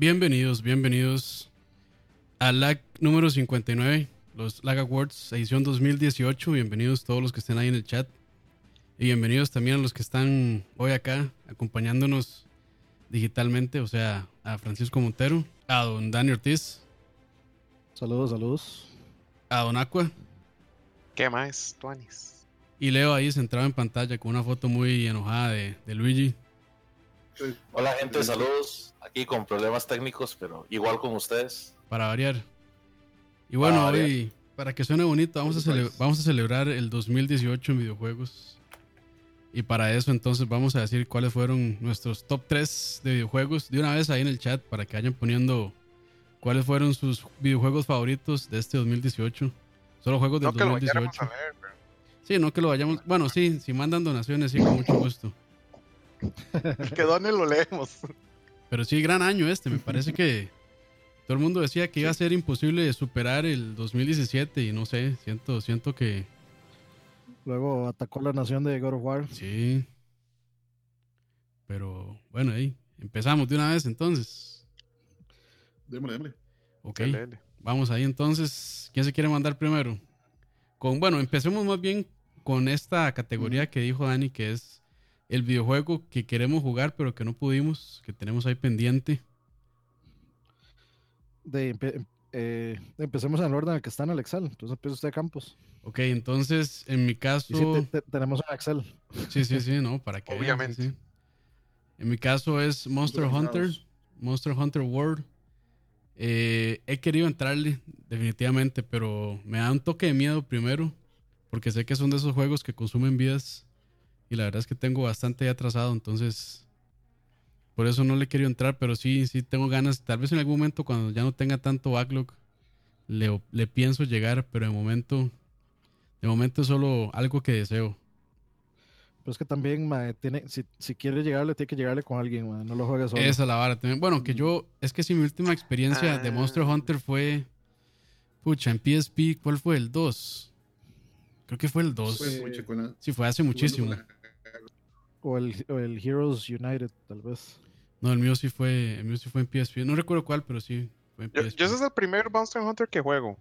Bienvenidos, bienvenidos a LAG número 59, los LAG Awards, edición 2018. Bienvenidos todos los que estén ahí en el chat. Y bienvenidos también a los que están hoy acá acompañándonos digitalmente, o sea, a Francisco Montero, a don Dani Ortiz. Saludos, saludos. A don Aqua. ¿Qué más, Tuanis? Y Leo ahí centrado en pantalla con una foto muy enojada de, de Luigi. Hola gente, saludos. Aquí con problemas técnicos, pero igual con ustedes. Para variar. Y bueno, para hoy, para que suene bonito, vamos a, vamos a celebrar el 2018 en videojuegos. Y para eso entonces vamos a decir cuáles fueron nuestros top 3 de videojuegos. De una vez ahí en el chat para que vayan poniendo cuáles fueron sus videojuegos favoritos de este 2018. Solo juegos del 2018. Sí, no que lo vayamos. Bueno, sí, si mandan donaciones, sí, con mucho gusto. que donen lo leemos. Pero sí, gran año este. Me parece que todo el mundo decía que iba a ser imposible superar el 2017 y no sé, siento, siento que Luego atacó la nación de God of War. Sí. Pero bueno, ahí empezamos de una vez entonces. Démosle, démosle. Ok. Vamos ahí entonces. ¿Quién se quiere mandar primero? Con, bueno, empecemos más bien con esta categoría que dijo Dani, que es el videojuego que queremos jugar pero que no pudimos, que tenemos ahí pendiente. De, eh, empecemos en el orden en el que está en el Excel. Entonces empieza usted a Campos. Ok, entonces en mi caso. tenemos un Excel. Sí, sí, sí, no, para que. Obviamente. En mi caso es Monster Hunter, Monster Hunter World. Eh, he querido entrarle, definitivamente, pero me da un toque de miedo primero, porque sé que son de esos juegos que consumen vidas y la verdad es que tengo bastante atrasado, entonces por eso no le quiero entrar, pero sí, sí tengo ganas. Tal vez en algún momento cuando ya no tenga tanto backlog, le, le pienso llegar, pero de momento, de momento es solo algo que deseo. Pero es que también, tiene, si, si quiere llegarle, tiene que llegarle con alguien, no lo juegues solo. Esa es la vara también. Bueno, que yo, es que si mi última experiencia de Monster ah. Hunter fue, pucha, en PSP, ¿cuál fue? El 2. Creo que fue el 2. sí, fue hace muchísimo. O el, o el Heroes United, tal vez. No, el mío sí fue, el mío sí fue en PSP. No recuerdo cuál, pero sí fue en PSP. Yo, ese es el primer Monster Hunter que juego.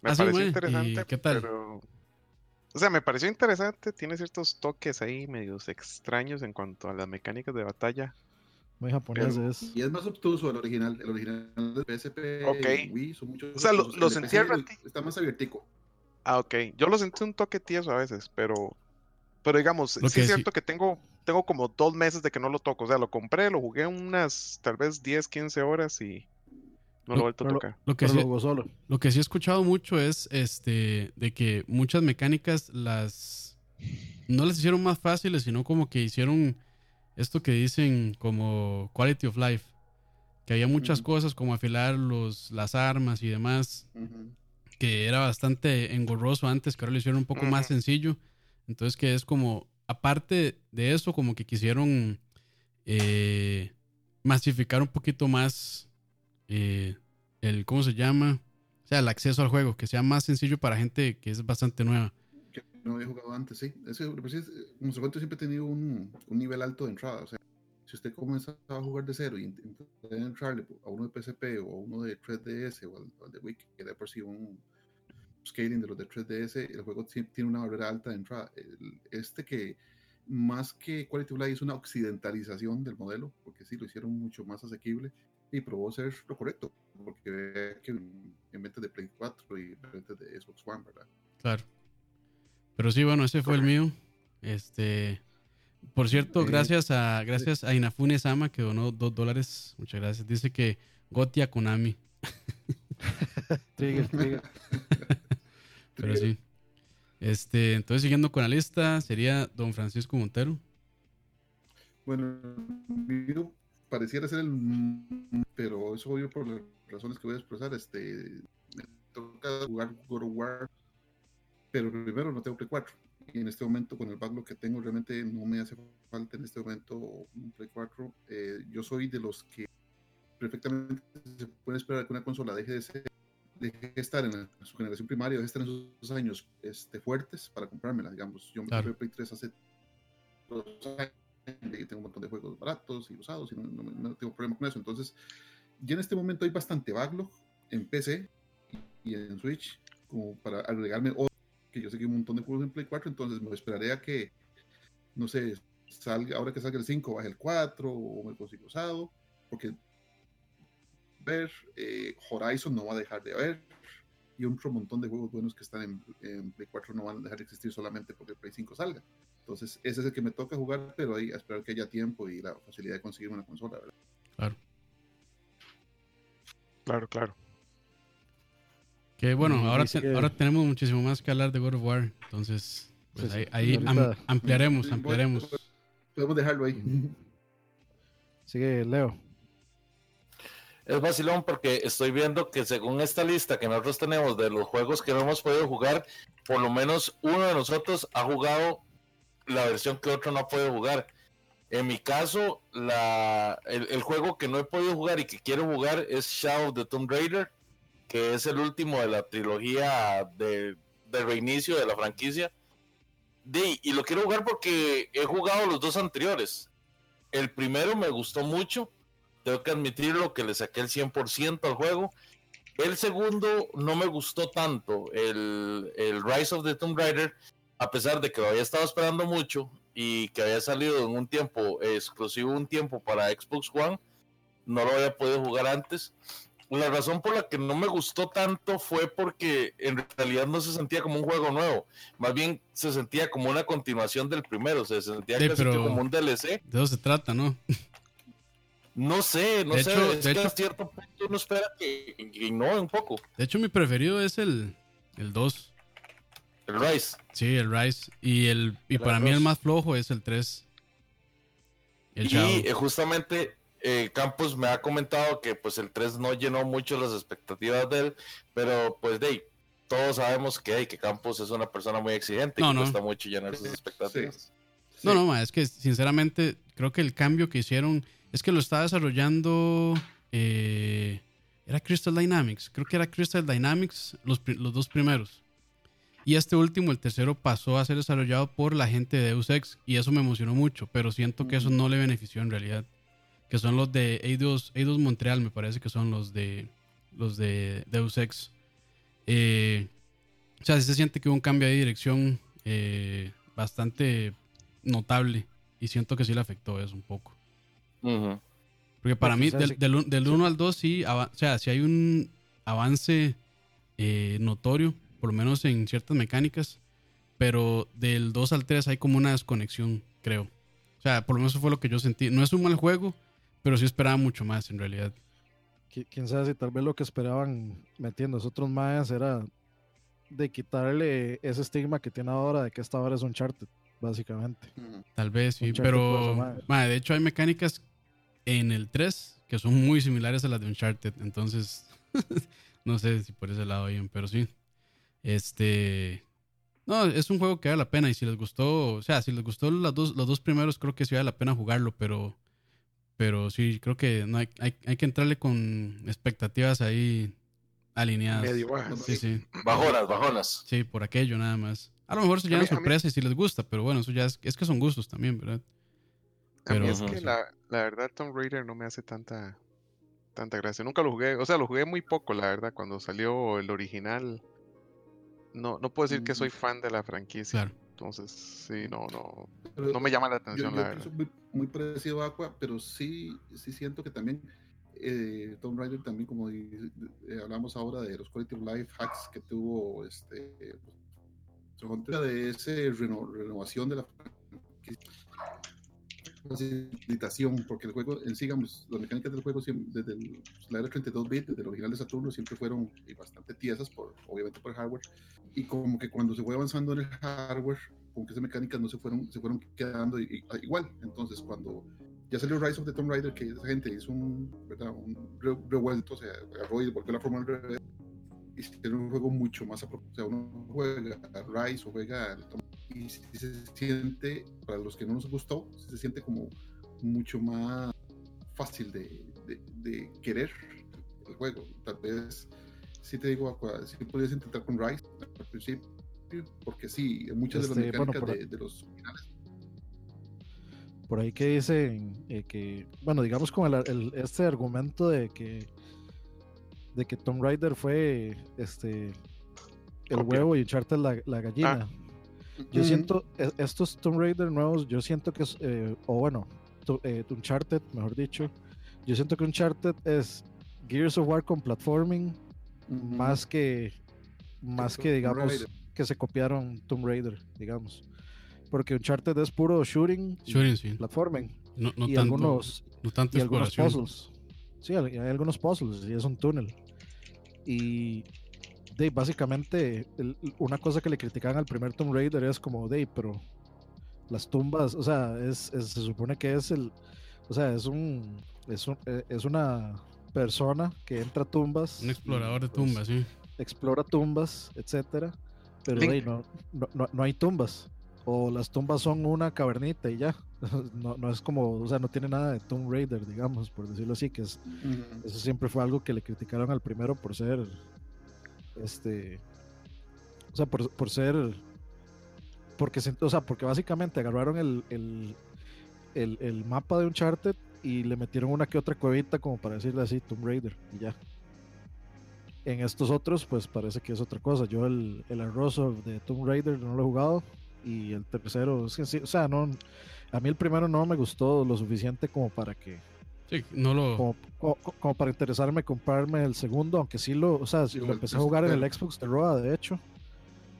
Me ah, pareció interesante. ¿Qué tal? o sea, me pareció interesante. Tiene ciertos toques ahí medios extraños en cuanto a las mecánicas de batalla. Muy japonés Y es más obtuso el original. El original del PSP okay. Wii son muchos. O sea, lo, lo sentí Está más abiertico. Ah, ok. Yo lo sentí un toque tieso a veces, pero. Pero digamos, sí es cierto que tengo tengo como dos meses de que no lo toco. O sea, lo compré, lo jugué unas tal vez 10, 15 horas y no lo, he vuelto a tocar. Lo, que sí, solo. lo que sí he escuchado mucho es este de que muchas mecánicas las no las hicieron más fáciles, sino como que hicieron esto que dicen como quality of life. Que había muchas cosas como afilar los, las armas y demás. Que era bastante engorroso antes, que ahora lo hicieron un poco más sencillo. Entonces que es como aparte de eso, como que quisieron eh, masificar un poquito más eh, el, ¿cómo se llama? O sea, el acceso al juego, que sea más sencillo para gente que es bastante nueva. Que no había jugado antes, sí. Ese, pues, como se cuento, siempre he tenido un, un, nivel alto de entrada. O sea, si usted comienza a jugar de cero y puede entrarle a uno de PSP o a uno de 3DS o al, de Wiki, que de por sí un, scaling de los de 3DS, el juego tiene una barrera alta de entrada. este que más que Quality of Life es una occidentalización del modelo, porque sí lo hicieron mucho más asequible y probó ser lo correcto, porque que en ventas de Play 4 y en ventas de Xbox One, ¿verdad? Claro. Pero sí, bueno, ese fue el mío. Este, por cierto, gracias a gracias a Inafune Sama que donó dos dólares. Muchas gracias. Dice que Gotia Konami. trigger, trigger. Pero sí. Este, entonces, siguiendo con la lista, sería don Francisco Montero. Bueno, pareciera ser el. Pero eso obvio por las razones que voy a expresar. Este, me toca jugar God of War, pero primero no tengo Play 4. Y en este momento, con el backlog que tengo, realmente no me hace falta en este momento un Play 4. Eh, yo soy de los que perfectamente se puede esperar que una consola deje de ser deje estar en, su generación primaria, deje estar en esos años este, fuertes para comprármela, digamos. Yo me compré Play 3 hace dos años y tengo un montón de juegos baratos y usados y no, tengo problema con eso. Entonces, ya en este momento hay bastante backlog en PC y en Switch, como para agregarme otro, que yo sé que hay un montón de juegos en Play 4, entonces me esperaré a que, no sé, salga, ahora que salga el 5, baje el 4 o me consigo usado, porque ver eh, Horizon no va a dejar de haber y otro montón de juegos buenos que están en, en, Play 4 no van a dejar de existir solamente porque el Play 5 salga. Entonces, ese es el que me toca jugar, pero ahí a esperar que haya tiempo y la facilidad de conseguir una consola, ¿verdad? Claro. Claro, claro. Que bueno, ahora, ahora tenemos muchísimo más que hablar de God of War. Entonces, pues ahí, ampliaremos, ampliaremos. Podemos dejarlo ahí. Sigue Leo. Es vacilón porque estoy viendo que según esta lista que nosotros tenemos de los juegos que no hemos podido jugar, por lo menos uno de nosotros ha jugado la versión que otro no ha podido jugar. En mi caso, el, juego que no he podido jugar y que quiero jugar es Shadow of the Tomb Raider, que es el último de la trilogía de reinicio de la franquicia. y lo quiero jugar porque he jugado los dos anteriores. El primero me gustó mucho, tengo que admitirlo que le saqué el 100% al juego. El segundo no me gustó tanto, el, el Rise of the Tomb Raider, a pesar de que lo había estado esperando mucho y que había salido en un tiempo exclusivo, un tiempo para Xbox One, no lo había podido jugar antes. La razón por la que no me gustó tanto fue porque en realidad no se sentía como un juego nuevo, más bien se sentía como una continuación del primero, se sentía como un DLC. De eso se trata, ¿no? No sé, no sé, es que a cierto punto uno espera que, no, un poco. De hecho, mi preferido es el, el 2. El Rise. Sí, el Rise. Y, el, y para mí el más flojo es el 3. y eh, justamente eh, Campos me ha comentado que pues el 3 no llenó mucho las expectativas de él, pero pues de todos sabemos que, que Campos es una persona muy exigente y no. cuesta mucho llenar sus expectativas. No, no, es que sinceramente creo que el cambio que hicieron es que lo está desarrollando... Eh, era Crystal Dynamics, creo que era Crystal Dynamics los, los dos primeros. Y este último, el tercero, pasó a ser desarrollado por la gente de Deus Ex y eso me emocionó mucho, pero siento que eso no le benefició en realidad. Que son los de Eidos, Eidos Montreal, me parece que son los de los de Deus Ex. Eh, o sea, se siente que hubo un cambio de dirección eh, bastante notable y siento que sí le afectó eso un poco. Porque para mí, del, del, 1 al 2, sí, o sea, si hay un avance eh, notorio por lo menos en ciertas mecánicas, pero del 2 al 3 hay como una desconexión, creo. O sea, por lo menos eso fue lo que yo sentí. No es un mal juego, pero sí esperaba mucho más en realidad. Quién sabe si tal vez lo que esperaban metiendo esos otros mayas era de quitarle ese estigma que tiene ahora de que esta hora es un charter, básicamente. Tal vez sí, pero de hecho hay mecánicas en el 3 que son muy similares a las de Uncharted, entonces no sé si por ese lado bien, pero sí. Este. No, es un juego que vale la pena. Y si les gustó, o sea, si les gustó los dos, los dos primeros, creo que sí vale la pena jugarlo. Pero, pero sí, creo que no hay, hay, hay que entrarle con expectativas ahí alineadas. Medio bajas. Sí, sí. Bajonas, bajonas. Sí, por aquello nada más. A lo mejor se llena sorpresa y si les gusta, pero bueno, eso ya es, es que son gustos también, ¿verdad? Pero, es que la, la, verdad Tomb Raider no me hace tanta tanta gracia. Nunca lo jugué, o sea, lo jugué muy poco, la verdad, cuando salió el original no, no puedo decir que soy mm. fan de la franquicia. Entonces, sí, no, no, no me llama la atención, la verdad. Muy, muy, parecido a Aqua, pero sí, sí siento que también eh, Tomb Raider también, como eh, hablamos ahora de los quality of life hacks que tuvo este de esa renovación de la franquicia facilitación, porque el juego en sí, digamos, las mecánicas del juego desde el, la era 32 bit, desde el original de Saturno, siempre fueron eh, bastante tiesas, por, obviamente por el hardware, y como que cuando se fue avanzando en el hardware, como que esas mecánicas no se fueron, se fueron quedando igual. Entonces, cuando ya salió Rise of the Tomb Raider, que esa gente hizo un, ¿verdad? un revuelto, o sea, agarró y volvió la forma al revés, hicieron un juego mucho más apropiado. O sea, uno juega Rise o juega el Tomb y se siente, para los que no nos gustó, se siente como mucho más fácil de, de, querer el juego. Tal vez, si te digo, si podrías intentar con Rise al principio, porque sí, muchas de las este, mecánicas de, los finales. Por ahí que dicen eh, que, bueno, digamos con el, este argumento de que de que Tomb Raider fue este el huevo y Uncharted la, la gallina. Ah. Yo siento, e, estos Tomb Raider nuevos, yo siento que es, eh, o bueno, eh, Uncharted, mejor dicho, yo siento que Uncharted es Gears of War con platforming, más que, más que digamos, que se copiaron Tomb Raider, digamos. Porque Uncharted es puro shooting, shooting platforming. No, no y tanto, algunos, no tanto y algunos puzzles. Sí, hay algunos puzzles y es un túnel. Y de, básicamente, una cosa que le criticaban al primer Tomb Raider es como, de, pero las tumbas, o sea, es, se supone que es el, o sea, es un, es, un, eh, es una persona que entra a tumbas. Un explorador de pues, tumbas, sí. Explora tumbas, etcétera, pero de, no, no, no, hay tumbas. O las tumbas son una cavernita y ya. No, no, es como, o sea, no tiene nada de Tomb Raider, digamos, por decirlo así, que es, eso siempre fue algo que le criticaron al primero por ser este. O sea, por, por ser. Porque, o sea, porque básicamente agarraron el, el, el, el, mapa de Uncharted y le metieron una que otra cuevita, como para decirle así, Tomb Raider, y ya. En estos otros, pues parece que es otra cosa. Yo el, el arroz de Tomb Raider no lo he jugado. Y el tercero, es que sí, o sea, no. A mí el primero no me gustó lo suficiente como para que no lo... Como, para interesarme comprarme el segundo, aunque sí lo, o sea, lo empecé a jugar en el Xbox de Roa, de hecho.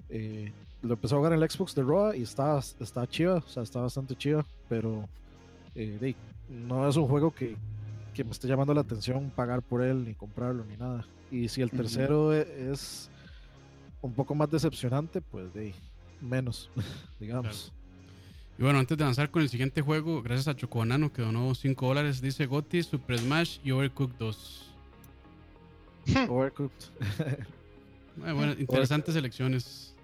Eh, lo empecé a jugar en el Xbox de Roa y está, está chido, o sea, está bastante chido, pero eh, no es un juego que, que, me esté llamando la atención pagar por él, ni comprarlo, ni nada. Y si el tercero e, es, un poco más decepcionante, pues de menos, digamos. Y bueno, antes de avanzar con el siguiente juego, gracias a Chocobanano que donó 5 dólares, dice Gotti, Super Smash y Overcooked 2. Overcooked. bueno, interesantes elecciones.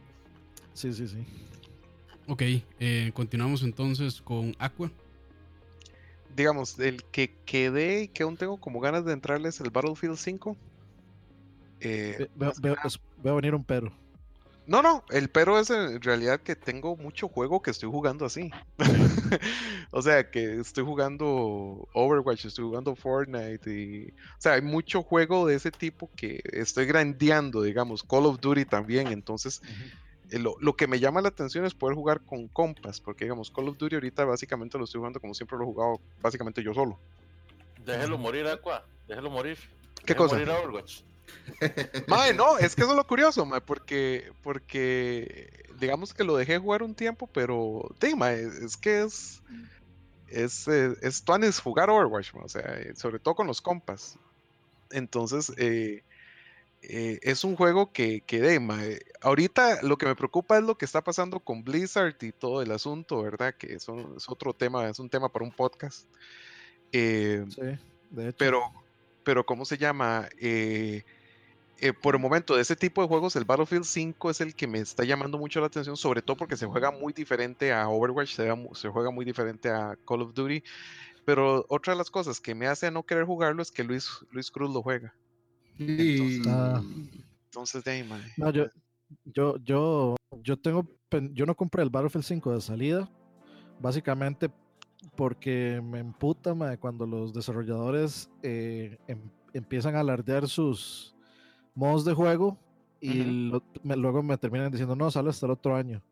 Sí, sí, sí. Ok, eh, continuamos entonces con Aqua. Digamos, el que quedé y que aún tengo como ganas de entrarles es el Battlefield 5. Eh, veo, veo venir un pero. No, no, el pero es en realidad que tengo mucho juego que estoy jugando así. o sea, que estoy jugando Overwatch, estoy jugando Fortnite y... O sea, hay mucho juego de ese tipo que estoy grandeando, digamos, Call of Duty también. Entonces, eh, lo, lo, que me llama la atención es poder jugar con compas, porque digamos, Call of Duty ahorita básicamente lo estoy jugando como siempre lo he jugado, básicamente yo solo. Déjelo morir, Aqua, déjelo morir. ¿Qué cosa? Morir Overwatch. Mae, no, es que eso es lo curioso, mae, porque, porque digamos que lo dejé jugar un tiempo, pero es que es es, eh, es, es jugar Overwatch, o sea, eh, sobre todo con los compas. Entonces, eh, es un juego que, que de, ahorita lo que me preocupa es lo que está pasando con Blizzard y todo el asunto, ¿verdad? Que eso es otro tema, es un tema para un podcast. sí, de hecho. Pero, pero ¿cómo se llama? Eh, eh, por el momento de ese tipo de juegos, el Battlefield 5 es el que me está llamando mucho la atención, sobre todo porque se juega muy diferente a Overwatch, se, juega muy diferente a Call of Duty. Pero otra de las cosas que me hace no querer jugarlo es que Luis, Luis Cruz lo juega. Entonces, ah. entonces no, yo, yo, yo, yo tengo, yo no compré el Battlefield 5 de salida, básicamente porque me emputa cuando los desarrolladores eh, em, empiezan a alardear sus modos de juego y luego me terminan diciendo, no, sale hasta el otro año.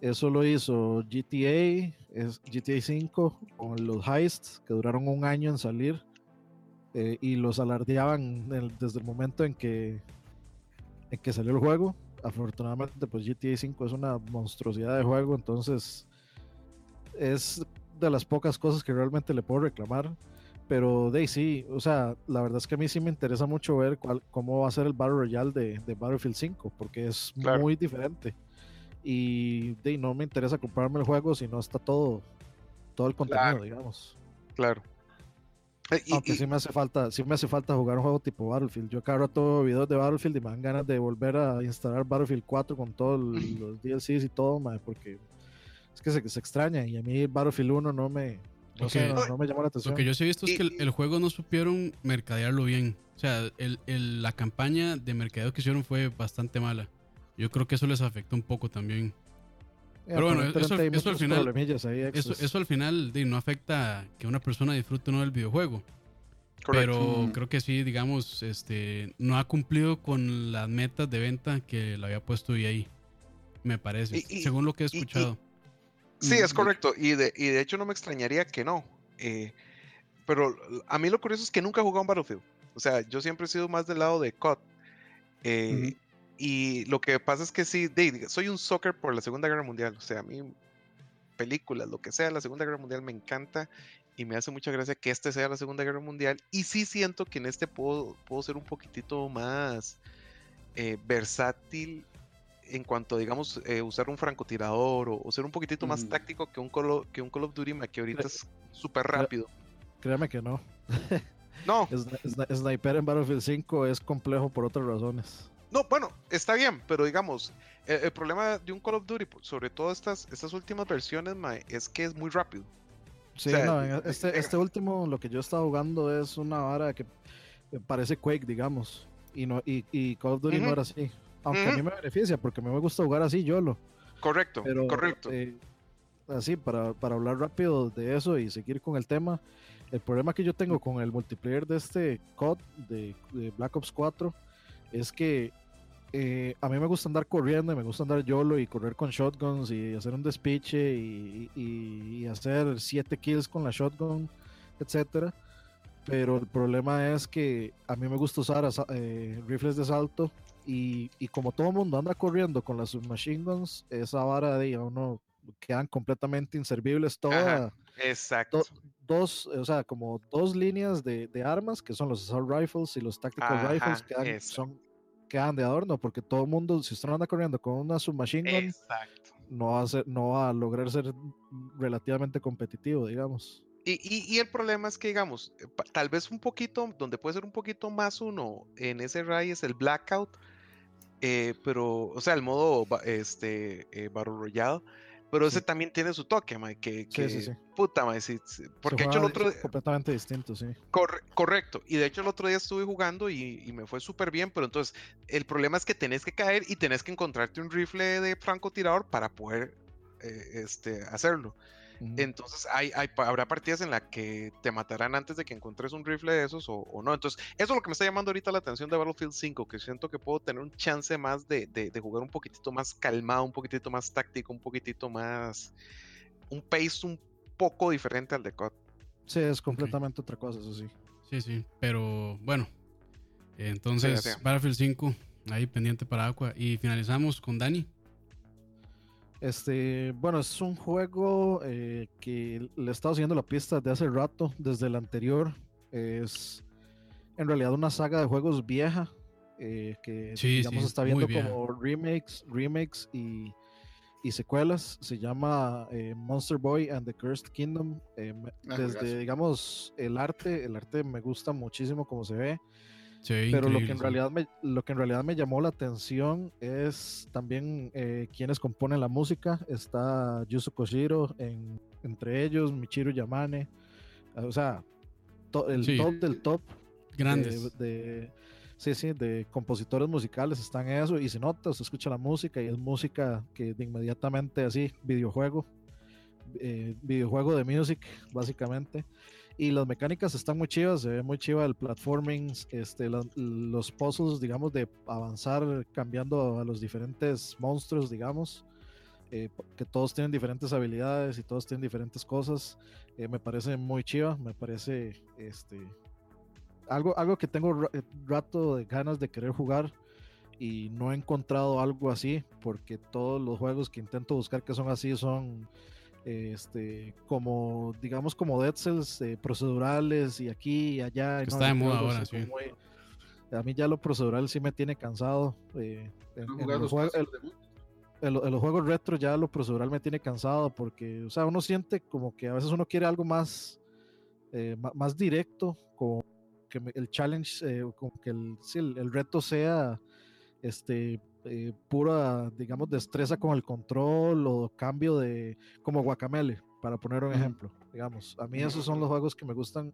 Eso lo hizo GTA, es GTA 5, con los heists que duraron un año en salir eh, y los alardeaban desde el momento en que, en que salió el juego. Afortunadamente, pues GTA 5 es una monstruosidad de juego, entonces es de las pocas cosas que realmente le puedo reclamar. Pero de sí, o sea, la verdad es que a mí sí me interesa mucho ver cuál, cómo va a ser el Battle Royale de, de Battlefield 5, porque es muy diferente. Y de no me interesa comprarme el juego si no está todo, todo el contenido, digamos. Claro. Eh, Aunque sí me hace falta, sí me hace falta jugar un juego tipo Battlefield. Yo cada rato videos de Battlefield y me dan ganas de volver a instalar Battlefield 4 con todos los DLCs y todo, porque es que se, se extraña. Y a mí Battlefield 1 no me, no, sé, no, me llamó la atención. Lo que yo sí he visto es que el, juego no supieron mercadearlo bien. O sea, el, la campaña de mercadeo que hicieron fue bastante mala. Yo creo que eso les afectó un poco también. Pero bueno, eso, al final, eso, al final no afecta que una persona disfrute o no del videojuego. Pero creo que sí, digamos, este, no ha cumplido con las metas de venta que le había puesto ahí, me parece, según lo que he escuchado. Sí, es correcto, y de, y de hecho no me extrañaría que no. Eh, pero a mí lo curioso es que nunca he jugado un Battlefield. O sea, yo siempre he sido más del lado de COD. Eh, y lo que pasa es que sí, soy un soccer por la Segunda Guerra Mundial. O sea, a mí, películas, lo que sea, la Segunda Guerra Mundial me encanta y me hace mucha gracia que este sea la Segunda Guerra Mundial. Y sí siento que en este puedo, puedo ser un poquitito más eh, versátil en cuanto, digamos, eh, usar un francotirador o, ser un poquitito más táctico que un, Call que un Call of Duty que ahorita es súper rápido. Créame que no. No. Sniper en Battlefield 5 es complejo por otras razones. No, bueno, está bien, pero digamos, el, problema de un Call of Duty, sobre todo estas, estas últimas versiones, es que es muy rápido. Sí, no, este, este último, lo que yo estaba jugando es una vara que parece Quake, digamos. Y, no, y, Call of Duty no era así. Aunque a mí me beneficia, porque me gusta jugar así, yo lo. Correcto, correcto. Eh, así, para, para hablar rápido de eso y seguir con el tema, el problema que yo tengo con el multiplayer de este COD, de, de Black Ops 4, es que eh, a mí me gusta andar corriendo, me gusta andar YOLO y correr con shotguns y hacer un despiche y, hacer 7 kills con la shotgun, etcétera. Pero el problema es que a mí me gusta usar eh, rifles de salto y, como todo el mundo anda corriendo con las submachine guns, esa vara de uno quedan completamente inservibles todas. Exacto. dos, o sea, como dos líneas de, armas que son los assault rifles y los tactical rifles que son quedan de adorno, porque todo el mundo, si usted no anda corriendo con una submachine gun, no va, a ser, no va a lograr ser relativamente competitivo, digamos. Y, y, el problema es que, digamos, eh, tal vez un poquito, donde puede ser un poquito más uno en ese RAI es el blackout, eh, pero, o sea, el modo este, eh, pero ese también tiene su toque, Mike, que, que sí, sí, puta, Mike, porque hecho el otro completamente distinto, sí. correcto, y de hecho el otro día estuve jugando y, me fue súper bien, pero entonces el problema es que tenés que caer y tenés que encontrarte un rifle de francotirador para poder eh, este, hacerlo. Entonces hay, habrá partidas en las que te matarán antes de que encuentres un rifle de esos o, no. Entonces, eso es lo que me está llamando ahorita la atención de Battlefield 5, que siento que puedo tener un chance más de, jugar un poquitito más calmado, un poquitito más táctico, un poquitito más... un pace un poco diferente al de COD. Sí, es completamente otra cosa, eso sí. Sí, sí, pero bueno. Entonces, Battlefield 5, ahí pendiente para Aqua. Y finalizamos con Dani. Este, bueno, es un juego eh, que le he estado siguiendo la pista de hace rato, desde el anterior. Es en realidad una saga de juegos vieja, eh, que digamos está viendo como remakes, remakes y, y, secuelas. Se llama eh, Monster Boy and the Cursed Kingdom. Ah, desde, digamos, el arte, el arte me gusta muchísimo como se ve. Pero lo que, en realidad me, lo que en realidad me llamó la atención es también eh, quienes componen la música. Está Yuzo Koshiro, en, entre ellos Michiru Yamane. O sea, el top del top. Grandes. De, sí, sí, de compositores musicales están en eso y se nota, se escucha la música y es música que de inmediatamente así, videojuego, eh, videojuego de music, básicamente. Y las mecánicas están muy chivas, se ve muy chiva el platforming, este, los, puzzles, digamos, de avanzar cambiando a los diferentes monstruos, digamos, eh, que todos tienen diferentes habilidades y todos tienen diferentes cosas. Eh, me parece muy chiva, me parece este, algo, algo que tengo rato de ganas de querer jugar y no he encontrado algo así, porque todos los juegos que intento buscar que son así son este, como, digamos, como Dead Cells eh, procedurales y aquí y allá. Está de moda ahora, sí. a mí ya lo procedural sí me tiene cansado. Eh, en, los juegos retro ya lo procedural me tiene cansado porque, o sea, uno siente como que a veces uno quiere algo más, eh, más directo, como que el challenge, como que el, el reto sea este eh, pura, digamos, destreza con el control o cambio de, como Guacamele, para poner un ejemplo, digamos. A mí esos son los juegos que me gustan,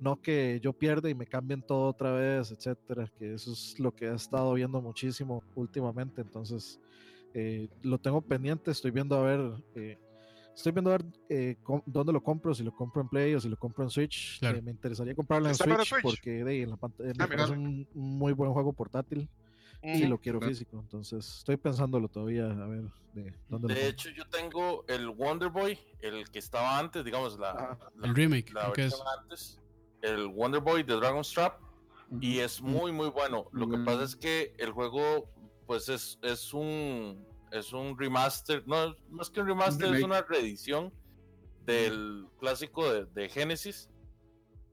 no que yo pierda y me cambien todo otra vez, etcétera, que eso es lo que he estado viendo muchísimo últimamente, entonces eh, lo tengo pendiente, estoy viendo a ver eh, estoy viendo a ver eh, dónde lo compro, si lo compro en Play o si lo compro en Switch. Eh, me interesaría comprarlo en Switch, porque de, en la pantalla ah, es un muy buen juego portátil y lo quiero físico. Entonces estoy pensándolo todavía a ver de dónde De hecho, yo tengo el Wonder Boy, el que estaba antes, digamos, la, el remake, la antes, el Wonder Boy de Dragon's Trap, y es muy, muy bueno. Lo que pasa es que el juego, pues es, es un es un remaster, no, más que un remaster, es una reedición del clásico de, de, Genesis.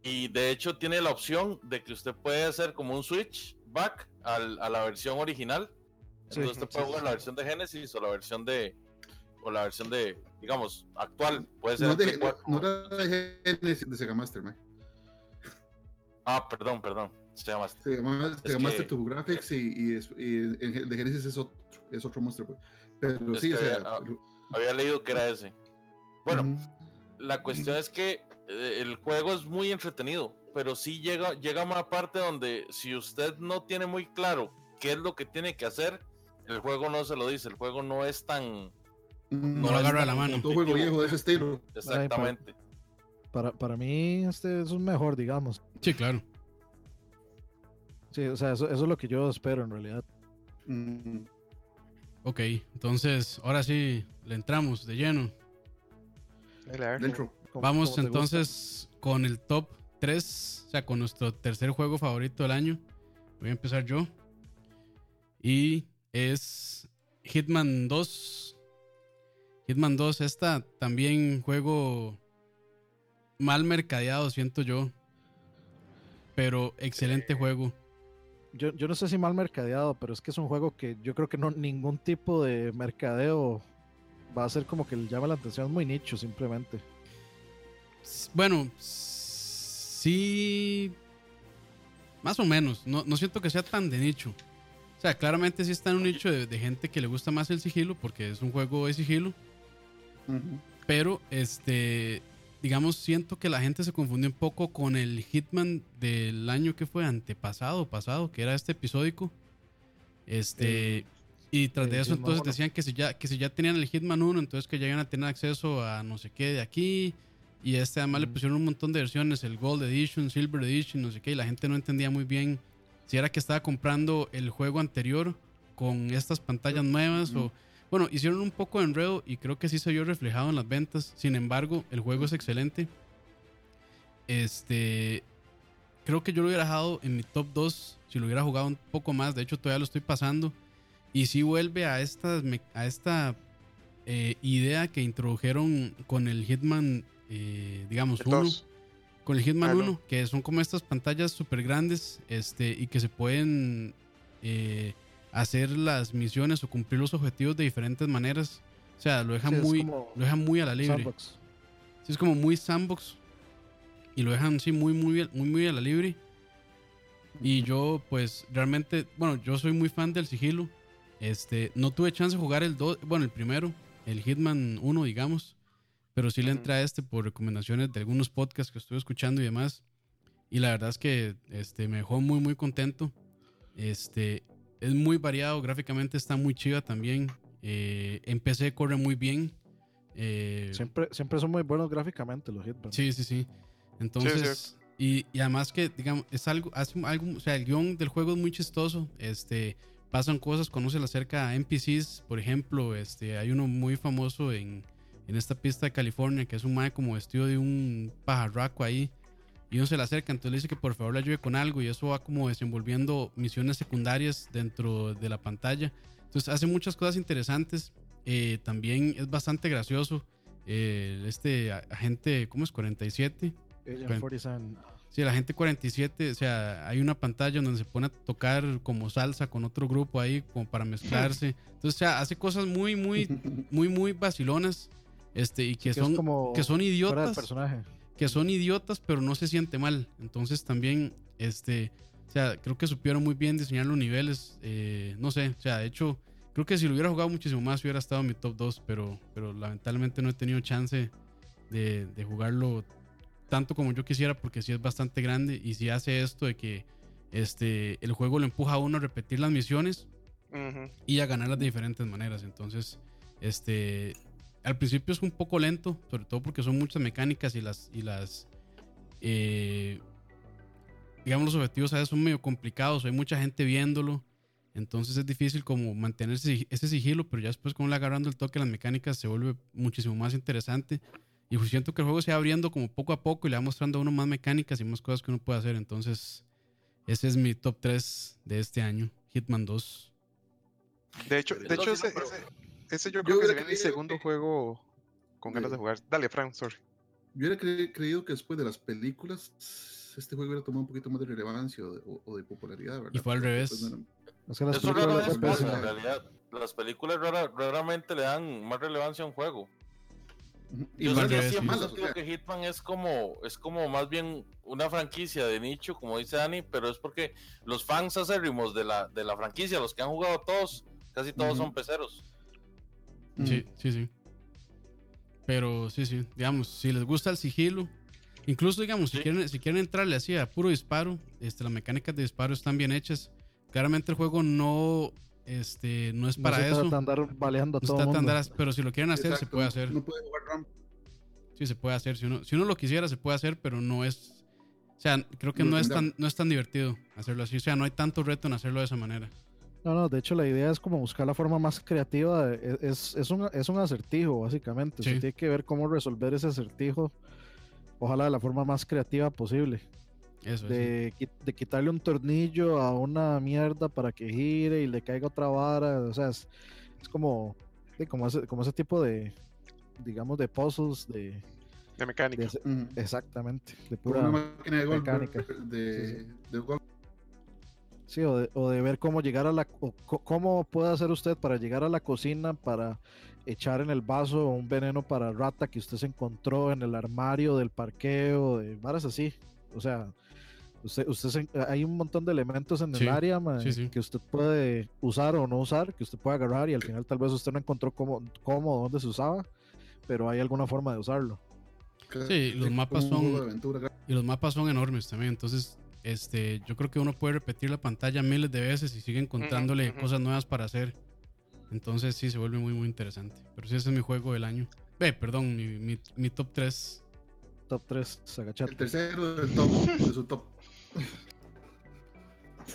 Y de hecho tiene la opción de que usted puede hacer como un switch back al, a la versión original. Entonces usted puede jugar la versión de Genesis o la versión de o la versión de, digamos, actual. Puede ser no, de, no, de Genesis de Sega Master, Ah, perdón, perdón. Sega Master. Sega Master, Sega Master Graphics y, y, y, de Genesis es otro es otro monstruo. Pues. Pero sí, o sea, había, leído que era ese. Bueno, la cuestión es que eh, el juego es muy entretenido, pero sí llega, llega a una parte donde si usted no tiene muy claro qué es lo que tiene que hacer, el juego no se lo dice, el juego no es tan... Mm, no lo agarra a la mano. Un juego viejo de ese estilo. Exactamente. Para, para, mí este es un mejor, digamos. Sí, claro. Sí, o sea, eso, es lo que yo espero en realidad. Mm. Ok, entonces ahora sí le entramos de lleno. Vamos entonces con el top 3, o sea, con nuestro tercer juego favorito del año. Voy a empezar yo. Y es Hitman 2. Hitman 2, esta también juego mal mercadeado, siento yo. Pero excelente juego yo, yo no sé si mal mercadeado, pero es que es un juego que yo creo que no ningún tipo de mercadeo va a ser como que le llame la atención, es muy nicho simplemente. Bueno, sí, más o menos, no, no siento que sea tan de nicho. O sea, claramente sí está en un nicho de, gente que le gusta más el sigilo, porque es un juego de sigilo. Pero, este, digamos, siento que la gente se confundió un poco con el Hitman del año que fue antepasado, pasado, que era este episódico. Este, y tras de eso entonces decían que si ya que si ya tenían el Hitman 1, entonces que ya iban a tener acceso a no sé qué de aquí. Y este además le pusieron un montón de versiones, el Gold Edition, Silver Edition, no sé qué, y la gente no entendía muy bien si era que estaba comprando el juego anterior con estas pantallas nuevas o bueno, hicieron un poco de enredo y creo que sí se vio reflejado en las ventas. Sin embargo, el juego es excelente. Este. Creo que yo lo hubiera dejado en mi top 2 si lo hubiera jugado un poco más. De hecho, todavía lo estoy pasando. Y sí vuelve a esta, a esta eh, idea que introdujeron con el Hitman, eh, digamos, 1. Con el Hitman 1, que son como estas pantallas súper grandes este, y que se pueden. Eh, hacer las misiones o cumplir los objetivos de diferentes maneras. O sea, lo dejan, muy, lo dejan muy a la libre. Sí, es como muy sandbox. Y lo dejan, sí, muy, muy, muy, muy a la libre. Y yo, pues, realmente, bueno, yo soy muy fan del sigilo. Este, no tuve chance de jugar el 2, bueno, el primero, el Hitman 1, digamos. Pero sí le entré a este por recomendaciones de algunos podcasts que estuve escuchando y demás. Y la verdad es que este, me dejó muy, muy contento. Este, es muy variado, gráficamente está muy chiva también. Eh, en PC corre muy bien. Eh, siempre, siempre son muy buenos gráficamente los Hitman. Sí, sí, sí. Entonces, y, y, además que, digamos, es algo, hace algo, o sea, el guion del juego es muy chistoso. Este, pasan cosas cuando se le acerca a NPCs, por ejemplo, este, hay uno muy famoso en, en esta pista de California que es un mae como vestido de un pajarraco ahí y uno se le acerca, entonces le dice que por favor le ayude con algo y eso va como desenvolviendo misiones secundarias dentro de la pantalla. Entonces hace muchas cosas interesantes. Eh, también es bastante gracioso. Eh, este agente, ¿cómo es? 47. Sí, la gente 47, o sea, hay una pantalla donde se pone a tocar como salsa con otro grupo ahí, como para mezclarse. Entonces, o sea, hace cosas muy, muy, muy, muy vacilonas. Este, y que, son, como que son idiotas. Personaje que son idiotas, pero no se siente mal. Entonces también, este, o sea, creo que supieron muy bien diseñar los niveles. Eh, no sé, o sea, de hecho, creo que si lo hubiera jugado muchísimo más hubiera estado en mi top 2, pero, pero lamentablemente no he tenido chance de, jugarlo tanto como yo quisiera porque sí es bastante grande y si hace esto de que este, el juego lo empuja a uno a repetir las misiones y a ganarlas de diferentes maneras. Entonces, este, al principio es un poco lento, sobre todo porque son muchas mecánicas y las, y las eh, digamos, los objetivos a veces son medio complicados, hay mucha gente viéndolo, entonces es difícil como mantener ese, sigilo, pero ya después como le agarrando el toque las mecánicas se vuelve muchísimo más interesante. Y pues siento que el juego se va abriendo como poco a poco y le va mostrando a uno más mecánicas y más cosas que uno puede hacer. Entonces, ese es mi top 3 de este año, Hitman 2. De hecho, de hecho ese, ese, yo creo que sería mi segundo juego con ganas de jugar. Dale, Frank, sorry. Yo hubiera creído que después de las películas, este juego hubiera tomado un poquito más de relevancia o de, popularidad, ¿verdad? Y fue al revés. Eso rara vez pasa, en realidad. Las películas raramente le dan más relevancia a un juego. Y Yo siempre sentido que Hitman es como, es como más bien una franquicia de nicho, como dice Dani, pero es porque los fans acérrimos de la, de la franquicia, los que han jugado todos, casi todos son peceros. Sí, sí, sí. Pero sí, sí, digamos, si les gusta el sigilo, incluso digamos, si, quieren, si quieren entrarle así a puro disparo, este, las mecánicas de disparo están bien hechas. Claramente el juego no, este, no es para eso. andar baleando a todo mundo. pero si lo quieren hacer, se puede hacer. No puede jugar RAM. Sí, se puede hacer. Si uno, si uno lo quisiera, se puede hacer, pero no es. O sea, creo que no, es tan, no es tan divertido hacerlo así. O sea, no hay tanto reto en hacerlo de esa manera. No, no, de hecho la idea es como buscar la forma más creativa. E, es, es, un, es un acertijo, básicamente. Sí. tiene que ver cómo resolver ese acertijo. Ojalá de la forma más creativa posible. Eso, de, de, quitarle un tornillo a una mierda para que gire y le caiga otra vara. O sea, es, es como, como, ese, como ese tipo de, digamos, de puzzles, de, de mecánica. exactamente, de pura máquina de mecánica. De, de Sí, o de, o de, ver cómo llegar a la. cómo puede hacer usted para llegar a la cocina para echar en el vaso un veneno para rata que usted se encontró en el armario del parqueo, de varas así. O sea, usted, usted hay un montón de elementos en el área que usted puede usar o no usar, que usted puede agarrar y al final tal vez usted no encontró cómo, cómo dónde se usaba, pero hay alguna forma de usarlo. Sí, los mapas son. Y los mapas son enormes también. Entonces, este, yo creo que uno puede repetir la pantalla miles de veces y sigue encontrándole cosas nuevas para hacer. Entonces sí, se vuelve muy, muy interesante. Pero sí, ese es mi juego del año. Ve, perdón, mi, mi, top 3. Top 3, Sagachat. El tercero del top, de su top.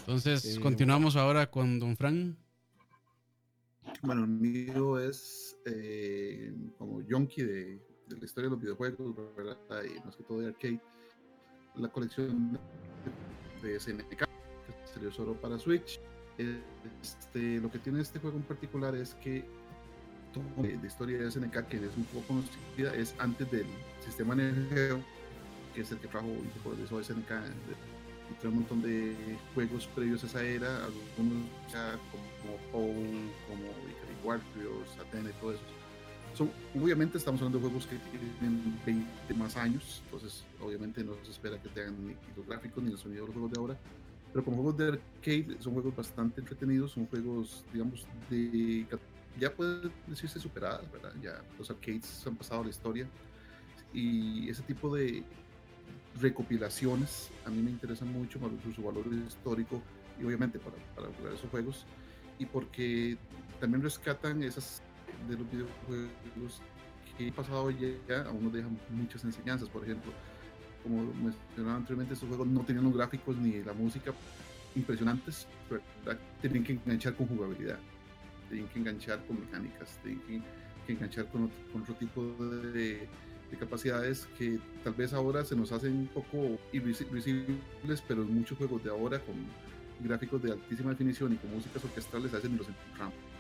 Entonces, continuamos ahora con Don Frank. Bueno, el mío es eh, como yonki de, de, la historia de los videojuegos, ¿verdad? Y más que todo de arcade. La colección de SNK, que salió solo para Switch. Este, lo que tiene este juego en particular es que de historia de SNK, que es un poco conocida, es antes del sistema Neo que es el que trajo y SNK. Y un montón de juegos previos a esa era, algunos ya como Paul, como Ikari Warriors, Athena y todo eso. Son, obviamente estamos hablando de juegos que tienen 20 más años, entonces obviamente no se espera que tengan ni los gráficos ni el sonido de los juegos de ahora, pero como juegos de arcade son juegos bastante entretenidos, son juegos, digamos, de ya puede decirse superadas, ¿verdad? Ya los arcades han pasado la historia y ese tipo de recopilaciones a mí me interesan mucho por su valor histórico y obviamente para, para jugar esos juegos y porque también rescatan esas de los videojuegos que he pasado ya, a uno dejan muchas enseñanzas, por ejemplo, como mencionaba anteriormente, estos juegos no tenían los gráficos ni la música impresionantes, pero tenían que enganchar con jugabilidad, tenían que enganchar con mecánicas, tenían que, enganchar con otro, tipo de, capacidades que tal vez ahora se nos hacen un poco invisibles, pero muchos juegos de ahora con gráficos de altísima definición y con músicas orquestales a veces los encontramos.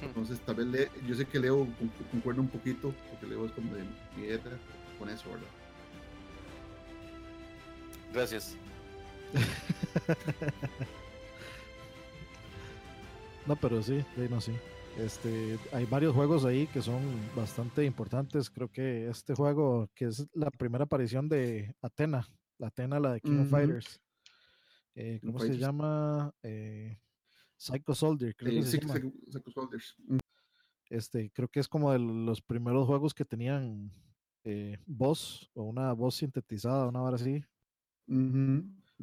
Entonces, tal vez yo sé que Leo concuerda un poquito, porque Leo es como de mi con eso, ¿verdad? Gracias. no, pero sí, no, sí. Este, hay varios juegos ahí que son bastante importantes. Creo que este juego, que es la primera aparición de Atena, la Atena, la de King of Fighters. Eh, ¿Cómo se llama? Eh, Psycho Soldier, creo que se llama. Mm. Este, creo que es como de los primeros juegos que tenían eh, voz o una voz sintetizada, una hora así.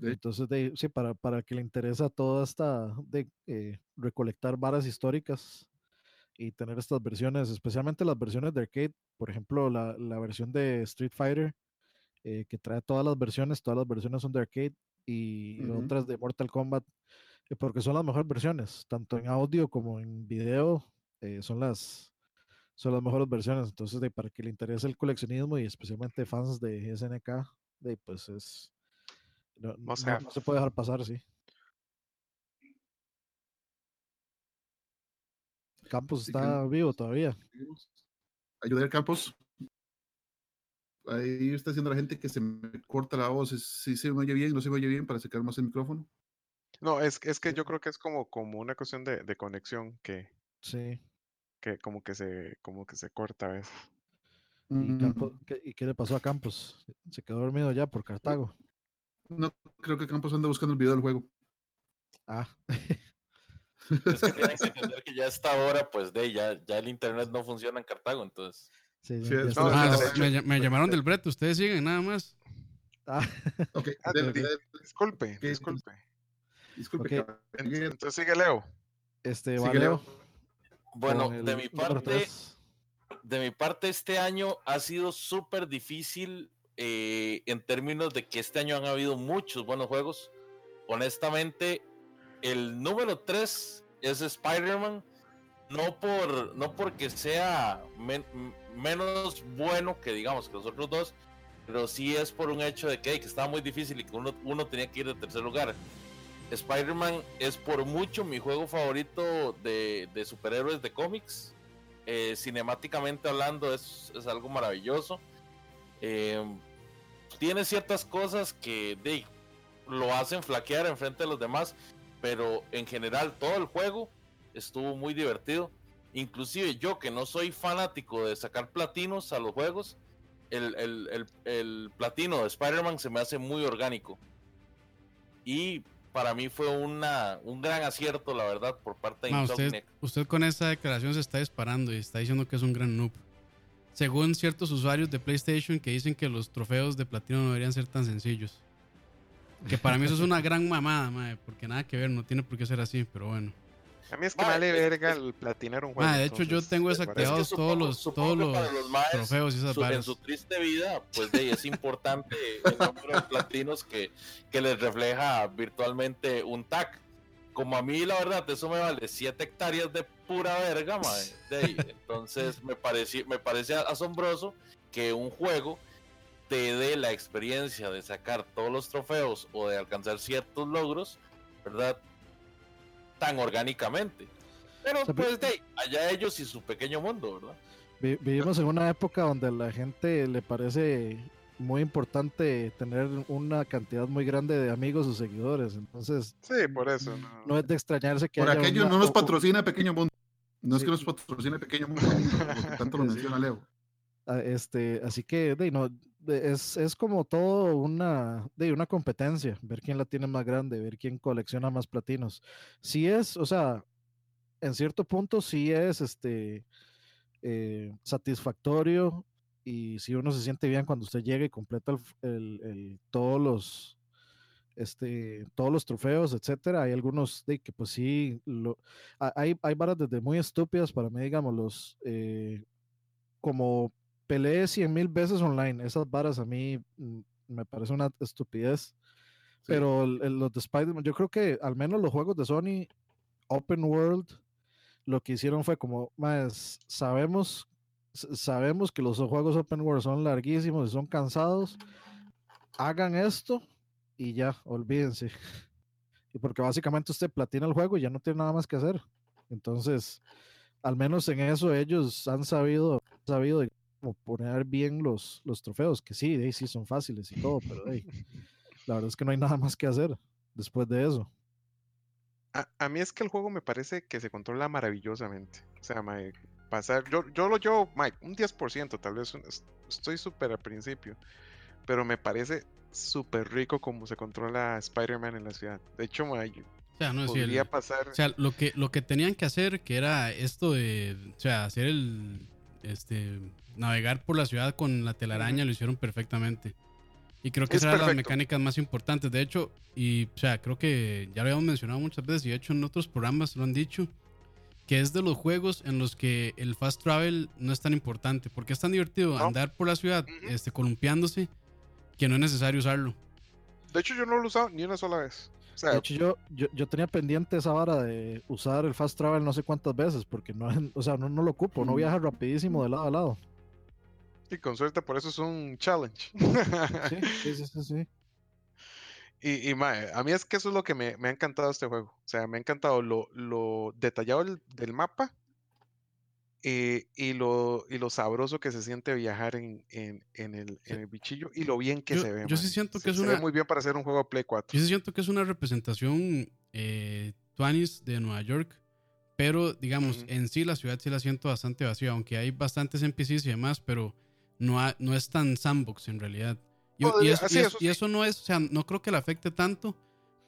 Entonces, de, sí, para, para que le interesa toda esta de eh, recolectar varas históricas y tener estas versiones, especialmente las versiones de arcade, por ejemplo, la, la versión de Street Fighter, eh, que trae todas las versiones, todas las versiones son de arcade y otras de Mortal Kombat, porque son las mejores versiones, tanto en audio como en video, eh, son las son las mejores versiones. Entonces, de, para que le interese el coleccionismo y especialmente fans de SNK, de, pues es no, no, se puede dejar pasar, sí. Campos está vivo todavía. Ayudar Campos. Ahí está diciendo la gente que se me corta la voz. Si se me oye bien, no se me oye bien para sacar más el micrófono. No, es, es que yo creo que es como, como una cuestión de, de conexión que, sí. que como que se, como que se corta a veces. ¿Y, mm. ¿qué, ¿Y, qué, le pasó a Campos? ¿Se quedó dormido ya por Cartago? No, creo que Campos anda buscando el video del juego. Ah. Es que tienen que entender que ya a esta hora, pues de ya, ya el internet no funciona en Cartago, entonces. Sí, ah, me, llamaron del Brett, ustedes siguen nada más. Ah. Okay. Ah, disculpe, disculpe. Disculpe. Entonces sigue Leo. Este, sigue Leo. Bueno, de mi parte, de mi parte, este año ha sido súper difícil eh, en términos de que este año han habido muchos buenos juegos. Honestamente, el número 3 es Spider-Man. No, por, no porque sea menos bueno que digamos que los otros dos, pero sí es por un hecho de que, que estaba muy difícil y que uno, uno tenía que ir de tercer lugar. Spider-Man es por mucho mi juego favorito de, de superhéroes de cómics. Eh, cinemáticamente hablando es, es, algo maravilloso. Eh, tiene ciertas cosas que de, lo hacen flaquear en frente de los demás, pero en general todo el juego estuvo muy divertido. Inclusive yo que no soy fanático de sacar platinos a los juegos, el, el, el, platino de Spider-Man se me hace muy orgánico. Y para mí fue una, un gran acierto, la verdad, por parte de usted, usted, con esa declaración se está disparando y está diciendo que es un gran noob. Según ciertos usuarios de PlayStation que dicen que los trofeos de platino no deberían ser tan sencillos. Que para mí eso es una gran mamada, madre, porque nada que ver, no tiene por qué ser así, pero bueno. A mí es que vale verga el platinar un juego. de hecho, yo tengo desactivados todos los, todos los, trofeos y esas su, En su triste vida, pues de, es importante el número de platinos que, que les refleja virtualmente un tag. Como a mí, la verdad, eso me vale 7 hectáreas de pura verga, madre. entonces, me, parece, me parece asombroso que un juego te dé la experiencia de sacar todos los trofeos o de alcanzar ciertos logros, ¿verdad? Tan orgánicamente. Pero pues de allá ellos y su pequeño mundo, ¿verdad? Vivimos en una época donde a la gente le parece muy importante tener una cantidad muy grande de amigos o seguidores. Entonces, sí, por eso. No, es de extrañarse que. Por aquello no nos patrocina Pequeño Mundo. No es que nos patrocine Pequeño Mundo, tanto lo menciona Leo. Ah, este, así que de, no, es, es, como todo una, de, una competencia, ver quién la tiene más grande, ver quién colecciona más platinos. Si es, o sea, en cierto punto sí es este, eh, satisfactorio y si uno se siente bien cuando usted llega y completa el, el, todos los este, todos los trofeos, etcétera. Hay algunos que pues sí, lo, hay, hay varas desde muy estúpidas para mí, digamos, los eh, como peleé cien mil veces online. Esas varas a mí mm, me parece una estupidez. Pero los de Spider-Man, yo creo que al menos los juegos de Sony Open World, lo que hicieron fue como, más, sabemos, sabemos que los juegos Open World son larguísimos y son cansados. Hagan esto y ya, olvídense. Y porque básicamente usted platina el juego y ya no tiene nada más que hacer. Entonces, al menos en eso ellos han sabido, sabido poner bien los, los trofeos, que sí, sí son fáciles y todo, pero la verdad es que no hay nada más que hacer después de eso. A, mí es que el juego me parece que se controla maravillosamente. O sea, pasar, yo, yo lo llevo, Mike, un 10%, tal vez estoy súper al principio, pero me parece súper rico como se controla Spider-Man en la ciudad. De hecho, Mike, o sea, no podría pasar. O sea, lo que, lo que tenían que hacer, que era esto de, o sea, hacer el, este, navegar por la ciudad con la telaraña lo hicieron perfectamente. Y creo que esa era las mecánicas más importantes. De hecho, y o sea, creo que ya lo habíamos mencionado muchas veces y de hecho en otros programas lo han dicho, que es de los juegos en los que el fast travel no es tan importante, porque es tan divertido andar por la ciudad este, columpiándose que no es necesario usarlo. De hecho, yo no lo he usado ni una sola vez. De hecho, yo, yo, tenía pendiente esa vara de usar el fast travel no sé cuántas veces, porque no, o sea, no, no lo ocupo, no viaja rapidísimo de lado a lado. Y con suerte, por eso es un challenge. sí, sí, sí, sí. Y, a mí es que eso es lo que me, ha encantado este juego. O sea, me ha encantado lo, detallado del, mapa eh, y, lo, y lo sabroso que se siente viajar en, el, bichillo y lo bien que se ve. Yo sí siento que es una. muy bien para hacer un juego Play 4. Yo sí siento que es una representación eh, de Nueva York. Pero, digamos, en sí la ciudad sí la siento bastante vacía, aunque hay bastantes NPCs y demás, pero no, no es tan sandbox en realidad. Y, eso, no es, o sea, no creo que le afecte tanto,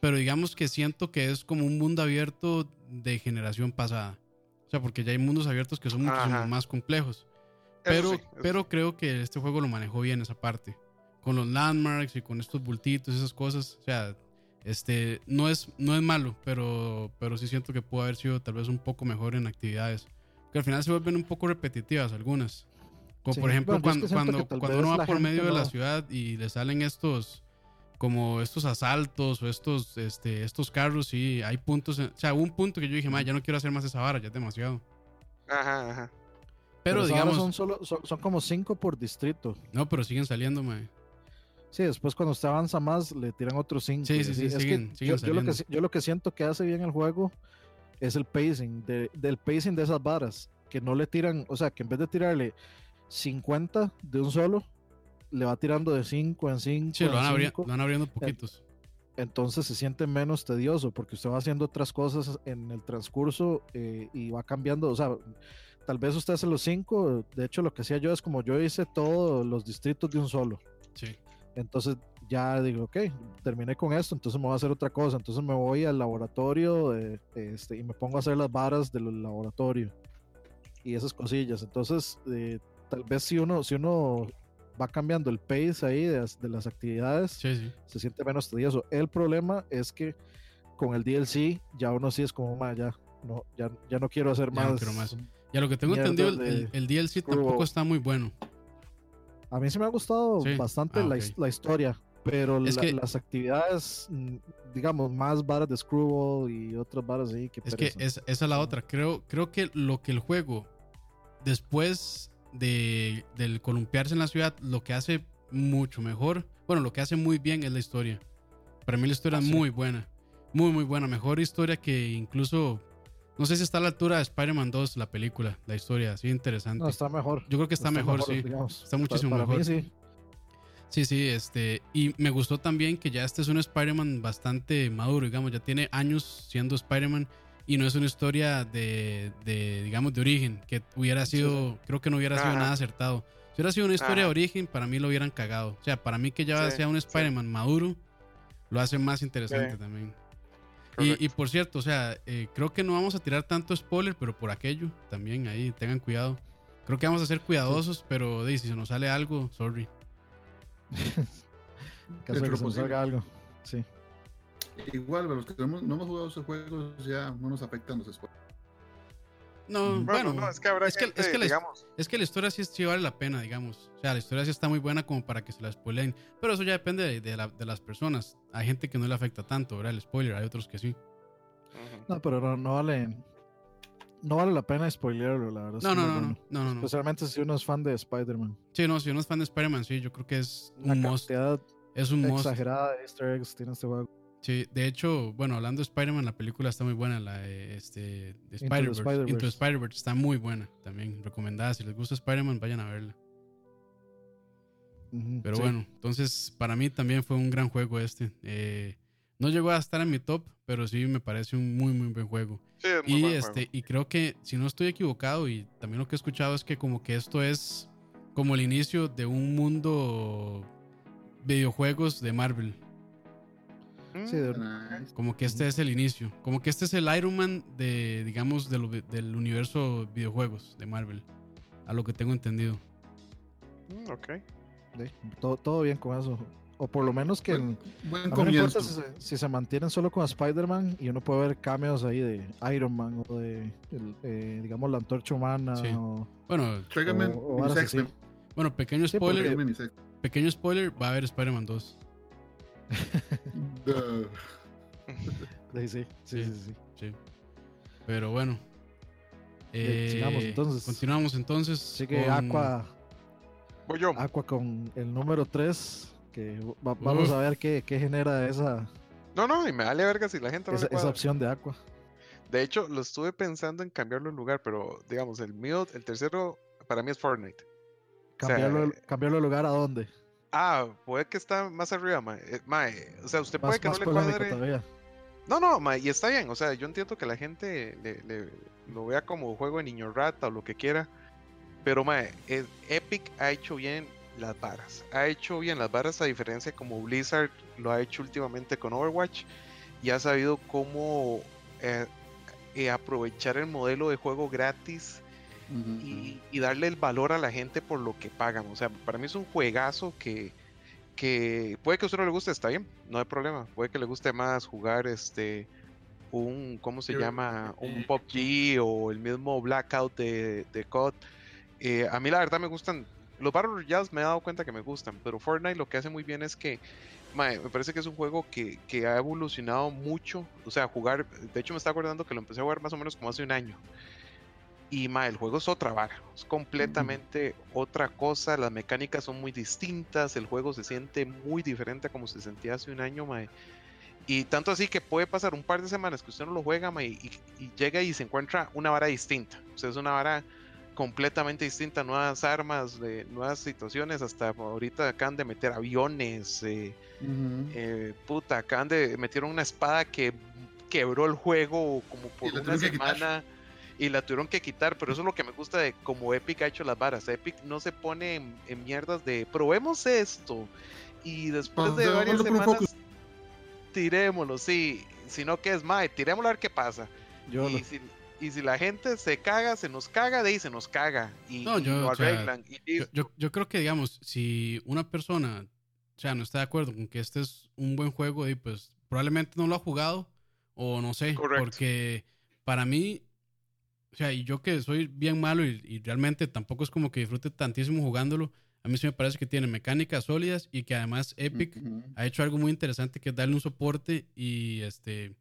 pero digamos que siento que es como un mundo abierto de generación pasada. O sea, porque ya hay mundos abiertos que son muchísimo más complejos. Pero, pero creo que este juego lo manejó bien esa parte. Con los landmarks y con estos bultitos, esas cosas. O sea, este, no es, no es malo, pero, pero sí siento que pudo haber sido tal vez un poco mejor en actividades. Que al final se vuelven un poco repetitivas algunas. Como por ejemplo cuando, cuando, cuando uno va por medio de la ciudad y le salen estos como estos asaltos o estos, este, estos carros y hay puntos, o sea, un punto que yo dije, ya no quiero hacer más esa vara, ya es demasiado. Ajá, ajá. Pero, digamos... Son, solo, son, como cinco por distrito. No, pero siguen saliendo, mae. Sí, después cuando usted avanza más, le tiran otros cinco. Sí, sí, sí, siguen, yo, lo que, yo, lo que, siento que hace bien el juego es el pacing, del pacing de esas varas, que no le tiran, o sea, que en vez de tirarle 50 de un solo, le va tirando de 5 en 5. Sí, lo van, abriendo, poquitos. Entonces se siente menos tedioso porque usted va haciendo otras cosas en el transcurso eh, y va cambiando. O sea, tal vez usted hace los 5. De hecho, lo que hacía yo es como yo hice todos los distritos de un solo. Sí. Entonces ya digo, ok, terminé con esto, entonces me voy a hacer otra cosa. Entonces me voy al laboratorio este, y me pongo a hacer las varas del laboratorio y esas cosillas. Entonces, eh, tal vez si uno, si uno va cambiando el pace ahí de, las actividades, se siente menos tedioso. El problema es que con el DLC ya uno sí es como, más ya, no, ya, ya no quiero hacer más. Ya lo que tengo entendido, el, el, DLC tampoco está muy bueno. A mí sí me ha gustado bastante ah, la, historia, pero las actividades, mm, digamos, más varas de Screwball y otras varas ahí que... Es que es, esa es la otra. Creo, creo que lo que el juego después de, del columpiarse en la ciudad, lo que hace mucho mejor, bueno, lo que hace muy bien es la historia. Para mí la historia es ah, muy buena, muy, muy buena. Mejor historia que incluso, no sé si está a la altura de Spider-Man 2, la película, la historia, así interesante. No, está mejor. Yo creo que está, mejor, sí. Está muchísimo mejor. sí. Sí, sí, este, y me gustó también que ya este es un Spider-Man bastante maduro, digamos, ya tiene años siendo Spider-Man y no es una historia de, de digamos, de origen, que hubiera sido, creo que no hubiera sido nada acertado. Si hubiera sido una historia de origen, para mí lo hubieran cagado. O sea, para mí que ya sea un Spider-Man maduro, lo hace más interesante también. Y, y, por cierto, o sea, eh, creo que no vamos a tirar tanto spoiler, pero por aquello también ahí tengan cuidado. Creo que vamos a ser cuidadosos, pero si se nos sale algo, sorry. Caso de que se nos salga algo, sí. Igual, los que no hemos, jugado esos juegos ya no nos afectan los spoilers. No, bueno, es, que es, que, es, que la, es que la historia sí, sí, vale la pena, digamos. O sea, la historia sí está muy buena como para que se la spoilen. Pero eso ya depende de, la, de las personas. Hay gente que no le afecta tanto, ¿verdad? El spoiler, hay otros que sí. No, pero no, vale. No vale la pena spoilerlo, la verdad. No, no, no, no, no, Especialmente si uno es fan de Spider-Man. Sí, no, si uno es fan de Spider-Man, sí, yo creo que es un la Es un exagerada de Easter eggs tiene este juego. Sí, de hecho, bueno, hablando de Spider-Man, la película está muy buena, la de, este, Spider-Verse. Into Spider-Verse está muy buena también, recomendada. Si les gusta Spider-Man, vayan a verla. Pero bueno, entonces para mí también fue un gran juego este. Eh, no llegó a estar en mi top, pero sí me parece un muy, muy buen juego. y, este, y creo que, si no estoy equivocado, y también lo que he escuchado es que como que esto es como el inicio de un mundo videojuegos de Marvel. Mm. Como que este es el inicio. Como que este es el Iron Man de, digamos, del universo videojuegos de Marvel. A lo que tengo entendido. Mm, ok. todo, todo bien con eso. O por lo menos que. Buen, buen a mí no comienzo. importa si se, si se mantienen solo con Spider-Man y uno puede ver cameos ahí de Iron Man o de, el, eh, digamos, la antorcha humana. Sí. O, Bueno, o- o. X-Men. bueno, pequeño Sí, spoiler, pequeño spoiler, va a haber Spider-Man 2. Sí, sí, sí, Sí. sí, sí. Sí. Pero bueno. Sigamos, Eh, entonces. Continuamos entonces. Sigue con- Aqua, Voy yo. Aqua con el número 3. Que va- vamos Uf. a ver qué, qué genera esa, No, no, y me vale verga si la gente no esa, le esa cuadra. opción de Aqua. De hecho, lo estuve pensando en cambiarlo en lugar, pero digamos, el mío, el tercero, para mí es Fortnite. O sea, Cambiarlo, eh, cambiarlo de lugar a dónde. Ah, puede que está más arriba, mae. Eh, mae, O sea, usted puede que no le cuadre. todavía. No, no, mae, y está bien. O sea, yo entiendo que la gente le, le- lo vea como juego de niño rata o lo que quiera. Pero, mae, eh, Epic ha hecho bien las varas. Ha hecho bien las varas a diferencia como Blizzard lo ha hecho últimamente con Overwatch. Y ha sabido cómo eh, eh, aprovechar el modelo de juego gratis y darle el valor a la gente por lo que pagan. O sea, para mí es un juegazo que, que puede que a usted no le guste, está bien, no hay problema. Puede que le guste más jugar este un, ¿cómo se llama? Un eh, PUBG o el mismo Blackout de, de COD. Eh, a mí la verdad me gustan, los Battle Royales me he dado cuenta que me gustan, pero Fortnite lo que hace muy bien es que mae, me parece que es un juego que, que ha evolucionado mucho. O sea, jugar, de hecho me está acordando que lo empecé a jugar más o menos como hace un año. Y ma, el juego es otra vara, es completamente otra cosa, las mecánicas son muy distintas, el juego se siente muy diferente a como se sentía hace un año, mae. Y tanto así que puede pasar un par de semanas que usted no lo juega, mae, y, y llega y se encuentra una vara distinta. O sea, es una vara completamente distinta, nuevas armas, de, nuevas situaciones, hasta ahorita acaban de meter aviones, eh, eh, puta, acaban de metieron una espada que quebró el juego como por una semana y la tuvieron que quitar, pero eso es lo que me gusta de como Epic ha hecho las varas. Epic no se pone en, en mierdas de probemos esto y después de Pasémoslo varias semanas tirémoslo, sí, sino que es mae, tirémoslo a ver qué pasa. Yo Y si, y si la gente se caga, se nos caga, de ahí se nos caga y, No, y yo, lo o sea, arreglan. y Yo, listo. yo, yo creo que, digamos, si una persona, o sea, no está de acuerdo con que este es un buen juego, y pues probablemente no lo ha jugado, o no sé, Correcto. porque para mí, o sea, y yo que soy bien malo y, y realmente tampoco es como que disfrute tantísimo jugándolo, a mí sí me parece que tiene mecánicas sólidas y que además Epic ha hecho algo muy interesante que es darle un soporte y este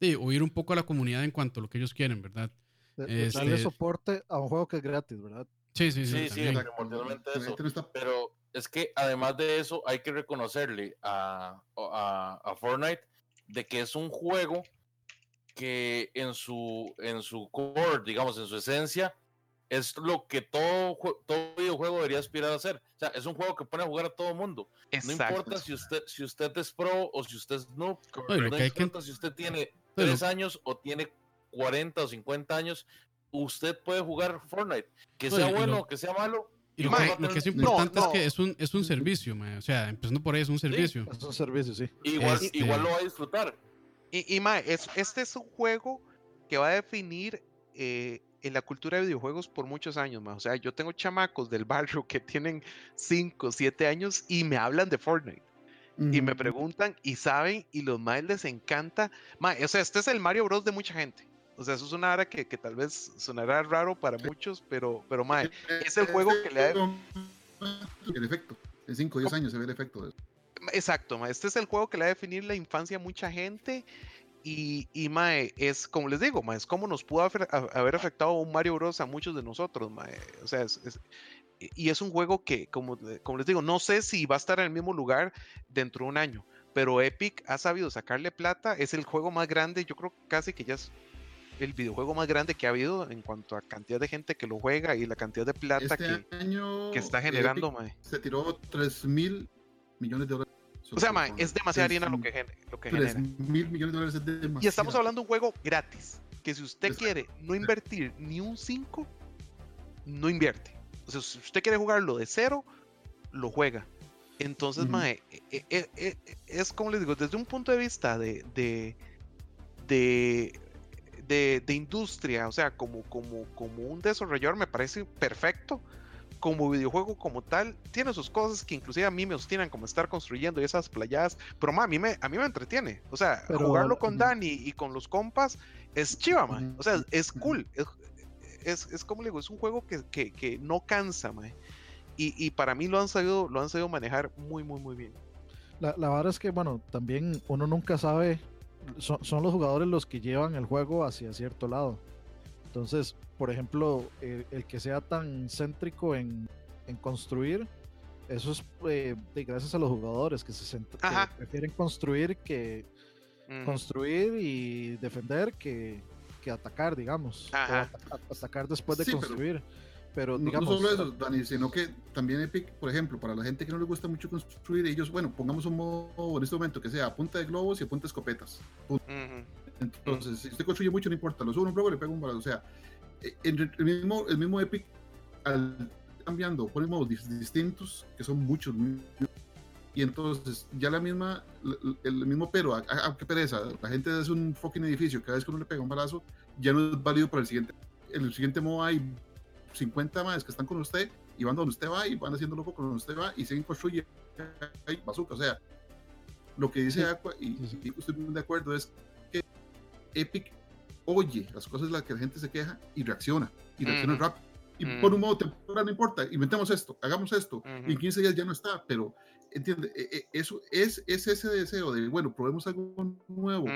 sí, oír un poco a la comunidad en cuanto a lo que ellos quieren, ¿verdad? este- darle soporte a un juego que es gratis, ¿verdad? Sí, sí, sí. Sí, primordialmente eso. Pero es que además de eso hay que reconocerle a, a, a Fortnite de que es un juego que en su, en su core, digamos, en su esencia, es lo que todo, todo videojuego debería aspirar a hacer. O sea, es un juego que pone a jugar a todo mundo. No Exacto. importa si usted, si usted es pro o si usted es noob, No, lo no que hay que- importa si usted tiene No, lo- tres años o tiene 40 o 50 años, usted puede jugar Fortnite. Que No, sea bueno lo- o que sea malo. Y lo, Mae, lo que es no, importante es no. que es un, es un servicio, mae. o sea, empezando por ahí es un servicio. Es un servicio, sí. Igual, Este- igual lo va a disfrutar. Y, y mae, es- este es un juego que va a definir eh, en la cultura de videojuegos por muchos años, mae. O sea, yo tengo chamacos del barrio que tienen 5, 7 años y me hablan de Fortnite. Y me preguntan y saben y los maes les encanta. Mae, o sea, este es el Mario Bros de mucha gente. O sea, eso es una hora que, que tal vez sonará raro para muchos, pero, pero mae, es el juego que le da- El efecto. En 5 o 10 años se ve el efecto de eso. Exacto, ma, este es el juego que le va a definir la infancia a mucha gente. Y, y mae, es como les digo, mae, es como nos pudo haber, a- haber afectado un Mario Bros. a muchos de nosotros. mae, O sea, es, es- y es un juego que, como, como les digo, no sé si va a estar en el mismo lugar dentro de un año. Pero Epic ha sabido sacarle plata. Es el juego más grande, yo creo casi que ya es el videojuego más grande que ha habido en cuanto a cantidad de gente que lo juega y la cantidad de plata Este que, año que está generando, mae. se tiró 3 mil millones de dólares. O sea, mae, es demasiada harina lo que, gen- lo que 3 genera. mil millones de dólares es demasiado. Y estamos hablando de un juego gratis. Que si usted Exacto. quiere no invertir ni un 5, no invierte. O sea, si usted quiere jugarlo de cero, lo juega. Entonces, Ujú. mae, e- e- e- es como les digo, desde un punto de vista de, de, de, de- de industria, o sea, como, como, como un desarrollador me parece perfecto, como videojuego como tal, tiene sus cosas que inclusive a mí me obstinan, como estar construyendo esas playadas, pero ma, a mí me, a mí me entretiene. O sea, jugarlo con Dani y con los compas es chiva, man. O sea, es cool. Es, es, como le digo, es un juego que, que, que no cansa, man. Y, y, para mí lo han sabido, lo han sabido manejar muy, muy, muy bien. La, la verdad es que, bueno, también uno nunca sabe, son, son los jugadores los que llevan el juego hacia cierto lado. Entonces, por ejemplo, el, que sea tan céntrico en, construir, eso es eh, gracias a los jugadores que se prefieren construir que construir y defender que, atacar, digamos. atacar después de construir. Pero, digamos, no solo eso, Dani, sino que también Epic, por ejemplo, para la gente que no le gusta mucho construir, ellos, bueno, pongamos un modo en este momento que sea a punta de globos y a punta de escopetas. Entonces, si usted construye mucho, no importa, lo subo un luego le pego un balazo. O sea, eh, el, mismo, el mismo Epic, al cambiando, pone modos distintos, que son muchos, y entonces ya la misma, el, mismo pero, a, qué pereza, la gente hace un fucking edificio, cada vez que uno le pega un balazo, ya no es válido para el siguiente. En el siguiente modo hay 50 más que están con usted y van donde usted va y van haciendo loco con donde usted va y siguen construyendo hay bazooka. O sea, lo que dice Aqua, y, y estoy muy de acuerdo, es Epic oye las cosas de las que la gente se queja y reacciona, y reacciona rápido. Y por un modo temporal no importa, inventemos esto, hagamos esto, y en 15 días ya no está, pero entiende, e, e, eso es, es ese deseo de, bueno, probemos algo nuevo,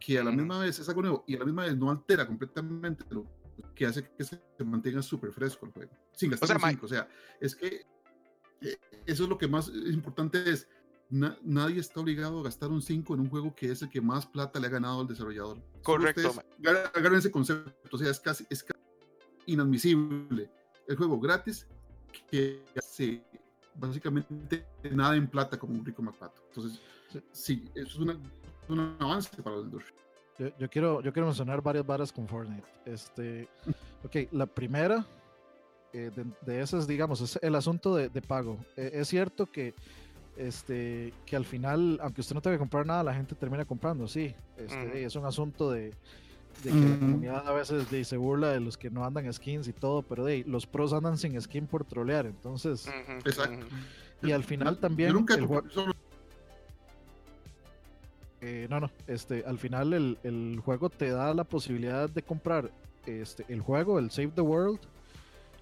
que a la misma vez es algo nuevo y a la misma vez no altera completamente lo que hace que se mantenga súper fresco el juego, sin gastar o sea, o sea, es que eh, eso es lo que más importante es, nadie está obligado a gastar un 5 en un juego que es el que más plata le ha ganado al desarrollador. Correcto. Agarren ese concepto, o sea, es casi, es inadmisible. El juego gratis que hace básicamente nada en plata como un rico MacPato. Entonces, sí, eso es, una, un avance para la industria. Yo, yo, quiero, yo quiero mencionar varias varas con Fortnite. Este, ok, la primera eh, de, esas, digamos, es el asunto de, pago. Eh, es cierto que este, que al final, aunque usted no tenga que comprar nada, la gente termina comprando, sí. Este, Es un asunto de, que la comunidad a veces se burla de los que no andan skins y todo, pero de, los pros andan sin skin por trolear, entonces. Exacto. Y al final también. nunca eh, no, no, este, al final el, el, juego te da la posibilidad de comprar este, el juego, el Save the World,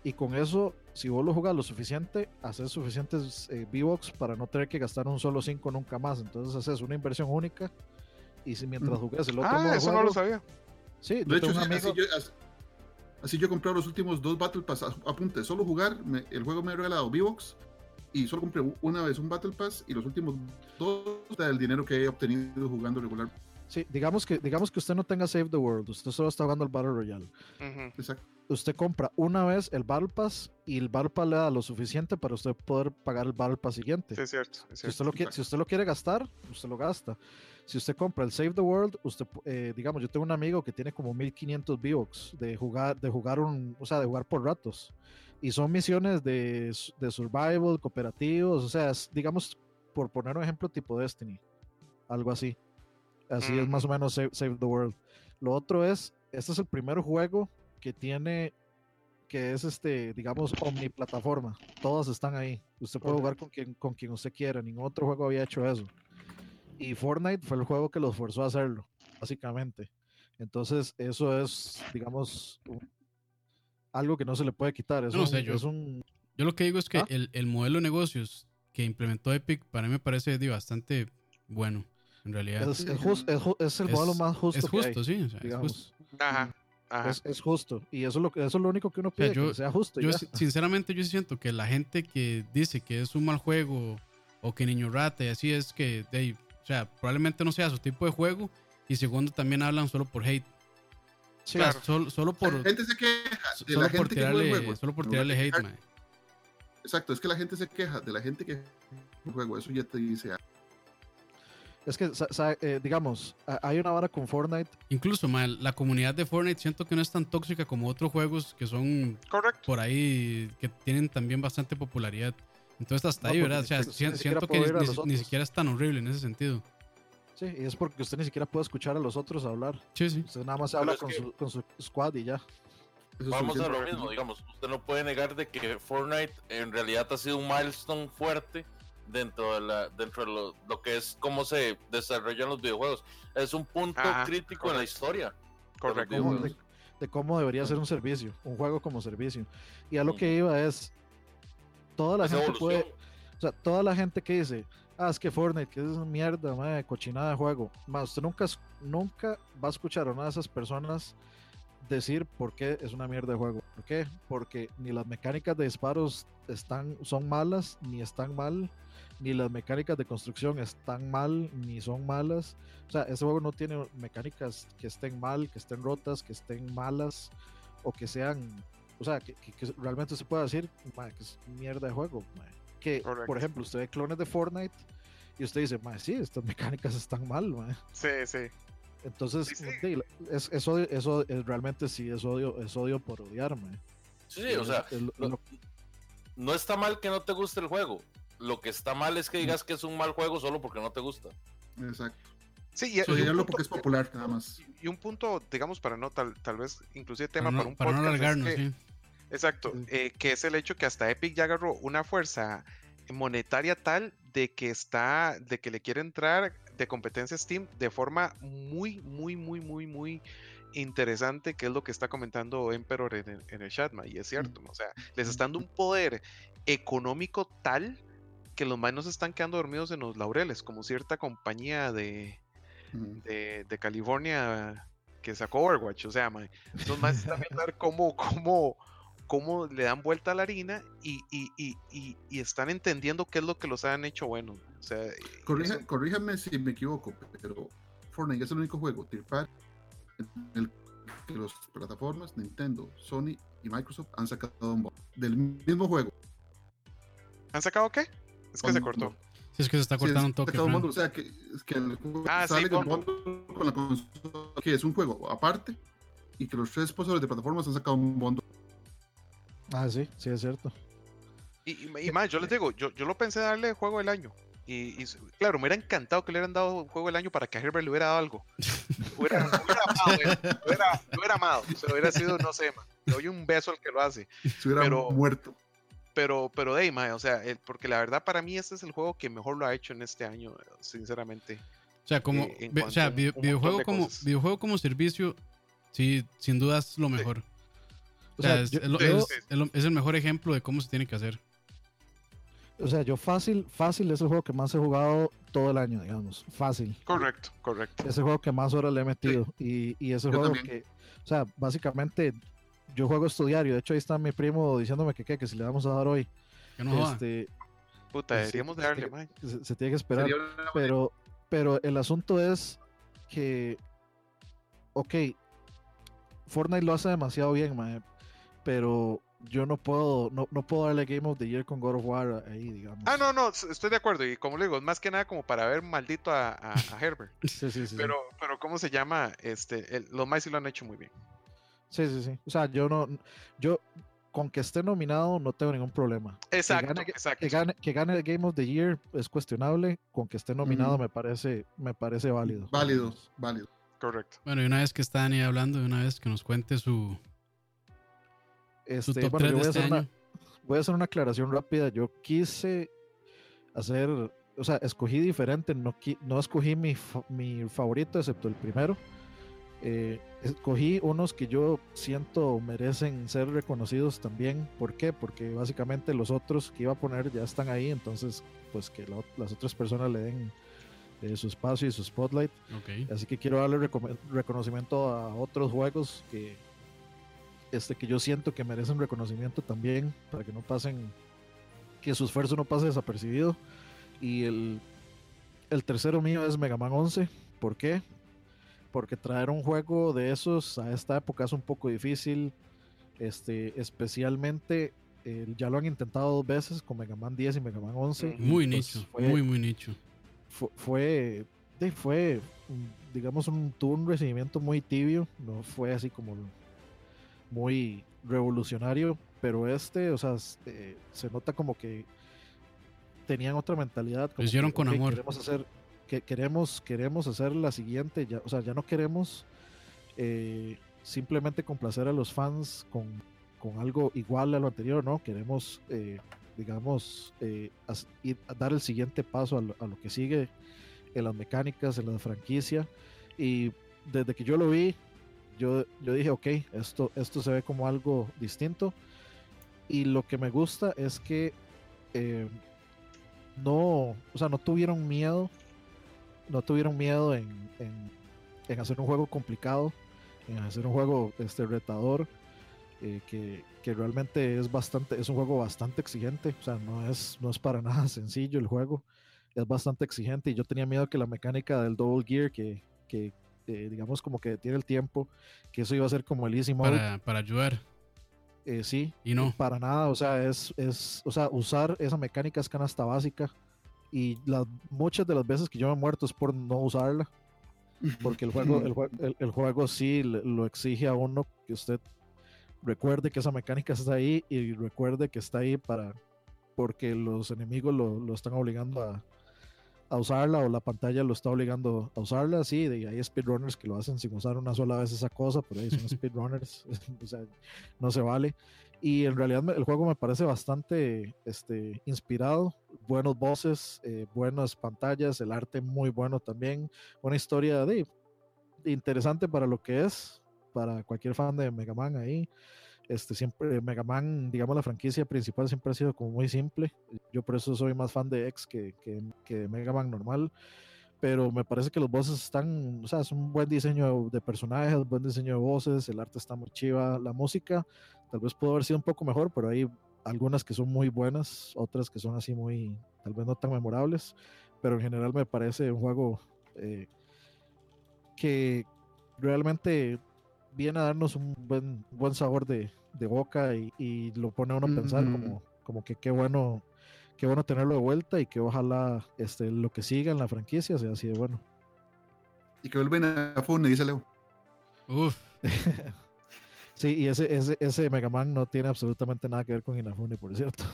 y con eso si vos lo jugás lo suficiente, haces suficientes eh, V-Box para no tener que gastar un solo 5 nunca más. Entonces haces una inversión única y si mientras jugues el otro Ah, eso no lo sabía. Sí, de hecho, así, yo, he comprado los últimos dos Battle Pass. Apunte, solo jugar, el juego me ha regalado V-Box y solo compré una vez un Battle Pass y los últimos dos del dinero que he obtenido jugando regular. Sí, digamos que, digamos que usted no tenga Save the World, usted solo está jugando el Battle Royale. Exacto usted compra una vez el Battle Pass y el Battle Pass le da lo suficiente para usted poder pagar el Battle Pass siguiente. Sí, es cierto. Si, usted lo quiere, si usted lo quiere gastar, usted lo gasta. Si usted compra el Save the World, usted, eh, digamos, yo tengo un amigo que tiene como 1500 V-Bucks de jugar, de jugar un, o sea, de jugar por ratos. Y son misiones de, de survival, cooperativos, o sea, digamos, por poner un ejemplo tipo Destiny, algo así. Así es más o menos Save, Save the World. Lo otro es, este es el primer juego que tiene, que es este, digamos, omniplataforma. Todas están ahí. Usted puede jugar con quien, con quien usted quiera. Ningún otro juego había hecho eso. Y Fortnite fue el juego que los forzó a hacerlo, básicamente. Entonces, eso es, digamos, algo que no se le puede quitar. Es, un, yo, es un... yo lo que digo es que ¿Ah? el, el, modelo de negocios que implementó Epic para mí me parece bastante bueno, en realidad. Es, es, el modelo más justo. Es justo, sí. digamos. Ajá. Es, justo. Y eso es, lo, eso es lo único que uno pide, que sea justo. Yo, sinceramente, yo siento que la gente que dice que es un mal juego o que niño rata y así es que, o sea, probablemente no sea su tipo de juego. Y segundo, también hablan solo por hate. claro. solo, por. La gente se queja de solo la gente por tirarle, Solo por tirarle hate, man. Exacto, es que la gente se queja de la gente que juego. Eso ya te dice es que, eh, digamos, hay una vara con Fortnite. Incluso, mal, la comunidad de Fortnite siento que no es tan tóxica como otros juegos que son por ahí, que tienen también bastante popularidad. Entonces, hasta ahí, ¿verdad? O sea, siento que ni, siquiera es tan horrible en ese sentido. Sí, y es porque usted ni siquiera puede escuchar a los otros hablar. Sí, sí. Usted nada más habla con, su, con su squad y ya. Vamos a lo mismo, digamos, usted no puede negar de que Fortnite en realidad ha sido un milestone fuerte dentro de la dentro de lo, que es cómo se desarrollan los videojuegos. Es un punto crítico en la historia. Correcto. De, cómo debería ser un servicio, un juego como servicio. Y a lo que iba es toda la gente puede, o sea, toda la gente que dice, ah, es que Fortnite, que es una mierda, madre, cochinada de juego. Más, usted nunca, nunca va a escuchar a una de esas personas decir por qué es una mierda de juego. ¿Por qué? Porque ni las mecánicas de disparos están, son malas, ni están mal, ni las mecánicas de construcción están mal, ni son malas. O sea, ese juego no tiene mecánicas que estén mal, que estén rotas, que estén malas, o que sean, o sea, que, realmente se pueda decir que es mierda de juego. Que, por ejemplo, usted ve clones de Fortnite y usted dice, sí, estas mecánicas están mal. Sí, sí. Entonces, Es, eso, eso es, realmente sí es odio, es odio por odiarme. Sí, o sea, no, está mal que no te guste el juego. Lo que está mal es que digas que es un mal juego solo porque no te gusta. Exacto. Sí, y, porque es popular, nada más. Y un punto, digamos, para no, tal, tal vez, inclusive tema para, un podcast. No alargarnos, Exacto, eh, que es el hecho que hasta Epic ya agarró una fuerza monetaria tal de que está, de que le quiere entrar de competencia Steam de forma muy, muy, muy, muy, muy interesante, que es lo que está comentando Emperor en, el chat, y es cierto, o sea, les está dando un poder económico tal que los más se están quedando dormidos en los laureles, como cierta compañía de, de, California que sacó Overwatch, o sea, los más están viendo cómo, cómo, cómo le dan vuelta a la harina y, y, y, y, están entendiendo qué es lo que los han hecho bueno. O sea, Corríjame si me equivoco, pero Fortnite es el único juego tier en el que las plataformas Nintendo, Sony y Microsoft han sacado un del mismo juego. ¿Han sacado qué? Es que se cortó. Sí, es que se está cortando un toque. o sea, que, que el juego ah, sale con la consola, que es un juego aparte y que los tres sponsors de plataformas han sacado un bondo Ah, sí, sí, es cierto. Y, más, yo les digo, yo, yo lo pensé darle juego del año. Y, claro, me hubiera encantado que le hubieran dado juego del año para que a Herbert le hubiera dado algo. hubiera, hubiera amado, eh, hubiera, hubiera amado. Se hubiera sido, no sé, le doy un beso al que lo hace. Se hubiera muerto. Pero, pero de o sea, porque la verdad para mí este es el juego que mejor lo ha hecho en este año, sinceramente. O sea, como, eh, o sea, videojuego, como, videojuego como servicio, sí, sin duda es lo mejor es, el mejor ejemplo de cómo se tiene que hacer. O sea, yo fácil, fácil es el juego que más he jugado todo el año, digamos. Fácil. Correcto, correcto. Es el juego que más horas le he metido. Y, y es el juego que, o sea, básicamente yo juego estudiario. De hecho, ahí está mi primo diciéndome que, que, que si le vamos a dar hoy. este, Puta, deberíamos darle, se, se, tiene que esperar. Pero, pero el asunto es que, ok, Fortnite lo hace demasiado bien, man pero yo no puedo, no, no, puedo darle Game of the Year con God of War ahí, digamos. Ah, no, no, estoy de acuerdo. Y como le digo, más que nada como para ver maldito a, a, Herbert. sí, sí, sí. Pero, pero ¿cómo se llama? Este, los más sí lo han hecho muy bien. Sí, sí, sí. O sea, yo no, yo con que esté nominado no tengo ningún problema. Exacto, que gane, exacto. Que gane, que gane, el Game of the Year es cuestionable. Con que esté nominado me parece, me parece válido. Válido, válido. Correcto. Bueno, y una vez que está Dani hablando, de una vez que nos cuente su, este, bueno, yo voy a, este hacer una, voy a hacer una aclaración rápida. Yo quise hacer, o sea, escogí diferente, no, no escogí mi, mi favorito, excepto el primero. Eh, escogí unos que yo siento merecen ser reconocidos también. ¿Por qué? Porque básicamente los otros que iba a poner ya están ahí, entonces pues que las otras personas le den eh, su espacio y su spotlight. Así que quiero darle reconocimiento a otros juegos que, este, que yo siento que merecen reconocimiento también, para que no pasen, que su esfuerzo no pase desapercibido. Y el, el tercero mío es Mega Man 11. ¿Por qué? Porque traer un juego de esos a esta época es un poco difícil, este, especialmente ya lo han intentado dos veces con Mega Man 10 y Mega Man 11. Muy pues nicho, muy, muy nicho. Fue, fue, fue, digamos, un, tuvo un recibimiento muy tibio, no fue así como muy revolucionario, pero este, o sea, este, se nota como que tenían otra mentalidad. Lo hicieron con amor. Queremos hacer, que, queremos, queremos hacer la siguiente, ya, o sea, ya no queremos eh, simplemente complacer a los fans con, con algo igual a lo anterior, ¿no? Queremos, eh, digamos, eh, dar el siguiente paso a lo, a lo, que sigue en las mecánicas, en la franquicia. Y desde que yo lo vi, yo, yo dije, ok, esto, esto se ve como algo distinto. Y lo que me gusta es que eh, no, o sea, no tuvieron miedo, no tuvieron miedo en, en, hacer un juego complicado, en hacer un juego este, retador, eh, que, que, realmente es bastante, es un juego bastante exigente, o sea, no es, no es para nada sencillo el juego, es bastante exigente y yo tenía miedo que la mecánica del Double Gear, que, que eh, digamos como que tiene el tiempo, que eso iba a ser como el Easy Mode. Para, para ayudar. Eh, sí. Y no. Para nada, o sea, es, es, o sea, usar esa mecánica es canasta básica y las, muchas de las veces que yo me he muerto es por no usarla. Porque el juego, el, el, juego sí lo exige a uno que usted recuerde que esa mecánica está ahí y recuerde que está ahí para porque los enemigos lo, lo están obligando a, a usarla o la pantalla lo está obligando a usarla, sí, y hay speedrunners que lo hacen sin usar una sola vez esa cosa, pero ahí son speedrunners, o sea, no se vale. Y en realidad el juego me parece bastante este, inspirado, buenos voces, eh, buenas pantallas, el arte muy bueno también, una historia de, interesante para lo que es, para cualquier fan de Mega Man ahí. Este, siempre, Mega Man, digamos, la franquicia principal siempre ha sido como muy simple. Yo por eso soy más fan de X que, que, que Mega Man normal. Pero me parece que los voces están, o sea, es un buen diseño de personajes, buen diseño de voces, el arte está muy chiva, la música tal vez pudo haber sido un poco mejor, pero hay algunas que son muy buenas, otras que son así muy, tal vez no tan memorables, pero en general me parece un juego eh, que realmente viene a darnos un buen, buen sabor de, de boca y, lo pone a uno a pensar como, como que qué bueno, qué bueno tenerlo de vuelta y que ojalá este, lo que siga en la franquicia sea así de bueno. Y que vuelven a Fune, dice Leo. Uf. sí, y ese, ese, ese Mega Man no tiene absolutamente nada que ver con Inafune, por cierto.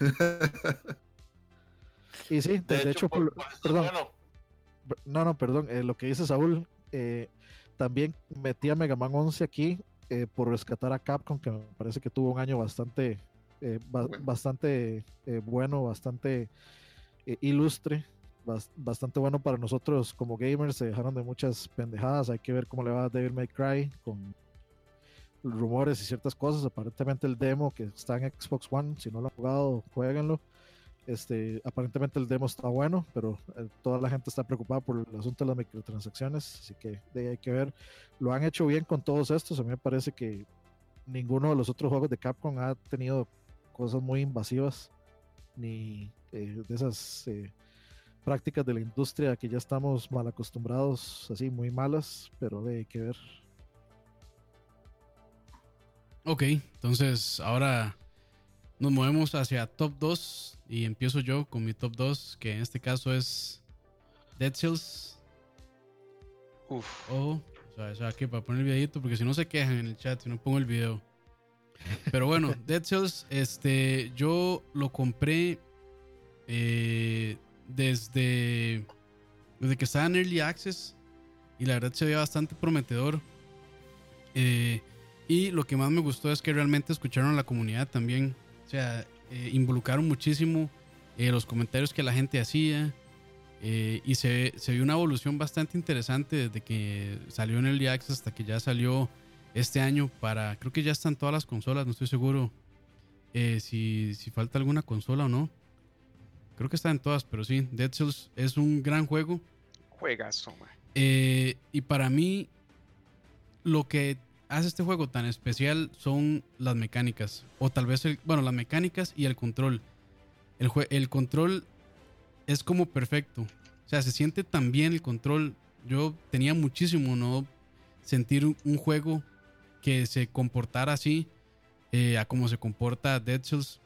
y sí, de, hecho, perdón. No, no, perdón. Eh, lo que dice Saúl, eh, también metí a Mega Man 11 aquí eh, por rescatar a Capcom, que me parece que tuvo un año bastante, eh, bueno. bastante eh, bueno, bastante ilustre, bastante bueno para nosotros como gamers. Se dejaron de muchas pendejadas. Hay que ver cómo le va a Devil May Cry con rumores y ciertas cosas. Aparentemente el demo que está en Xbox One, si no lo han jugado, jueguenlo. Este, aparentemente el demo está bueno, pero eh, toda la gente está preocupada por el asunto de las microtransacciones, así que de hay que ver. Lo han hecho bien con todos estos. A mí me parece que ninguno de los otros juegos de Capcom ha tenido cosas muy invasivas ni eh, de esas eh, prácticas de la industria que ya estamos mal acostumbrados, así muy malas, pero de hay que ver. Ok, entonces ahora nos movemos hacia top 2 y empiezo yo con mi top 2, que en este caso es Dead Cells. Uf. o sea, aquí para poner el videito, porque si no se quejan en el chat si no pongo el video. Pero bueno, Dead Cells, este, yo lo compré eh, desde, desde que estaba en Early Access y la verdad se veía bastante prometedor. Eh, y lo que más me gustó es que realmente escucharon a la comunidad también. O sea, eh, involucraron muchísimo eh, los comentarios que la gente hacía. Eh, y se, se, vio una evolución bastante interesante desde que salió en el Access hasta que ya salió este año para, creo que ya están todas las consolas, no estoy seguro si, si, falta alguna consola o no. Creo que están todas, pero sí, Dead Cells es un gran juego. Juegazo, y para mí, lo que hace este juego tan especial son las mecánicas. O tal vez, el, bueno, las mecánicas y el control. El, el control es como perfecto. O sea, se siente tan bien el control. Yo tenía muchísimo no sentir un juego que se comportara así eh, a como se comporta Dead Cells.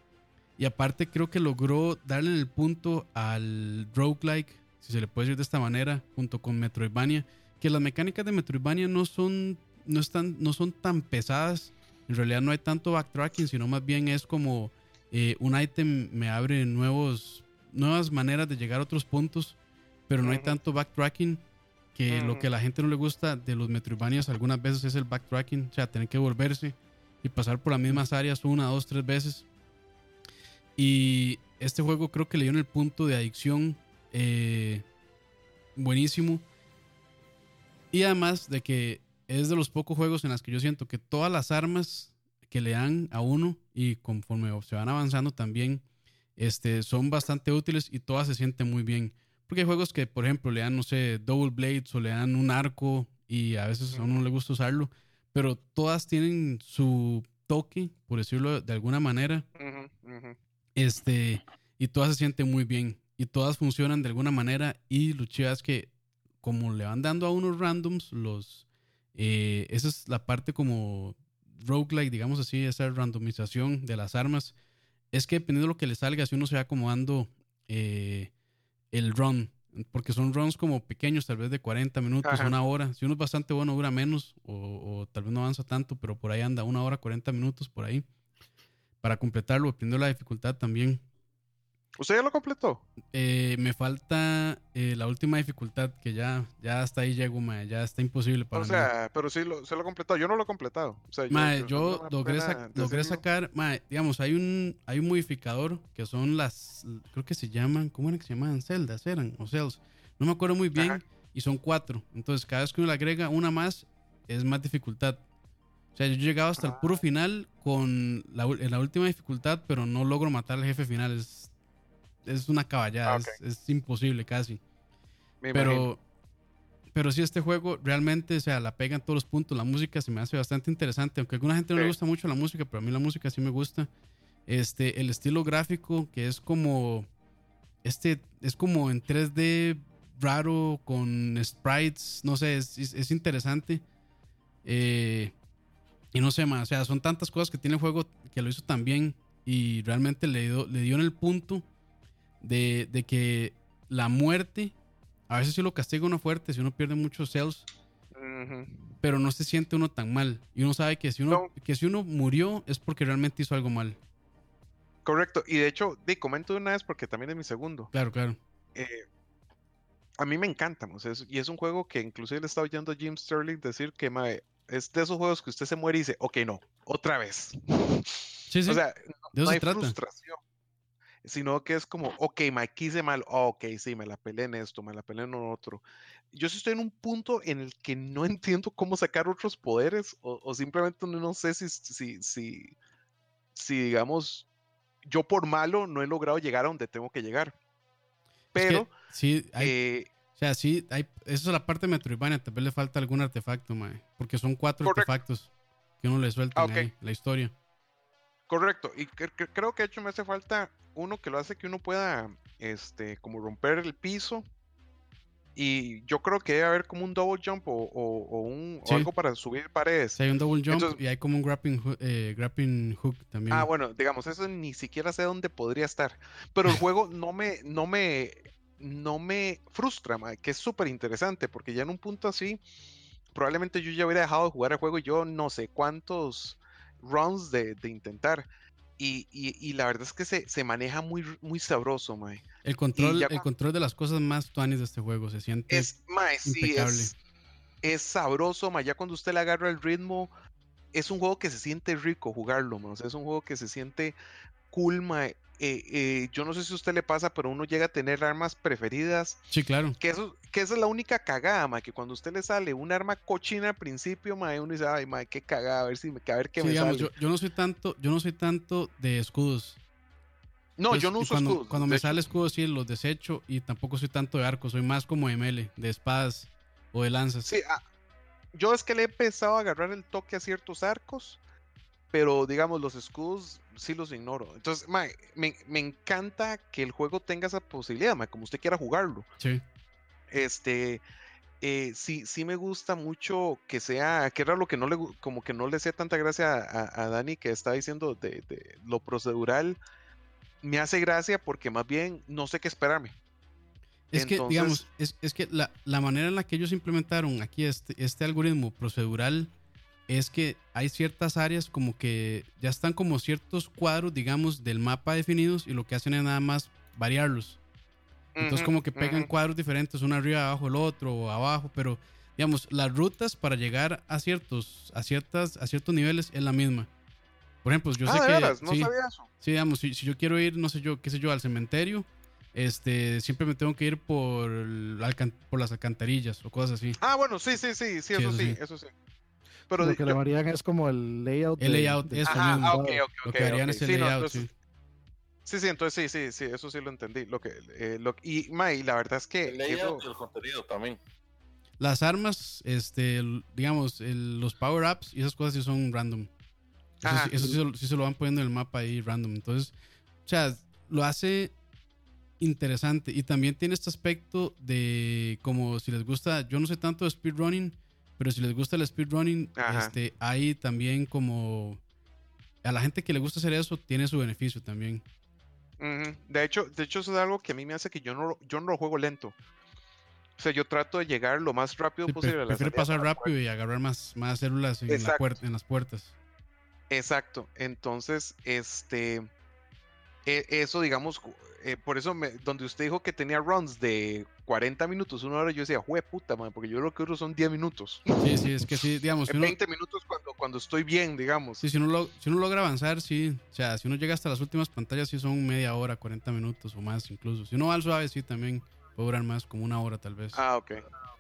Y aparte creo que logró darle el punto al roguelike, si se le puede decir de esta manera, junto con Metroidvania. Que las mecánicas de Metroidvania no son no, están, no son tan pesadas. En realidad no hay tanto backtracking, sino más bien es como eh, un ítem me abre nuevos, nuevas maneras de llegar a otros puntos, pero no hay tanto backtracking. que lo que a la gente no le gusta de los Metroidvanias algunas veces es el backtracking, o sea, tener que volverse y pasar por las mismas áreas una, dos, tres veces. Y este juego creo que le dio en el punto de adicción eh, buenísimo. Y además de que es de los pocos juegos en los que yo siento que todas las armas que le dan a uno y conforme se van avanzando también este, son bastante útiles y todas se sienten muy bien. Porque hay juegos que, por ejemplo, le dan, no sé, double blades o le dan un arco y a veces a uno no le gusta usarlo, pero todas tienen su toque, por decirlo de alguna manera. Este, y todas se sienten muy bien y todas funcionan de alguna manera y lo chido es que como le van dando a unos randoms, los, eh, esa es la parte como roguelike, digamos así, esa randomización de las armas, es que dependiendo de lo que le salga, si uno se va acomodando eh, el run, porque son runs como pequeños, tal vez de 40 minutos, una hora. Si uno es bastante bueno, dura menos o, o, tal vez no avanza tanto, pero por ahí anda una hora, 40 minutos por ahí para completarlo, dependiendo de la dificultad también. ¿Usted ya lo completó? Eh, me falta eh, la última dificultad, que ya, ya hasta ahí llego, ya está imposible para O sea, pero sí lo, se lo completó. Yo no lo he completado. O sea, yo, yo, logré, logré sacar, digamos, hay un, hay un modificador que son las, creo que se llaman, ¿cómo era que se llamaban? Celdas eran, o cells. No me acuerdo muy bien, y son cuatro. Entonces, cada vez que uno le agrega una más, es más dificultad. O sea, yo he llegado hasta el puro final con la, la última dificultad, pero no logro matar al jefe final. Es, es una caballada, ah, es, imposible casi. pero, pero sí, este juego realmente, o sea, la pega en todos los puntos. La música se me hace bastante interesante, aunque a alguna gente no le gusta mucho la música, pero a mí la música sí me gusta. Este, el estilo gráfico, que es como, este, es como en 3D raro, con sprites, no sé, es, es interesante. Eh, y no sé más, o sea, son tantas cosas que tiene el juego que lo hizo tan bien y realmente le dio, le dio en el punto de, de que la muerte, a veces si lo castiga uno fuerte, si uno pierde muchos cells, pero no se siente uno tan mal. Y uno sabe que si uno, que si uno murió es porque realmente hizo algo mal. Correcto, y de hecho, di, comento de una vez porque también es mi segundo. Claro, claro. Eh, a mí me encanta, y es un juego que inclusive le estaba oyendo a Jim Sterling decir que es de esos juegos que usted se muere y dice, ok, no, otra vez. Sí, sí. O sea, no, hay frustración, sino que es como, ok, me quise mal, ok, sí, me la peleé en esto, me la peleé en otro. Yo estoy en un punto en el que no entiendo cómo sacar otros poderes o, simplemente no sé si, si, si, si, digamos, yo por malo no he logrado llegar a donde tengo que llegar. Pero, sí, hay, eh, sea, sí, hay, eso es la parte Metroidvania. Tal vez le falta algún artefacto, mae. Porque son cuatro artefactos que uno le suelta ah, la historia. Correcto. Y creo que de hecho me hace falta uno que lo hace que uno pueda, este, como romper el piso. Y yo creo que debe haber como un double jump o, un, algo para subir paredes. Sí, hay un double jump y hay como un grappling, eh, grappling hook también. Ah, bueno, digamos, eso ni siquiera sé dónde podría estar. Pero el juego no me, no me no me frustra, que es súper interesante, porque ya en un punto así, probablemente yo ya hubiera dejado de jugar el juego y yo no sé cuántos runs de, intentar. Y, la verdad es que se, maneja muy, muy sabroso, mae. El control, el control de las cosas más tuanis de este juego se siente es, mae, sí, es, es, sabroso, mae. Ya cuando usted le agarra el ritmo, es un juego que se siente rico jugarlo, mae. es un juego que se siente cool, mae. Eh, eh, yo no sé si a usted le pasa, pero uno llega a tener armas preferidas. Sí, claro. Que eso, que esa es la única cagada, ma, que cuando a usted le sale un arma cochina al principio, ma, uno dice, ay, ma, qué cagada, a ver si me, a ver qué me sale. Yo, yo, no soy tanto, yo no soy tanto de escudos. No, pues, yo no uso cuando, escudos. Cuando me sale escudos, sí, los desecho y tampoco soy tanto de arcos, soy más como de mele, de espadas o de lanzas. Sí, ah, yo es que le he empezado a agarrar el toque a ciertos arcos, pero digamos, los escudos sí los ignoro. Entonces, me, encanta que el juego tenga esa posibilidad, como usted quiera jugarlo. Sí. Este, eh, sí, sí me gusta mucho que sea, que era lo que no le, como que no le sea tanta gracia a, Dani que está diciendo de, lo procedural. Me hace gracia porque más bien no sé qué esperarme. Es que, digamos, es, que la, la, manera en la que ellos implementaron aquí este, este algoritmo procedural es que hay ciertas áreas como que ya están como ciertos cuadros, digamos, del mapa definidos y lo que hacen es nada más variarlos. Entonces como que pegan cuadros diferentes, uno arriba, abajo, el otro, o abajo, pero digamos, las rutas para llegar a ciertos, a ciertas, a ciertos niveles es la misma. Por ejemplo, yo sé Ah, ¿de que. veras? No sí, sabía eso. sí, digamos, si, si yo quiero ir, no sé yo, qué sé yo, al cementerio, este, siempre me tengo que ir por, por las alcantarillas o cosas así. Ah, bueno, sí, sí, sí, sí, eso eso sí, sí. eso sí. Pero lo que yo- le varían es como el layout. El layout, de- eso Ajá, mismo. ah, ok, ok, Lo que harían ok. es el Sí, no, layout, entonces- sí. Sí, sí, entonces sí, sí, sí, eso sí lo entendí. Lo que, eh, lo, y, ma, y la verdad es que El layout eso- del contenido también. Las armas, este, el- digamos, el- los power-ups y esas cosas sí son random. Eso, Ajá. sí, eso sí, se lo- sí se lo van poniendo en el mapa ahí random. Entonces, o sea, lo hace interesante. Y también tiene este aspecto de como si les gusta, yo no sé tanto de speedrunning, pero si les gusta el speedrunning, este, hay también como... A la gente que le gusta hacer eso, tiene su beneficio también. De hecho, de hecho, eso es algo que a mí me hace que yo no, lo- yo no lo juego lento. O sea, yo trato de llegar lo más rápido Sí, posible a la prefiere salida pasar rápido y agarrar más, más células en, la Exacto. puerta, en las puertas. Exacto. Entonces, este, e- eso, digamos, eh, por eso, me- donde usted dijo que tenía runs de 40 minutos, una hora, yo decía, jue puta, man, porque yo lo que duro son 10 minutos. Sí, sí, es que sí, digamos, si En uno, 20 minutos cuando, cuando estoy bien, digamos. sí, si, uno lo- si uno logra avanzar, sí. O sea, si uno llega hasta las últimas pantallas, sí son media hora, 40 minutos o más incluso. Si uno va al suave, sí, también puede durar más, como una hora tal vez. Ah, ok.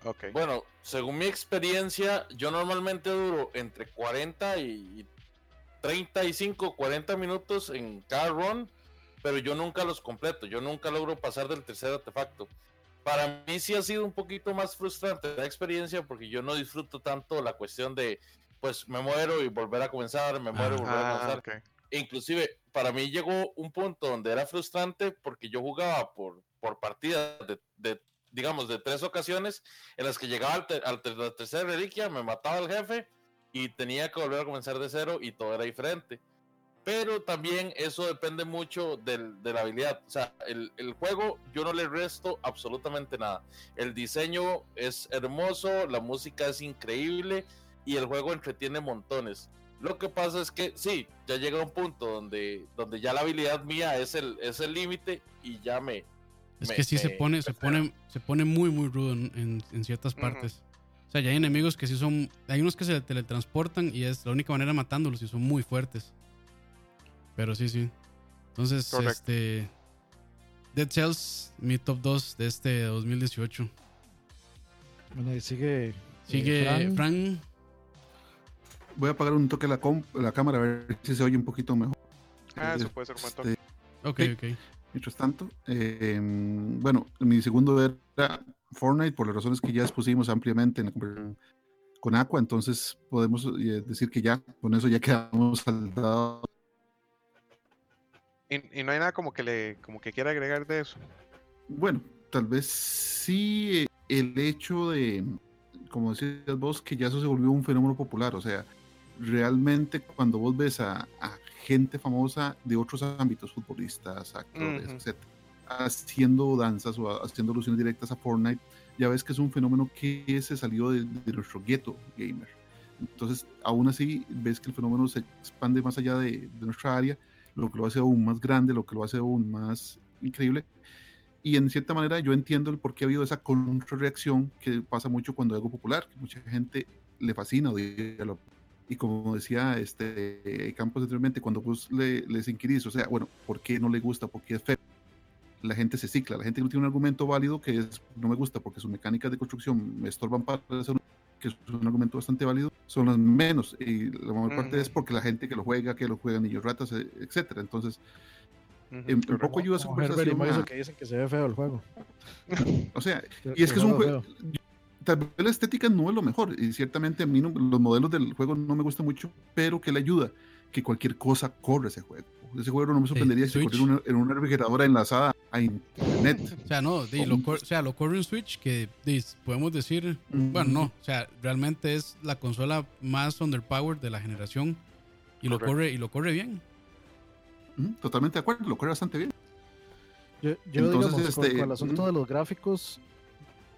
Ok. Bueno, según mi experiencia, yo normalmente duro entre 40 y 35, 40 minutos en cada run, pero yo nunca los completo, yo nunca logro pasar del tercer artefacto. Para mí sí ha sido un poquito más frustrante la experiencia porque yo no disfruto tanto la cuestión de, pues me muero y volver a comenzar, me muero y volver a comenzar. inclusive para mí llegó un punto donde era frustrante porque yo jugaba por, por partidas de, de, digamos, de tres ocasiones en las que llegaba al, ter- al ter- la tercera reliquia, me mataba el jefe y tenía que volver a comenzar de cero y todo era diferente. Pero también eso depende mucho del- de la habilidad. O sea, el, el juego yo no le resto absolutamente nada. El diseño es hermoso, la música es increíble y el juego entretiene montones. Lo que pasa es que sí, ya llega un punto donde, donde ya la habilidad mía es el es el límite y ya me... es me- que sí se me- pone, se pone, se pone muy, muy rudo en, en- en ciertas partes. O sea, ya hay enemigos que sí son. Hay unos que se teletransportan y es la única manera matándolos y son muy fuertes. Pero sí, sí. Entonces, este. Dead Cells, mi top 2 de este 2018. Bueno, y sigue. eh, Sigue Fran. Fran. Voy a apagar un toque la, com- la cámara a ver si se oye un poquito mejor. Ah, eso puede ser un montón. Este, Ok, Sí. ok. Mientras tanto, eh, bueno, mi segundo era Fortnite, por las razones que ya expusimos ampliamente en la conversación con Aqua, entonces podemos eh, decir que ya, con eso ya quedamos saldados. Y, y no hay nada como que le como que quiera agregar de eso. Bueno, tal vez sí el hecho de, como decías vos, que ya eso se volvió un fenómeno popular, o sea, realmente cuando vos ves a, a gente famosa de otros ámbitos, futbolistas, actores, Ujú. etc., haciendo danzas o haciendo alusiones directas a Fortnite, ya ves que es un fenómeno que se salió de, de nuestro gueto gamer. Entonces, aún así, ves que el fenómeno se expande más allá de, de nuestra área, lo que lo hace aún más grande, lo que lo hace aún más increíble. Y en cierta manera yo entiendo el por qué ha habido esa contrarreacción que pasa mucho cuando es algo popular, que mucha gente le fascina odiarlo. Y como decía este Campos anteriormente, cuando vos le, les inquirís, o sea, bueno, ¿por qué no le gusta? ¿Por qué es feo? La gente se cicla, la gente no tiene un argumento válido que es, no me gusta porque sus mecánicas de construcción me estorban para hacer que es un argumento bastante válido, son las menos. Y la mayor parte es porque la gente que lo juega, que lo juegan niños ratas, eh, etcétera. Entonces, Ujú, en, en correcto. poco ayuda y conversación. A- que dicen que se ve feo el juego. o sea, y es que es un juego. Tal vez la estética no es lo mejor, y ciertamente a mí no- los modelos del juego no me gustan mucho, pero que le ayuda que cualquier cosa corre ese juego. Ese juego no me sorprendería si corriera una- en una refrigeradora enlazada a internet. O sea, no, lo, o sea, lo corre un Switch que podemos decir. Bueno, no. O sea, realmente es la consola más underpowered de la generación. Y lo corre, y lo corre bien. Totalmente de acuerdo, lo corre bastante bien. Yo, yo Entonces, digamos, con, este, con el asunto mm. de los gráficos,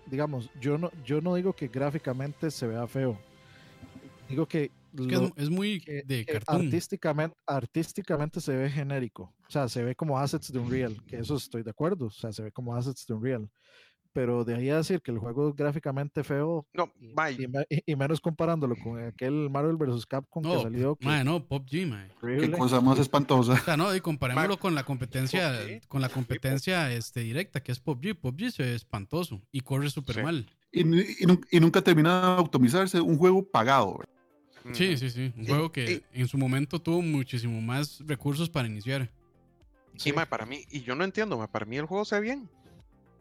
digamos, yo no, yo no digo que gráficamente se vea feo. Digo que es, muy de cartoon. Artísticamente, artísticamente se ve genérico. O sea, se ve como assets de Unreal, que eso estoy de acuerdo. O sea, se ve como assets de Unreal pero de ahí a decir que el juego es gráficamente feo no, y, menos comparándolo con aquel Marvel vs. Capcom que salió que, no, PUBG, mae. qué cosa más espantosa o sea, no, y comparémoslo con la competencia con la competencia este, directa que es PUBG PUBG se ve espantoso y corre súper mal y, y, nunca termina de optimizarse un juego pagado sí, sí, sí. Un juego que en su momento tuvo muchísimo más recursos para iniciar. Sí, para mí y yo no entiendo, para mí el juego se ve bien.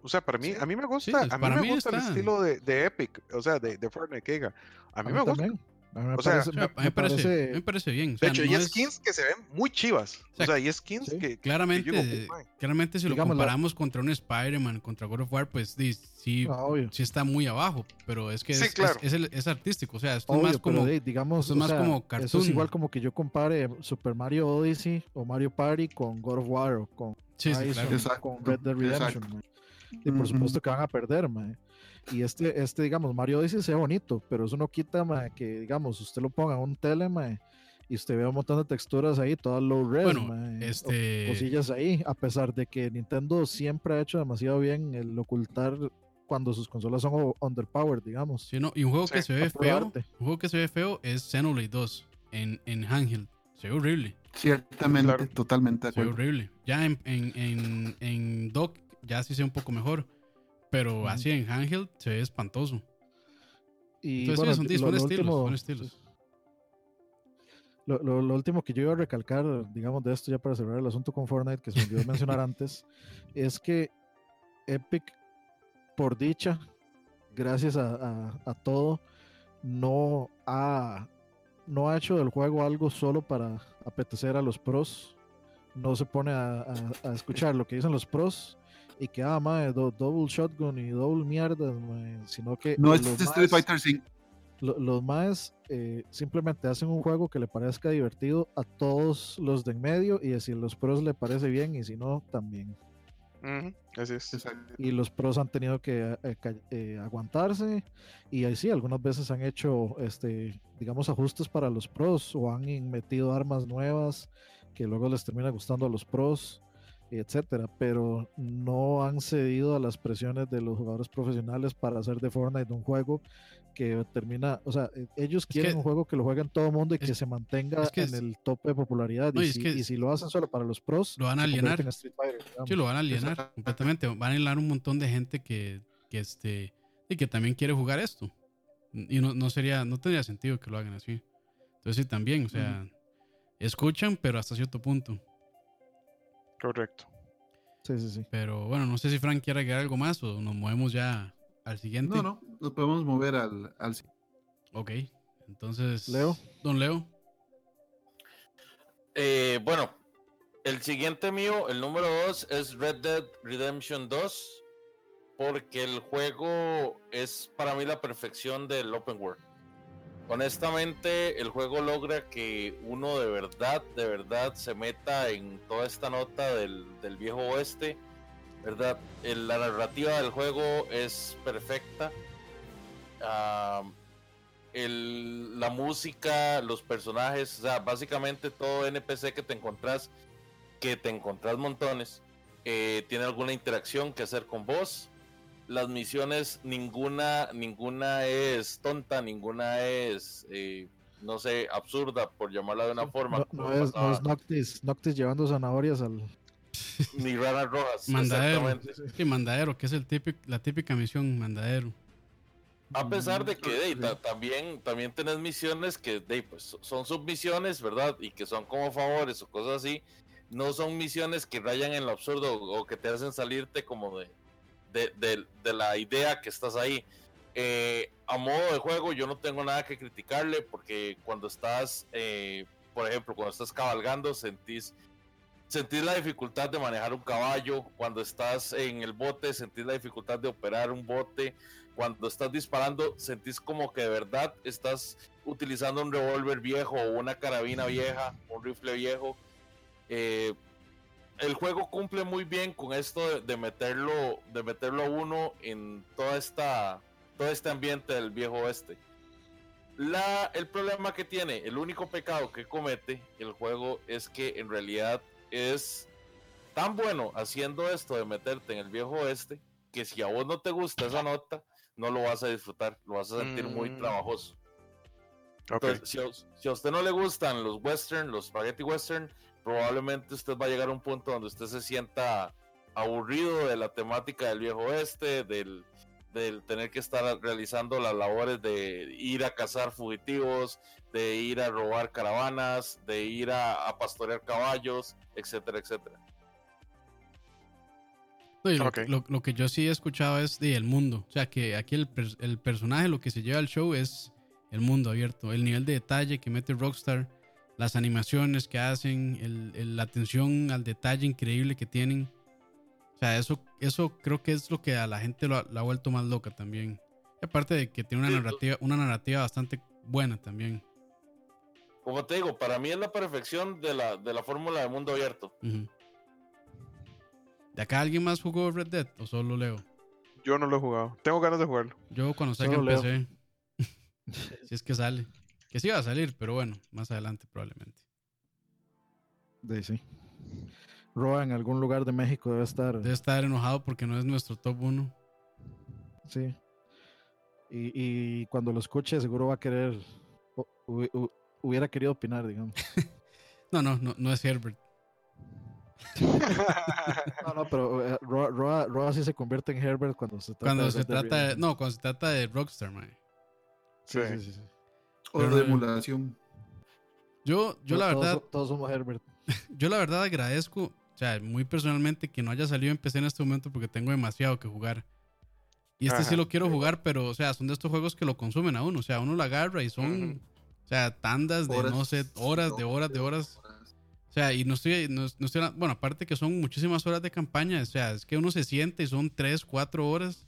O sea, para mí, a mí me gusta, a mí me gusta el estilo de, de, Epic, o sea, de, de Fortnite que. A mí, me gusta. Me, o sea, me, parece, me, parece, bien. de hecho, hay skins que se ven muy chivas. O sea, hay skins que. Claramente, claramente si lo comparamos contra un Spider-Man, contra God of War, pues sí, ah, sí está muy abajo. Pero es que es, es, es, artístico. O sea, esto es más como. digamos, es más como cartoon. Eso es igual como que yo compare Super Mario Odyssey o Mario Party con God of War o con, sí, claro. con Red Dead Redemption y por supuesto que van a perder, mae. Y este, este, digamos, Mario Odyssey sea bonito, pero eso no quita, mae, que, digamos, usted lo ponga en un tele, mae, y usted ve un montón de texturas ahí, todas low res, bueno, este... cosillas ahí, a pesar de que Nintendo siempre ha hecho demasiado bien el ocultar cuando sus consolas son underpowered, digamos. Sí, no, y un juego que se ve feo, un juego que se ve feo es Xenoblade 2 en, en handheld. Se ve horrible. Ciertamente, totalmente. Se ve horrible. Ya en, en, en, en dock ya sí sea un poco mejor. Pero así en handheld se ve espantoso. Y Entonces, son, lo, estilos, estilos. Lo, lo, último que yo iba a recalcar, digamos, de esto ya para cerrar el asunto con Fortnite, que se me olvidó mencionar antes, es que Epic, por dicha, gracias a, a, todo, no ha, no ha hecho del juego algo solo para apetecer a los pros. No se pone a, a escuchar lo que dicen los pros y que, ah, madre, double shotgun y double mierda, sino que. No es Street Fighter 5. los más eh, simplemente hacen un juego que le parezca divertido a todos los de en medio y si los pros le parece bien y si no, también. así es. Y los pros han tenido que eh, eh, aguantarse y ahí sí, algunas veces han hecho, este, digamos, ajustes para los pros o han metido armas nuevas que luego les termina gustando a los pros etcétera, pero no han cedido a las presiones de los jugadores profesionales para hacer de Fortnite un juego que termina, o sea, e, ellos quieren un juego que lo jueguen todo el mundo y que se mantenga en el tope de popularidad. y, si, lo hacen solo para los pros, lo van a alienar. sí, lo van a alienar completamente. Van a alienar un montón de gente que, que, este, y que también quiere jugar esto. Y no, no sería, no tendría sentido que lo hagan así. Entonces sí, también, o sea, escuchan, pero hasta cierto punto. Correcto. Sí, sí, sí. Pero bueno, no sé si Frank quiere agregar algo más o nos movemos ya al siguiente. No, no, nos podemos mover al, al... Ok, entonces... Leo. Don Leo. Eh, bueno, el siguiente mío, el número 2, es Red Dead Redemption 2, porque el juego es para mí la perfección del open world honestamente el juego logra que uno de verdad, de verdad se meta en toda esta nota del, viejo oeste, ¿verdad? la narrativa del juego es perfecta. la música, los personajes, o sea, básicamente todo NPC que te encontrás, que te encontrás montones, eh, tiene alguna interacción que hacer con vos las misiones ninguna ninguna es tonta, ninguna es eh, no sé, absurda por llamarla de una forma. No, es, Noctis, Noctis, llevando zanahorias al ni raras rojas. Mandadero. Sí, mandadero, que es el típico, la típica misión, mandadero. A pesar de que también, también tenés misiones que pues, son submisiones, ¿verdad? Y que son como favores o cosas así. No son misiones que rayan en lo absurdo o que te hacen salirte como de, de, la idea que estás ahí. Eh, a modo de juego yo no tengo nada que criticarle porque cuando estás, eh, por ejemplo, cuando estás cabalgando sentís, sentís la dificultad de manejar un caballo, cuando estás en el bote sentís la dificultad de operar un bote, cuando estás disparando sentís como que de verdad estás utilizando un revólver viejo o una carabina vieja, un rifle viejo. Eh, el juego cumple muy bien con esto de, meterlo de meterlo a uno en toda esta todo este ambiente del viejo oeste La, el problema que tiene, el único pecado que comete el juego es que en realidad es tan bueno haciendo esto de meterte en el viejo oeste que si a vos no te gusta esa nota, no lo vas a disfrutar, lo vas a sentir muy Mm. trabajoso. Entonces, si a, si a usted no le gustan los western, los spaghetti western, probablemente usted va a llegar a un punto donde usted se sienta aburrido de la temática del viejo oeste, del, del tener que estar realizando las labores de ir a cazar fugitivos, de ir a robar caravanas, de ir a, a pastorear caballos, etcétera, etcétera. Lo, Ok. lo- lo que yo sí he escuchado es de el mundo. O sea, que aquí el, el personaje, lo que se lleva al show es el mundo abierto. El nivel de detalle que mete Rockstar, las animaciones que hacen, el- el- la atención al detalle increíble que tienen. O sea, eso, eso creo que es lo que a la gente lo ha, la ha vuelto más loca también. Y aparte de que tiene una Sí, narrativa, una narrativa bastante buena también. Como te digo, para mí es la perfección de la, de la fórmula de mundo abierto. ¿De acá alguien más jugó Red Dead o solo Leo? Yo no lo he jugado. Tengo ganas de jugarlo. Yo cuando salga. PC. si es que sale. Que sí va a salir, pero bueno, más adelante probablemente. De sí. Roa en algún lugar de México debe estar. Debe estar enojado porque no es nuestro top 1. Sí. Y, y cuando lo escuche, seguro va a querer. hubiera querido opinar, digamos. No, no, no, no es Herbert. No, no, pero eh, Roa, Roa- Roa sí se convierte en Herbert cuando se trata Cuando de se trata de, no, cuando se trata de Rockstar, man. Sí, Sí. sí, sí, sí. O Pero de no- emulación. Yo, yo la verdad, Todos, todos somos Herbert. yo la verdad agradezco, o sea, muy personalmente que no haya salido en PC en este momento porque tengo demasiado que jugar. Y este sí lo quiero jugar, pero, o sea, son de estos juegos que lo consumen a uno. O sea, uno lo agarra y son, o sea, tandas de, no sé, horas, de horas, de horas. O sea, y no estoy, no, no estoy, bueno, aparte que son muchísimas horas de campaña, o sea, es que uno se siente y son 3, 4 horas.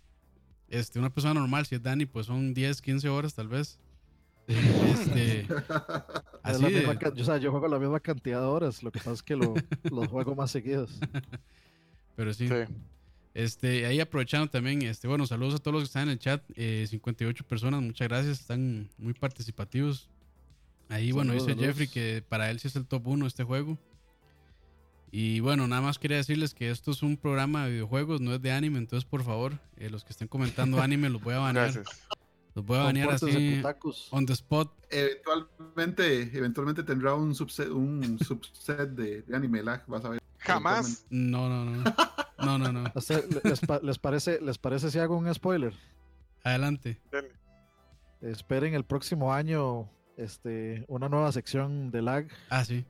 Este, una persona normal, si es Dani, pues son 10, 15 horas tal vez. Este, Es así la de- misma yo, o sea, yo juego la misma cantidad de horas, lo que pasa es que lo- los juego más seguidos. pero sí. Sí. Este, ahí aprovechando también, este, bueno, saludos a todos los que están en el chat, eh, 58 personas, muchas gracias, están muy participativos. Ahí, bueno, dice saludos. Jeffrey que para él sí es el top 1 este juego. Y bueno, nada más quería decirles que esto es un programa de videojuegos, no es de anime, entonces por favor, eh, los que estén comentando anime los voy a banear. Gracias. Los voy a banear así on the spot. Eventualmente, eventualmente tendrá un subset, un subset de, de anime lag, vas a ver. Jamás. No, no, no. No, no, no. ¿Les, pa- les parece, ¿Les parece si hago un spoiler? Adelante. Dele. Esperen el próximo año este, una nueva sección de lag. Ah, sí.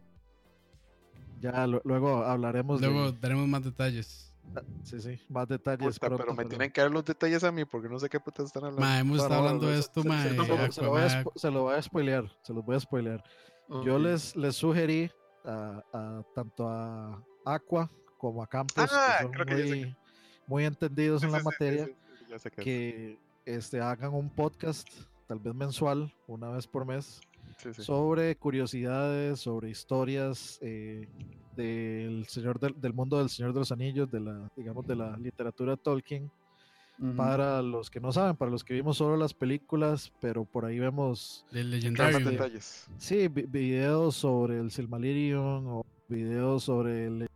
Ya lu- luego hablaremos Luego de daremos más detalles. Sí, sí, más detalles. Puta, pronto, pero me pero- tienen que dar los detalles a mí porque no sé qué puta están hablando. Ma, hemos estado hablando de se- esto, se- ma. se- no, se, lo voy a, ma. spo- se lo voy a spoilear. Se los voy a spoilear. Yo les, les sugerí a, a- tanto a Aqua como a Campos, Ah, que son creo que ya sé muy, muy entendidos en Sí, la sí, materia, es. que este, hagan un podcast, tal vez mensual, una vez por mes, Sí, sí. sobre curiosidades, sobre historias eh, del señor del, del mundo del Señor de los Anillos, de la, digamos, de la literatura Tolkien. Para los que no saben, para los que vimos solo las películas, pero por ahí vemos Del Más legendario. detalles. Sí, vi- videos sobre el Silmarillion o videos sobre el-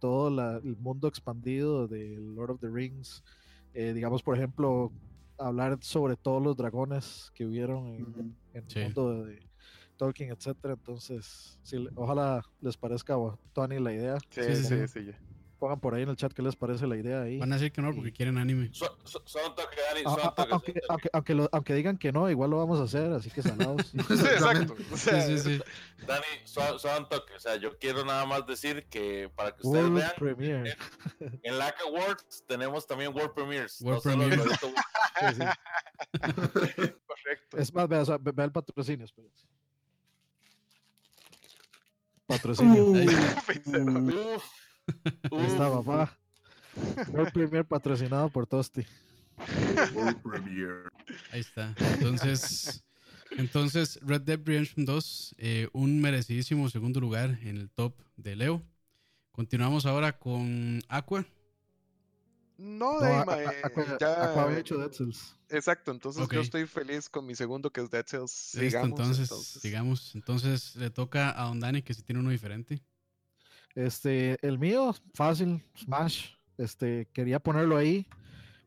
todo la- el mundo expandido de Lord of the Rings. Eh, digamos, por ejemplo, hablar sobre todos los dragones que hubieron en, Ujú. en Sí. el mundo de, Tolkien, etcétera. Entonces, sí, ojalá les parezca a Tony la idea. Sí, Sí, sí, sí, sí. Pongan por ahí en el chat qué les parece la idea ahí. Van a decir que no porque quieren anime. So- so- Son un toque, Dani, Ah, son ah, toque, aunque, toque. aunque, aunque, lo- aunque digan que no, igual lo vamos a hacer, así que salados. Sí, exacto. O Sí, sea, sí, sí. Dani, son, son toque. O sea, yo quiero nada más decir que para que ustedes World vean, Premiere. en LAC Awards tenemos también World Premiers. World no solo el Premiers. Lorito- Sí, sí. Correcto. Es más, vea, o sea, ve- vea el patrocinio. espérate. Patrocinio. Uh, Ahí. Uf, Ahí está, papá. World Premier patrocinado por Tosti. World Premiere. Ahí está. Entonces, entonces Red Dead Redemption 2, eh, un merecidísimo segundo lugar en el top de Leo. Continuamos ahora con Aqua. No, de ya... había hecho Dead Cells. Exacto, entonces yo estoy feliz con mi segundo que es Dead Cells. Sigamos, entonces, entonces, digamos, entonces le toca a Don Dani que si tiene uno diferente. Este, el mío, fácil, Smash. Este, quería ponerlo ahí.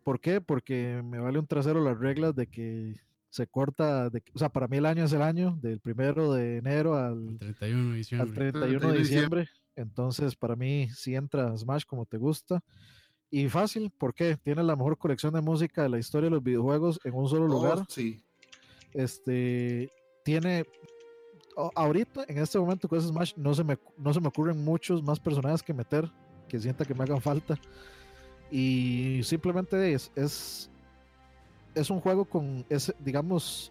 ¿Por qué? Porque me vale un trasero las reglas de que se corta, de, o sea, para mí el año es el año, del primero de enero al 31 de diciembre. Al 31 de diciembre. Entonces, para mí, si entra Smash como te gusta. Y fácil, ¿por qué? Tiene la mejor colección de música de la historia de los videojuegos en un solo lugar. Oh, sí. Este, tiene ahorita, en este momento con ese Smash, no se, me, no se me ocurren muchos más personajes que meter que sienta que me hagan falta. Y simplemente es, es, es un juego con, ese, digamos,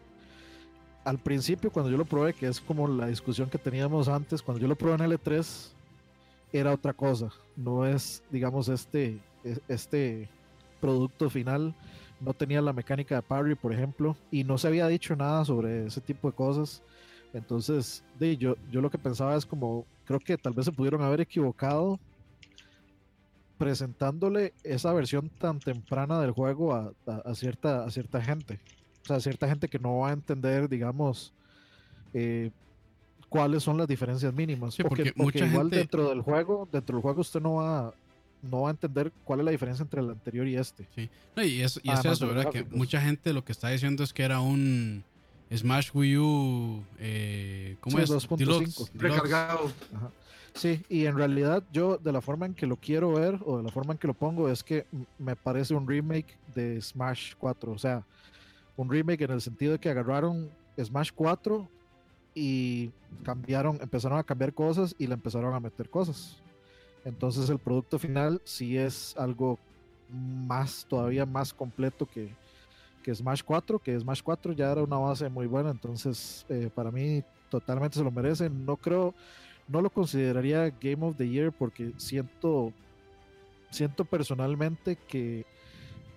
al principio cuando yo lo probé, que es como la discusión que teníamos antes, cuando yo lo probé en L3, era otra cosa. No es, digamos, este, este producto final. No tenía la mecánica de parry, por ejemplo, y no se había dicho nada sobre ese tipo de cosas. Entonces, de, yo, yo lo que pensaba es como, creo que tal vez se pudieron haber equivocado presentándole esa versión tan temprana del juego a, cierta, a cierta gente. O sea, cierta gente que no va a entender, digamos, eh, cuáles son las diferencias mínimas. porque, igual dentro del juego, dentro del juego usted no va, no va a entender cuál es la diferencia entre el anterior y este. Sí. y es, y es eso, ¿verdad? Que mucha gente lo que está diciendo es que era un Smash Wii U, eh, ¿cómo es? 2.5. Recargado. Sí, y en realidad yo de la forma en que lo quiero ver o de la forma en que lo pongo es que me parece un remake de Smash 4. O sea, un remake en el sentido de que agarraron Smash 4 y cambiaron, empezaron a cambiar cosas y le empezaron a meter cosas. Entonces el producto final sí es algo más, todavía más completo que, que Smash 4, que Smash 4 ya era una base muy buena, entonces eh, para mí totalmente se lo merece. No creo, no lo consideraría Game of the Year porque siento, siento personalmente que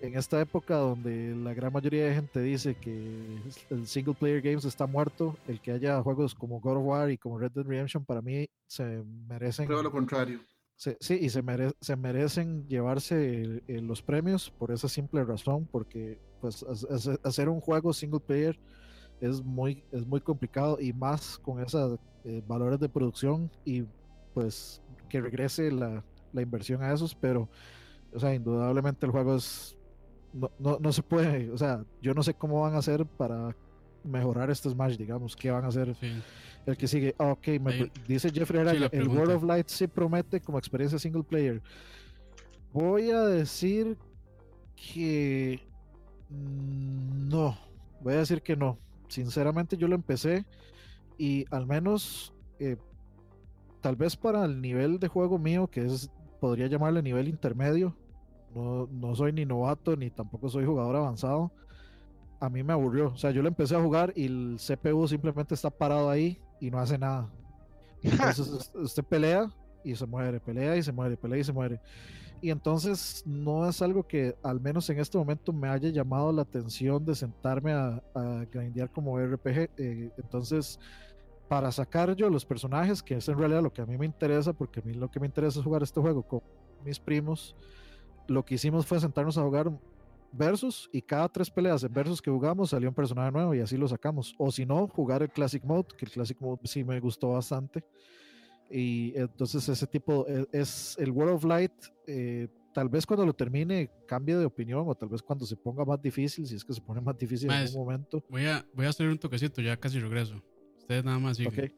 en esta época donde la gran mayoría de gente dice que el single player games está muerto, el que haya juegos como God of War y como Red Dead Redemption para mí se merecen. Creo lo contrario. Sí, y se, se merecen llevarse los premios por esa simple razón, porque pues hacer un juego single player es muy, es muy complicado y más con esos eh, valores de producción y pues que regrese la, la inversión a esos, pero o sea, indudablemente el juego es no, no, no, se puede, o sea, yo no sé cómo van a hacer para mejorar este Smash, digamos, qué van a hacer el que sigue. Ah, ok, dice Jeffrey el World of Light sí promete como experiencia single player. Voy a decir que mm, no, voy a decir que no. Sinceramente yo lo empecé y al menos eh, tal vez para el nivel de juego mío, que es, podría llamarle nivel intermedio, no, no soy ni novato ni tampoco soy jugador avanzado. A mí me aburrió. O sea, yo lo empecé a jugar y el CPU simplemente está parado ahí y no hace nada. Entonces usted pelea y se muere, pelea y se muere, pelea y se muere. Y entonces no es algo que al menos en este momento me haya llamado la atención de sentarme a, a grindear como RPG. Eh, entonces, para sacar yo los personajes, que es en realidad lo que a mí me interesa, porque a mí lo que me interesa es jugar este juego con mis primos lo que hicimos fue sentarnos a jugar versus y cada tres peleas en versus que jugamos salió un personaje nuevo y así lo sacamos. O si no, jugar el Classic Mode, que el Classic Mode sí me gustó bastante. Y entonces ese tipo e, es, el World of Light. Eh, tal vez cuando lo termine cambie de opinión o tal vez cuando se ponga más difícil, si es que se pone más difícil en algún momento. Voy a, voy a hacer un toquecito, ya casi regreso. Ustedes nada más siguen.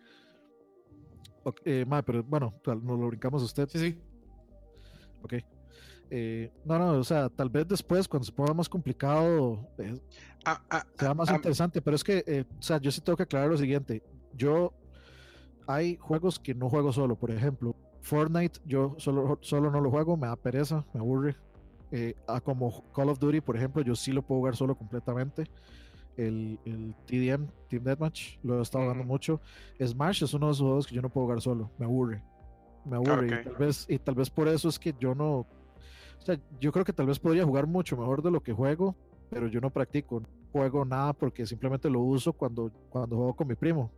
Ok. Eh, pero bueno, nos lo brincamos a usted. Sí, sí. Ok. Eh, no, no, o sea, tal vez después, cuando se ponga más complicado, eh, ah, ah, sea más ah, interesante, pero es que, eh, o sea, yo sí tengo que aclarar lo siguiente. Yo, hay juegos que no juego solo, por ejemplo, Fortnite, yo solo, solo no lo juego, me da pereza, me aburre. como Call of Duty, por ejemplo, yo sí lo puedo jugar solo completamente. El, el TDM, Team Deathmatch, lo he estado jugando mucho. Smash es uno de esos juegos que yo no puedo jugar solo, me aburre. Me aburre. tal vez, y tal vez por eso es que yo no, o sea, yo creo que tal vez podría jugar mucho mejor de lo que juego, pero yo no practico, no juego nada porque simplemente lo uso cuando, cuando juego con mi primo.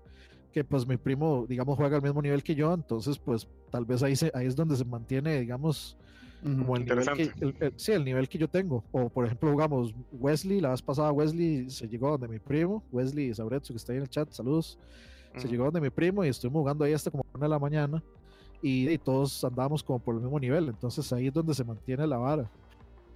que pues mi primo, digamos, juega al mismo nivel que yo, entonces pues tal vez ahí, se, ahí es donde se mantiene, digamos, como el nivel, que, el, sí, el nivel que yo tengo. O por ejemplo, jugamos Wesley, la vez pasada Wesley se llegó donde mi primo, Wesley Sabretsu, que está ahí en el chat, saludos, se llegó donde mi primo y estuvimos jugando ahí hasta como una de la mañana y, todos andábamos como por el mismo nivel, entonces ahí es donde se mantiene la vara.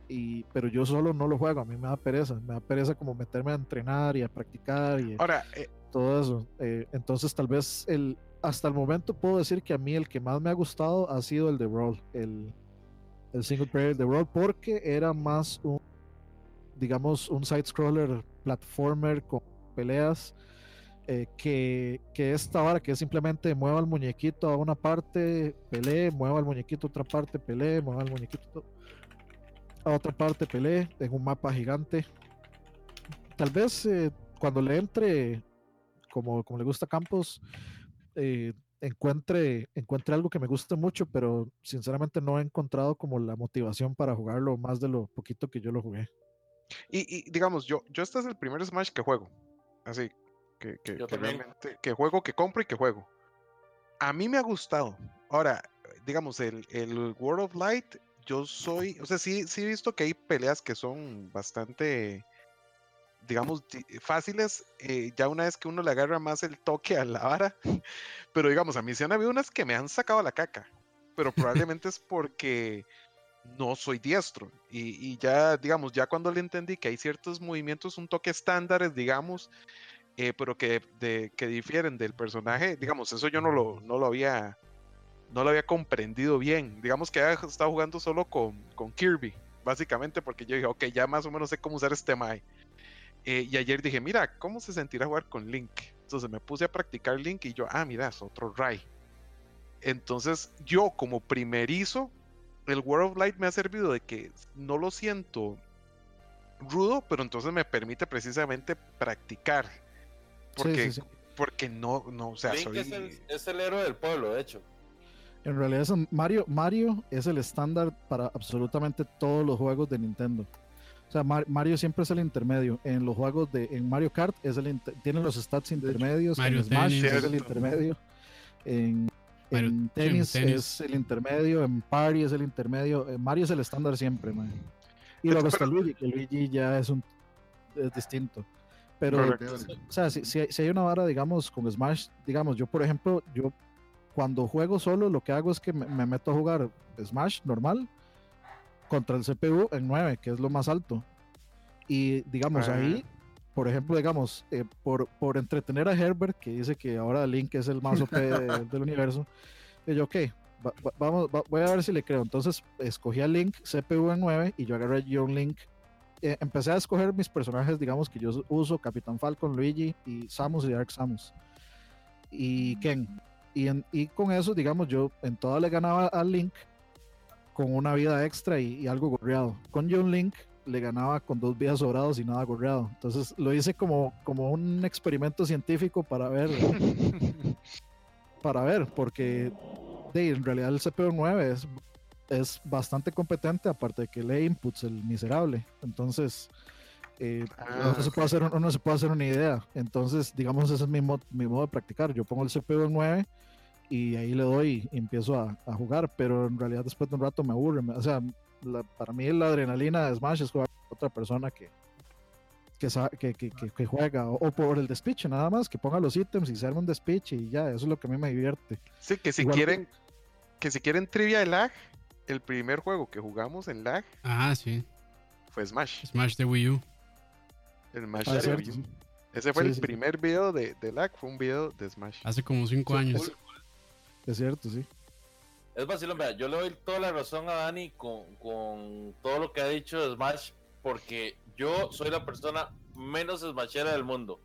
Y, pero yo solo no lo juego, a mí me da pereza, me da pereza como meterme a entrenar y a practicar y Ahora, eh, todo eso. Eh, entonces tal vez el, hasta el momento puedo decir que a mí el que más me ha gustado ha sido el de Roll, el, el single player de Roll, porque era más un, digamos, un side-scroller platformer con peleas. Eh, que, que, esta vara que es simplemente mueva el muñequito a una parte, pelee, mueva el muñequito a otra parte, pelee, mueva el muñequito a otra parte, pelee en un mapa gigante. Tal vez eh, cuando le entre, como, como le gusta Campos, eh, encuentre, encuentre algo que me guste mucho, pero sinceramente no he encontrado como la motivación para jugarlo más de lo poquito que yo lo jugué. Y, digamos, yo, yo este es el primer Smash que juego. Así, que, que, que juego, que compro y que juego. A mí me ha gustado. Ahora, digamos, el, el World of Light, yo soy, o sea, sí, sí he visto que hay peleas que son bastante digamos, fáciles, eh, ya una vez que uno le agarra más el toque a la vara, pero digamos, a mí sí han habido unas que me han sacado la caca, pero probablemente es porque no soy diestro y, ya, digamos, ya cuando le entendí que hay ciertos movimientos, un toque estándares, digamos, eh, pero que, que difieren del personaje, digamos, eso yo no lo, no lo había no lo había comprendido bien. Digamos que había estado jugando solo con, con Kirby, básicamente, porque yo dije, ok, ya más o menos sé cómo usar este Mai. Eh, y ayer dije, mira, ¿cómo se sentirá jugar con Link? Entonces me puse a practicar Link y yo, ah, mira, es otro Rai. Entonces yo como primerizo, el World of Light me ha servido de que no lo siento rudo, pero entonces me permite precisamente practicar. Porque, porque no, no, o sea, Link es, el, es el héroe del pueblo, de hecho. En realidad Mario, Mario es el estándar para absolutamente todos los juegos de Nintendo. O sea, Mario siempre es el intermedio. En los juegos de en Mario Kart es el tiene los stats intermedios. en Smash es el intermedio. En, tenis, es el intermedio. En Party es el intermedio. En Mario es el estándar siempre, man. Y luego está Luigi, que Luigi ya es un es distinto. Pero, o sea, si, si, hay una vara, digamos, con Smash, digamos, yo por ejemplo, yo cuando juego solo, lo que hago es que me, me meto a jugar Smash normal contra el CPU en 9, que es lo más alto. Y digamos, ahí, por ejemplo, digamos, eh, por, por entretener a Herbert, que dice que ahora Link es el más OP del universo, y yo, ok, vamos, voy a ver si le creo. Entonces, escogí a Link, CPU en 9, y yo agarré yo Link. Eh, empecé a escoger mis personajes, digamos, que yo uso, Capitán Falcon, Luigi, y Samus y Dark Samus. Y Ken. Y, y con eso, digamos, yo en toda le ganaba a Link, con una vida extra y, algo gorreado. Con John Link le ganaba con dos vidas sobrados y nada gorreado. Entonces lo hice como, como un experimento científico para ver. para ver, porque en realidad el CPU 9 es, es bastante competente, aparte de que lee inputs el miserable. Entonces, eh, ah, se puede hacer, uno se puede hacer una idea. Entonces, digamos, ese es mi, mi modo de practicar. Yo pongo el CPU en 9 y ahí le doy y empiezo a, a, jugar, pero en realidad después de un rato me aburre. o sea, para mí la adrenalina de Smash es jugar con otra persona que, que, que, que, juega, o, por el despiche nada más, que ponga los ítems y se arme un despiche y ya, eso es lo que a mí me divierte. Sí, que si quieren, que, si quieren trivia de lag, el primer juego que jugamos en lag ah, sí. fue Smash. Smash de Wii U. El Smash ah, de Wii U. Ese fue el primer video de, de, lag, fue un video de Smash. Hace como cinco años. Es cierto, sí. Es vacilón, vea, yo le doy toda la razón a Dani con, con todo lo que ha dicho de Smash, porque yo soy la persona menos smashera del mundo.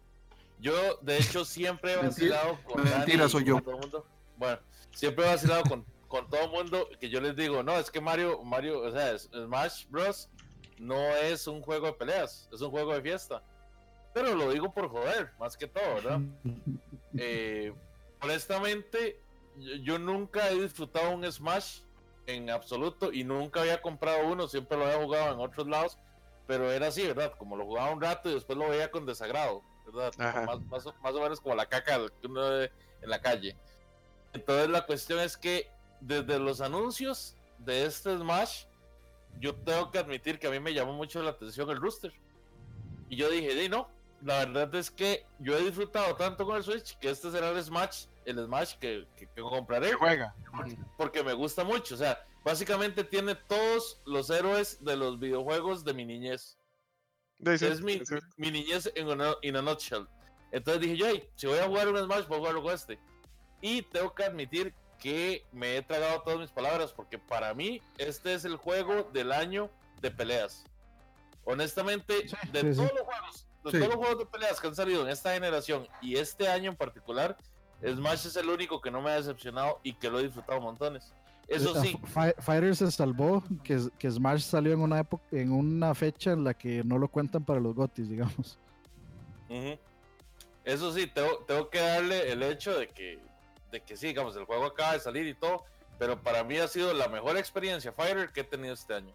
Yo, de hecho, siempre he vacilado con Mentira, soy yo. todo el mundo. Bueno, siempre he vacilado con, con todo el mundo que yo les digo, no, es que Mario, Mario, o sea, Smash Bros. no es un juego de peleas, es un juego de fiesta. Pero lo digo por joder, más que todo, ¿verdad? eh, honestamente, yo nunca he disfrutado un Smash en absoluto y nunca había comprado uno, siempre lo había jugado en otros lados, pero era así, ¿verdad? Como lo jugaba un rato y después lo veía con desagrado. ¿verdad? Más, más, o menos como la caca que uno ve en la calle. Entonces la cuestión es que desde los anuncios de este Smash, yo tengo que admitir que a mí me llamó mucho la atención el rooster. Y yo dije, di no, la verdad es que yo he disfrutado tanto con el Switch que este será el Smash, el Smash que, que, compraré. juega. Porque me gusta mucho. O sea, básicamente tiene todos los héroes de los videojuegos de mi niñez. es mi, mi, niñez en una, in a nutshell. Entonces dije yo, si voy a jugar un Smash, voy a jugarlo con este. Y tengo que admitir que me he tragado todas mis palabras, porque para mí este es el juego del año de peleas. Honestamente, de todos los juegos, de todos los juegos de peleas que han salido en esta generación y este año en particular, Smash es el único que no me ha decepcionado y que lo he disfrutado montones. Eso sí. Fighter se salvó que, que Smash salió en una época, en una fecha en la que no lo cuentan para los GOTIS, digamos. Eso sí, tengo, tengo que darle el hecho de que, de que sí, digamos, el juego acaba de salir y todo, pero para mí ha sido la mejor experiencia Fighter que he tenido este año.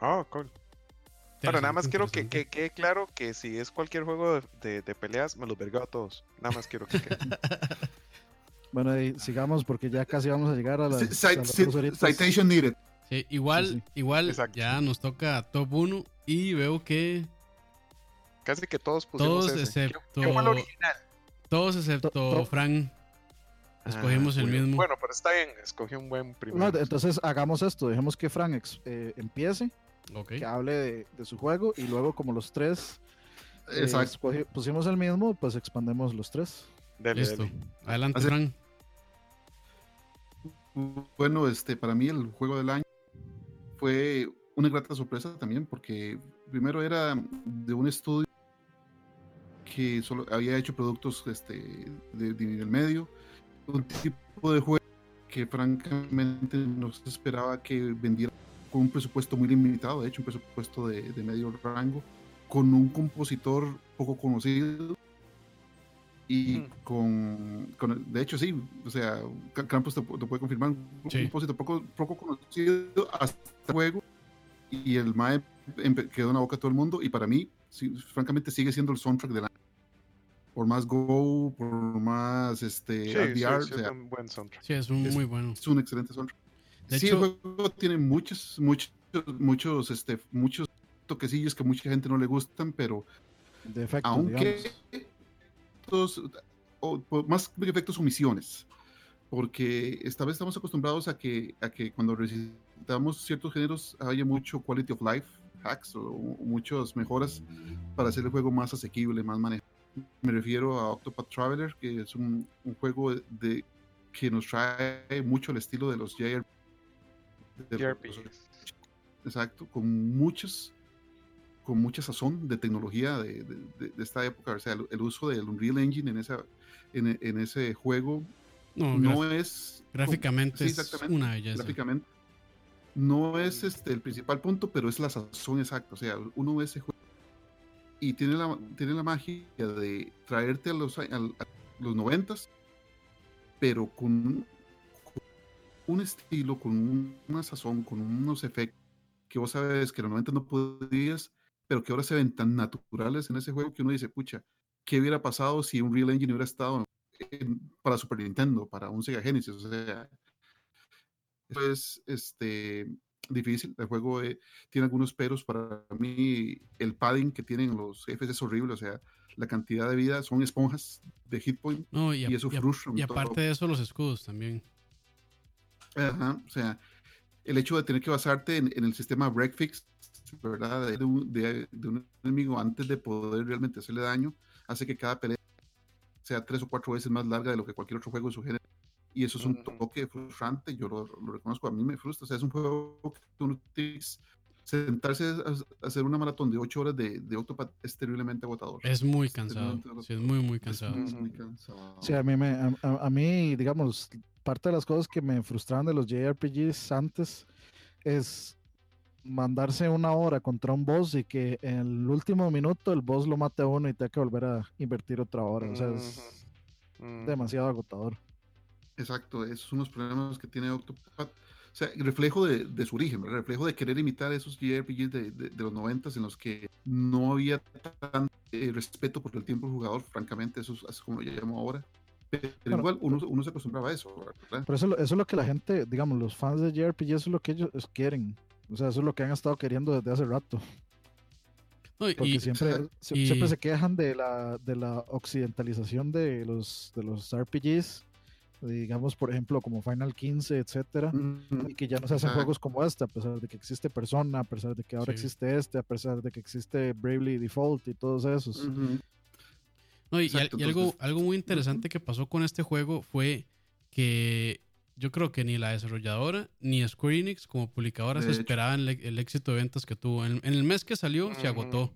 Oh, cool. Pero nada más quiero que quede claro que si es cualquier juego de, peleas, me los vergo a todos. Nada más quiero que quede. bueno, y sigamos porque ya casi vamos a llegar a la Citation needed. Sí, igual, igual ya nos toca top 1 y veo que casi que todos pusimos todos excepto todos excepto Frank escogimos el mismo. Bueno pero está bien escogí un buen primero. Entonces hagamos esto dejemos que Frank eh, empiece que hable de, su juego y luego como los tres eh, pusimos el mismo, pues expandemos los tres. Listo. Adelante, Fran. Bueno, este, para mí el juego del año fue una grata sorpresa también, porque primero era de un estudio que solo había hecho productos este, de, de nivel medio, un tipo de juego que francamente no se esperaba que vendiera con un presupuesto muy limitado, de hecho un presupuesto de, medio rango, con un compositor poco conocido y con, de hecho sí, o sea, Campos te, puede confirmar, un compositor poco, poco conocido hasta el juego y el MAE quedó en la boca de todo el mundo y para mí, francamente sigue siendo el soundtrack del año. Por más Go, por más este, sí, es un buen soundtrack. Sí, es un muy bueno. Es un excelente soundtrack sí, el juego tiene muchos, muchos, muchos, este, muchos toquecillos que mucha gente no le gustan, pero aunque más que efectos omisiones, porque esta vez estamos acostumbrados a que, a que cuando recitamos ciertos géneros haya mucho quality of life hacks o, muchas mejoras para hacer el juego más asequible, más manejable. Me refiero a Octopath Traveler, que es un, un juego de, que nos trae mucho el estilo de los JRPG Exacto, con muchos con mucha sazón de tecnología de, esta época, o sea, el, uso del Unreal Engine en, esa, en, ese juego no, es... Gráficamente es una belleza. Gráficamente no es este, el principal punto, pero es la sazón exacta, o sea, uno ve ese juego y tiene la, tiene la magia de traerte a los, a los noventas, pero con un estilo, con una sazón, con unos efectos que vos sabes que en los 90 no podías, pero que ahora se ven tan naturales en ese juego que uno dice, pucha, ¿qué hubiera pasado si un Real Engine hubiera estado para Super Nintendo, para un Sega Genesis? O sea, es este, difícil. El juego eh, tiene algunos peros. Para mí, el padding que tienen los jefes es horrible. O sea, la cantidad de vida son esponjas de hit point y, eso frustra. Y aparte de eso, los escudos también. Ajá, o sea, el hecho de tener que basarte en, el sistema breakfix, ¿verdad? De un, enemigo antes de poder realmente hacerle daño, hace que cada pelea sea tres o cuatro veces más larga de lo que cualquier otro juego de su género. Y eso es un toque frustrante, yo lo, reconozco, a mí me frustra. O sea, es un juego que uno sentarse a, hacer una maratón de ocho horas de, de Octopath es terriblemente agotador. Es muy cansado. Sí, es muy, muy cansado. Sí, a mí, me, a mí, digamos, parte de las cosas que me frustraban de los JRPGs antes es mandarse una hora contra un boss y que en el último minuto el boss lo mate a uno y tenga que volver a invertir otra hora. O sea, es demasiado agotador. Exacto, esos son los problemas que tiene Octopath. o sea, reflejo de, de su origen, reflejo de querer imitar esos JRPGs de, de, de los noventas en los que no había tan eh, respeto por el tiempo del jugador, francamente, eso es, como lo llamo ahora. Pero igual uno, uno, se acostumbraba a eso. ¿verdad? Pero eso, eso, es lo que la gente, digamos, los fans de JRPG, eso es lo que ellos quieren. O sea, eso es lo que han estado queriendo desde hace rato. No, y, Porque siempre, y, siempre se quejan de la, de la occidentalización de los, de los RPGs digamos, por ejemplo, como Final 15, etcétera, y que ya no se hacen juegos como este, a pesar de que existe Persona, a pesar de que ahora existe este, a pesar de que existe Bravely Default y todos esos. No, y, algo, algo muy interesante que pasó con este juego fue que yo creo que ni la desarrolladora ni Square Enix como publicadora se esperaban el, éxito de ventas que tuvo. En, el mes que salió se agotó.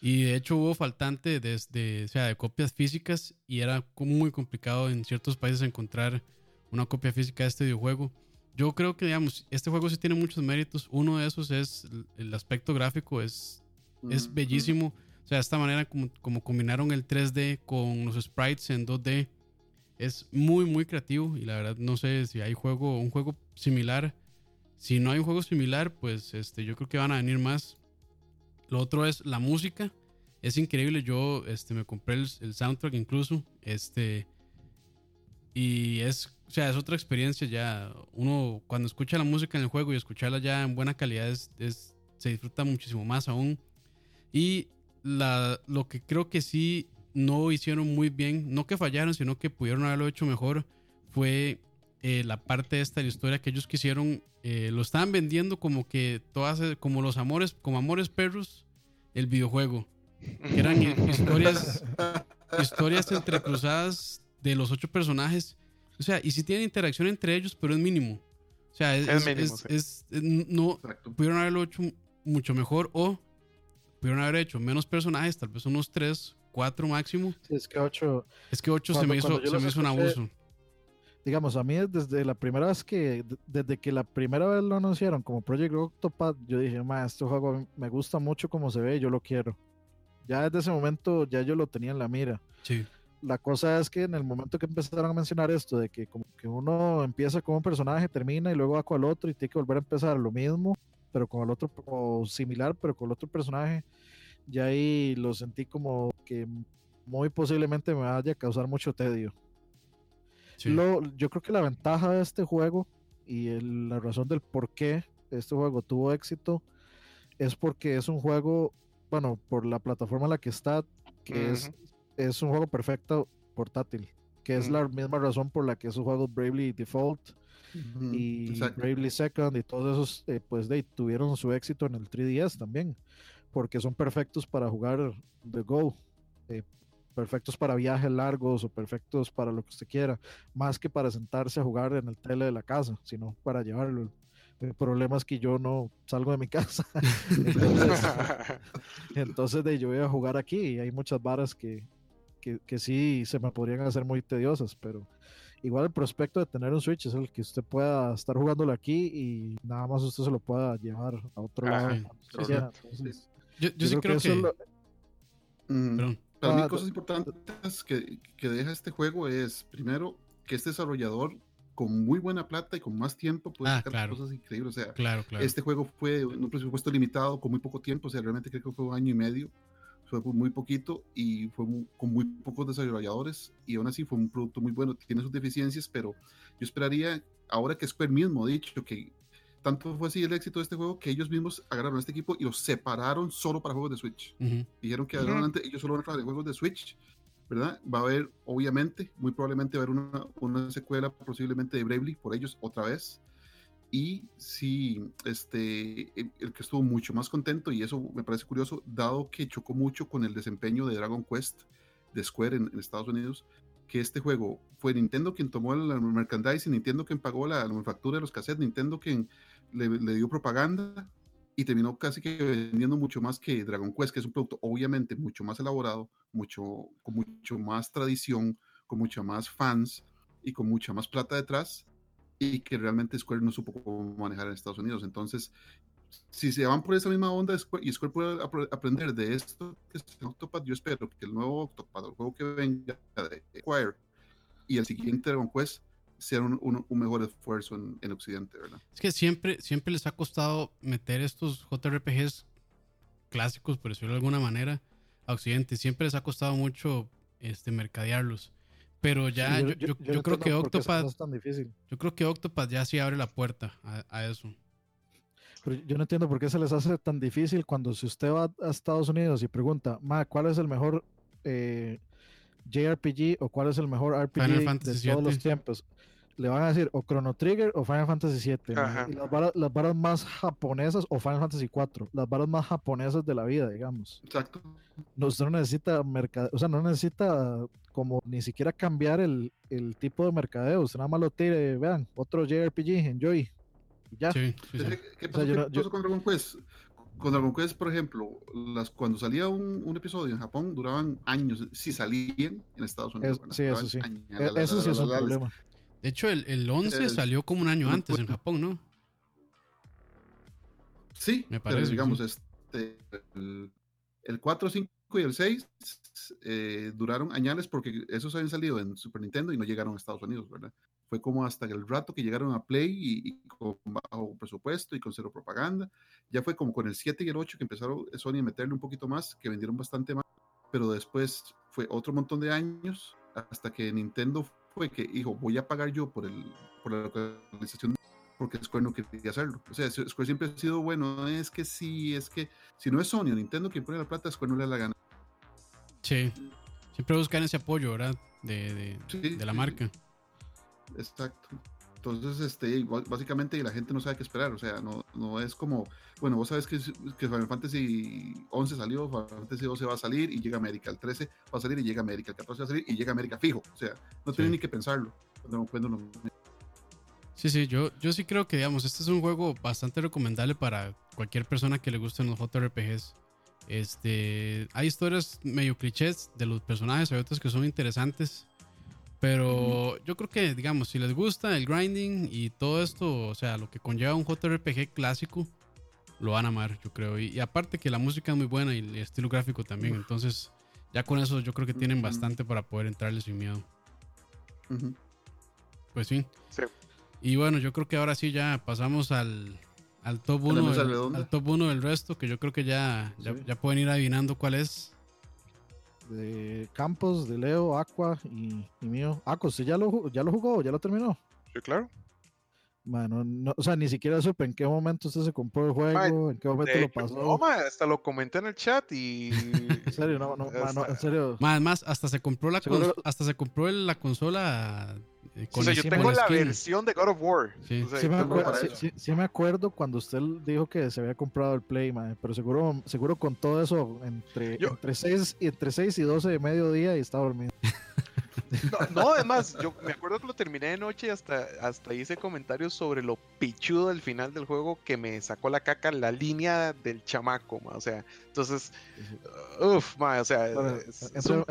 Y de hecho hubo faltante desde, o sea, de copias físicas y era muy complicado en ciertos países encontrar una copia física de este videojuego. Yo creo que, digamos, este juego sí tiene muchos méritos. Uno de esos es el aspecto gráfico, es, es bellísimo. O sea, esta manera como, como combinaron el 3D con los sprites en 2D es muy, muy creativo. Y la verdad, no sé si hay juego, un juego similar. Si no hay un juego similar, pues este, yo creo que van a venir más. Lo otro es la música. Es increíble. Yo este, me compré el, soundtrack incluso. Este. Y es, o sea, es otra experiencia ya. Uno cuando escucha la música en el juego y escucharla ya en buena calidad es, se disfruta muchísimo más aún. Y la, lo que creo que sí no hicieron muy bien, no que fallaron, sino que pudieron haberlo hecho mejor, fue eh, la parte esta de la historia que ellos quisieron, eh, lo estaban vendiendo como que todas, como los amores, como amores perros, el videojuego. Que eran historias, historias entrecruzadas de los ocho personajes. O sea, y si tienen interacción entre ellos, pero es mínimo. O sea, es, no pudieron haberlo hecho mucho mejor o pudieron haber hecho menos personajes, tal vez unos tres, cuatro máximo. es que ocho. Es que ocho se me hizo, se me hizo un abuso digamos, a mí desde la primera vez que, desde que la primera vez lo anunciaron como Project Octopath, yo dije, ma, este juego me gusta mucho como se ve, yo lo quiero. Ya desde ese momento ya yo lo tenía en la mira. Sí. La cosa es que en el momento que empezaron a mencionar esto, de que como que uno empieza como un personaje, termina y luego va con el otro y tiene que volver a empezar lo mismo, pero con el otro, o similar, pero con el otro personaje, ya ahí lo sentí como que muy posiblemente me vaya a causar mucho tedio yo creo que la ventaja de este juego y la razón del por qué este juego tuvo éxito es porque es un juego, bueno, por la plataforma en la que está, que es, es un juego perfecto portátil, que es la misma razón por la que esos juegos Bravely Default y Bravely Second y todos esos, eh, pues de, tuvieron su éxito en el 3DS también, porque son perfectos para jugar de Go. Eh, perfectos para viajes largos o perfectos para lo que usted quiera, más que para sentarse a jugar en el tele de la casa, sino para llevarlo. El problema es que yo no salgo de mi casa. entonces, de, yo voy a jugar aquí y hay muchas varas que, que, que, sí se me podrían hacer muy tediosas, pero igual el prospecto de tener un Switch es el que usted pueda estar jugándolo aquí y nada más usted se lo pueda llevar a otro lado. yo, yo, sí creo, que... Mm. Para mí, cosas importantes que, que, deja este juego es, primero, que este desarrollador con muy buena plata y con más tiempo puede ah, cosas increíbles. O sea, claro, este juego fue un presupuesto limitado con muy poco tiempo, o sea, realmente creo que fue un año y medio, fue muy poquito y fue con muy pocos desarrolladores y aún así fue un producto muy bueno. Tiene sus deficiencias, pero yo esperaría, ahora que Square mismo ha dicho que tanto fue así el éxito de este juego que ellos mismos agarraron a este equipo y los separaron solo para juegos de Switch. Dijeron que adelante ellos solo van a trabajar en juegos de Switch, ¿verdad? Va a haber, obviamente, muy probablemente va a haber una, una secuela posiblemente de Bravely por ellos otra vez. Y sí, este, el, que estuvo mucho más contento, y eso me parece curioso, dado que chocó mucho con el desempeño de Dragon Quest de Square en, Estados Unidos, que este juego fue Nintendo quien tomó el merchandising, Nintendo quien pagó la, manufactura de los cassettes, Nintendo quien le, dio propaganda y terminó casi que vendiendo mucho más que Dragon Quest, que es un producto obviamente mucho más elaborado, mucho, con mucho más tradición, con mucho más fans y con mucha más plata detrás y que realmente Square no supo cómo manejar en Estados Unidos. Entonces, si se van por esa misma onda y Square puede aprender de esto que es Octopath, yo espero que el nuevo Octopath, el juego que venga de Square y el siguiente Dragon Quest sea un, un, mejor esfuerzo en, en, Occidente, ¿verdad? Es que siempre, siempre les ha costado meter estos JRPGs clásicos, por decirlo de alguna manera, a Occidente. Siempre les ha costado mucho este, mercadearlos. Pero ya, yo, yo, yo, creo que Octopath. Yo creo que Octopath ya sí abre la puerta a, a eso. Pero yo no entiendo por qué se les hace tan difícil cuando si usted va a Estados Unidos y pregunta, Ma, ¿cuál es el mejor eh, JRPG o cuál es el mejor RPG de todos los tiempos? Le van a decir o Chrono Trigger o Final Fantasy VII. Y las varas, las varas, más japonesas o Final Fantasy IV. Las varas más japonesas de la vida, digamos. Exacto. No, usted no necesita mercado, o sea, no necesita como ni siquiera cambiar el, el tipo de mercadeo. Usted nada más lo tire, vean, otro JRPG, enjoy ya. ¿Qué, pasó, con Dragon Quest? Con Dragon Quest, por ejemplo, las, cuando salía un, un, episodio en Japón duraban años, si salían en Estados Unidos. sí, eso sí. eso sí es un problema. De hecho, el, el 11 salió como un año antes en Japón, ¿no? Sí, me parece. Pero digamos, este, el, el 4, 5 y el 6 eh, duraron añales porque esos habían salido en Super Nintendo y no llegaron a Estados Unidos, ¿verdad? Fue como hasta el rato que llegaron a Play y, con bajo presupuesto y con cero propaganda. Ya fue como con el 7 y el 8 que empezaron Sony a meterle un poquito más, que vendieron bastante más, pero después fue otro montón de años hasta que Nintendo fue que dijo, voy a pagar yo por, el, por la localización porque Square no quería hacerlo. O sea, Square siempre ha sido bueno, es que sí, es que si no es Sony o Nintendo quien pone la plata, Square no le da la gana. Sí, siempre buscan ese apoyo, ¿verdad? De, de, de la marca. Exacto. Entonces, este, básicamente la gente no sabe qué esperar, o sea, no, no es como, bueno, vos sabes que, que Final Fantasy 11 salió, Final Fantasy 12 va a salir y llega América, el 13 va a salir y llega América, el 14 va a salir y llega América fijo, o sea, no tiene ni que pensarlo. Sí, sí, yo, yo sí creo que, digamos, este es un juego bastante recomendable para cualquier persona que le gusten los JRPGs. Este, hay historias medio clichés de los personajes, hay otras que son interesantes. Pero yo creo que, digamos, si les gusta el grinding y todo esto, o sea, lo que conlleva un JRPG clásico, lo van a amar, yo creo. Y, aparte que la música es muy buena y el estilo gráfico también. Entonces, ya con eso yo creo que tienen bastante para poder entrarle sin miedo. Pues sí. Y bueno, yo creo que ahora sí ya pasamos al, al top 1 del, al top uno del resto, que yo creo que ya, ya, ya pueden ir adivinando cuál es de Campos, de Leo, Aqua y, mío. Aqua, ¿usted ya lo, ya lo jugó? ¿Ya lo terminó? Sí, claro. Bueno, no, o sea, ni siquiera supe en qué momento usted se compró el juego, en qué momento lo pasó. No, hasta lo comenté en el chat y. en serio, no, no, en serio. Más, hasta se compró la, hasta se compró la consola eh, o sea, yo tengo la versión de God of War. Sí. sí, me acuerdo, cuando usted dijo que se había comprado el Play, pero seguro, seguro con todo eso entre, entre, 6, entre 6 y 12 de mediodía y estaba dormido. No, además, yo me acuerdo que lo terminé de noche y hasta, hasta hice comentarios sobre lo pichudo del final del juego que me sacó la caca la línea del chamaco, o sea, entonces, uff, o sea, es, un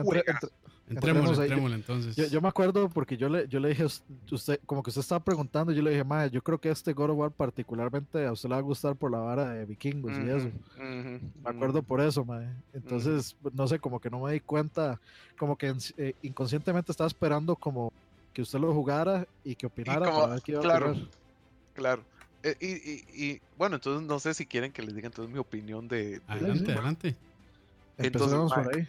Entremos, entonces. Yo, me acuerdo porque yo le, yo le dije, usted, como que usted estaba preguntando, yo le dije, madre, yo creo que este God of War particularmente a usted le va a gustar por la vara de vikingos y eso. me acuerdo por eso, madre. Entonces, no sé, como que no me di cuenta, como que eh, inconscientemente estaba esperando como que usted lo jugara y que opinara. claro, claro. Eh, y, y, bueno, entonces no sé si quieren que les diga entonces mi opinión de... adelante, adelante. Entonces, por ahí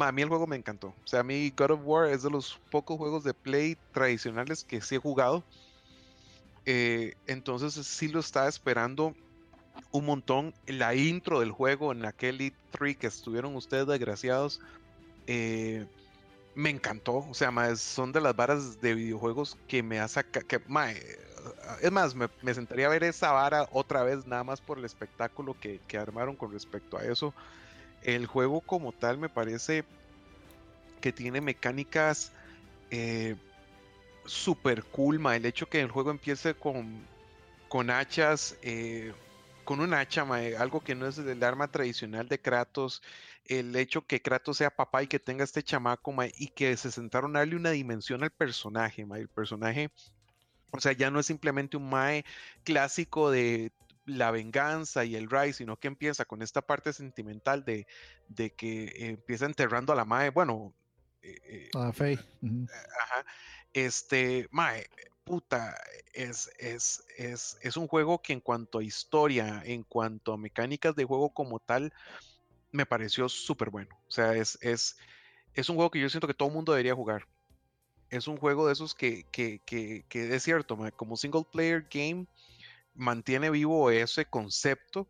a mí el juego me encantó. O sea, a mí God of War es de los pocos juegos de Play tradicionales que sí he jugado. Eh, entonces sí lo estaba esperando un montón. La intro del juego en aquel E3 que estuvieron ustedes desgraciados. Eh, me encantó. O sea, son de las varas de videojuegos que me ha sacado. Que, es más, me, sentaría a ver esa vara otra vez, nada más por el espectáculo que, que armaron con respecto a eso. El juego como tal me parece que tiene mecánicas eh, super cool, El hecho que el juego empiece con, con hachas, eh, con un hacha, algo que no es el arma tradicional de Kratos. El hecho que Kratos sea papá y que tenga este chamaco, y que se sentaron a darle una dimensión al personaje, El personaje o sea, ya no es simplemente un Mae clásico de la venganza y el Rise, sino que empieza con esta parte sentimental de, de que empieza enterrando a la madre, bueno, eh, eh, a Faye. Ajá. Este, mae, puta, es, es, es, es un juego que en cuanto a historia, en cuanto a mecánicas de juego como tal, me pareció súper bueno. O sea, es, es, es un juego que yo siento que todo el mundo debería jugar. Es un juego de esos que, que, que, que es cierto, como single player game, mantiene vivo ese concepto,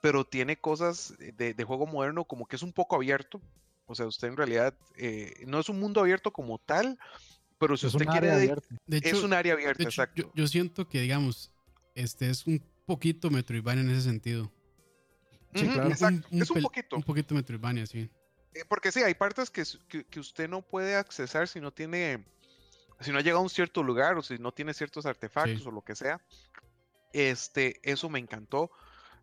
pero tiene cosas de, de, juego moderno como que es un poco abierto. O sea, usted en realidad eh, no es un mundo abierto como tal, pero si usted quiere, de, es un área abierta, exacto. Yo, yo, siento que, digamos, este es un poquito Metroidvania en ese sentido. Sí, claro. Exacto. Un, un, es un poquito. Un poquito Metroidvania, sí. Eh, porque sí, hay partes que, que, que, usted no puede accesar si no tiene, si no ha llegado a un cierto lugar o si no tiene ciertos artefactos sí. o lo que sea. Este, eso me encantó.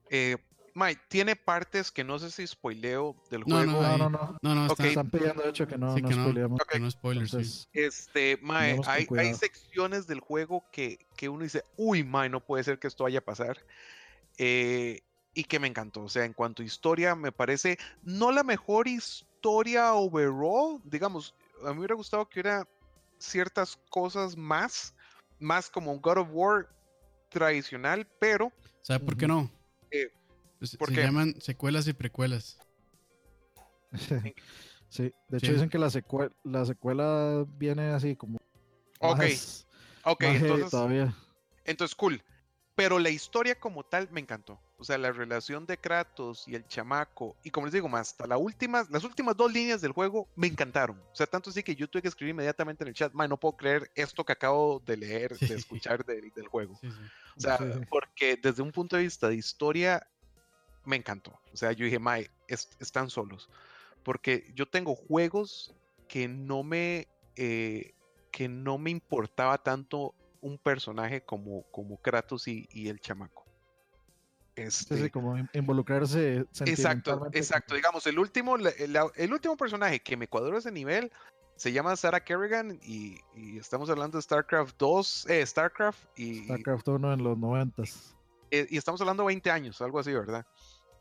Eh, Mike, tiene partes que no sé si spoileo del no, juego. No, no, no. No, no, okay. están pidiendo de hecho que no, sí, no que no, spoileamos. okay. que no spoilers. Entonces, sí. Este, Mae, hay, hay, secciones del juego que, que, uno dice, uy, Mae, no puede ser que esto vaya a pasar. Eh, y que me encantó. O sea, en cuanto a historia, me parece no la mejor historia overall. Digamos, a mí me hubiera gustado que hubiera ciertas cosas más, más como un God of War tradicional, pero. ¿Sabe por qué no? Eh, ¿por se qué? llaman secuelas y precuelas. sí, de hecho sí. dicen que la, secuela, la secuela viene así como. Ok, más, ok, más entonces. Todavía. Entonces, cool. Pero la historia como tal me encantó. O sea, la relación de Kratos y el chamaco, y como les digo, más hasta la última, las últimas dos líneas del juego me encantaron. O sea, tanto así que yo tuve que escribir inmediatamente en el chat, no puedo creer esto que acabo de leer, sí. de escuchar del, del juego. Sí, sí. O sea, porque desde un punto de vista de historia, me encantó. O sea, yo dije, Mae, es, están solos. Porque yo tengo juegos que no me, eh, que no me importaba tanto un personaje como, como Kratos y, y el chamaco. Este, sí, como involucrarse exacto exacto. Digamos el último el, el, último personaje que me cuadró ese nivel se llama Sarah Kerrigan y, y estamos hablando de StarCraft 2 eh, StarCraft y StarCraft 1 en los 90 eh, y estamos hablando de 20 años algo así verdad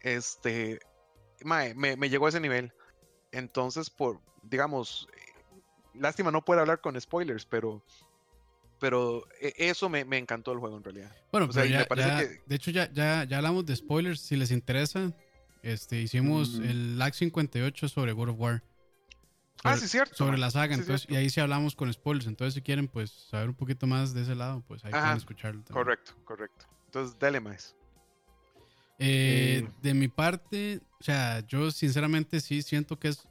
este mae, me, me, llegó a ese nivel. Entonces por digamos lástima no poder hablar con spoilers pero pero eso me, me, encantó el juego en realidad. Bueno, o sea, ya, ya, que... de hecho ya, ya, ya hablamos de spoilers, si les interesa, este, hicimos mm. el LAG 58 sobre God of War. Sobre, ah, sí, cierto. Sobre la saga, sí, entonces, cierto. y ahí sí hablamos con spoilers, entonces si quieren pues saber un poquito más de ese lado, pues ahí Ajá, pueden escucharlo. También. Correcto, correcto. Entonces, dale más. Eh, mm. De mi parte, o sea, yo sinceramente sí siento que es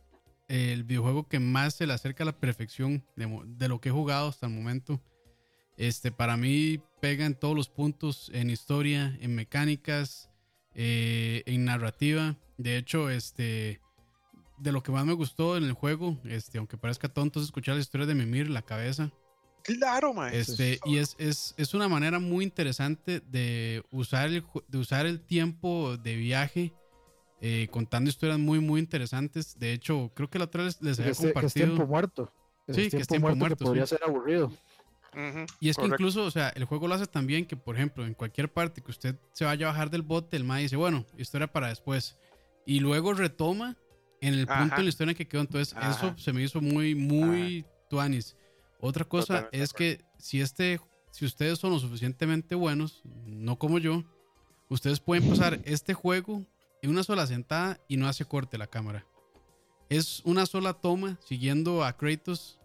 el videojuego que más se le acerca a la perfección de, de lo que he jugado hasta el momento. Este, para mí pega en todos los puntos, en historia, en mecánicas, eh, en narrativa. De hecho, este, de lo que más me gustó en el juego, este, aunque parezca tonto, es escuchar la historia de Mimir, la cabeza. Claro, man. Este, y es, es, es, una manera muy interesante de usar el, de usar el tiempo de viaje. Eh, contando historias muy, muy interesantes. De hecho, creo que la otra vez les había compartido. Es tiempo muerto. Es sí, tiempo que es tiempo muerto, muerto. Que podría sí. ser aburrido. Uh -huh, y es correcto. que incluso, o sea, el juego lo hace también que, por ejemplo, en cualquier parte que usted se vaya a bajar del bote, el MAE dice, bueno, historia para después. Y luego retoma en el punto en la historia en que quedó. Entonces, Ajá. eso se me hizo muy, muy tuanis. Otra cosa Totalmente es que si este, si ustedes son lo suficientemente buenos, no como yo, ustedes pueden pasar este juego en una sola sentada y no hace corte la cámara. Es una sola toma siguiendo a Kratos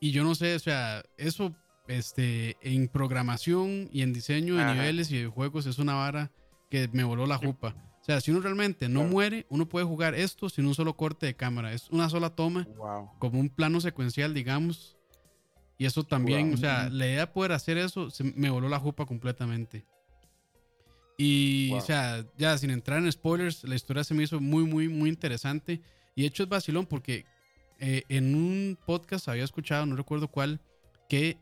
y yo no sé, o sea, eso este, en programación y en diseño de Ajá. niveles y de juegos es una vara que me voló la jupa. O sea, si uno realmente no claro. muere, uno puede jugar esto sin un solo corte de cámara. Es una sola toma, wow. como un plano secuencial, digamos. Y eso también, wow. o sea, la idea de poder hacer eso se me voló la jupa completamente. Y, wow. o sea, ya sin entrar en spoilers, la historia se me hizo muy, muy, muy interesante. Y de hecho es vacilón porque eh, en un podcast había escuchado, no recuerdo cuál, que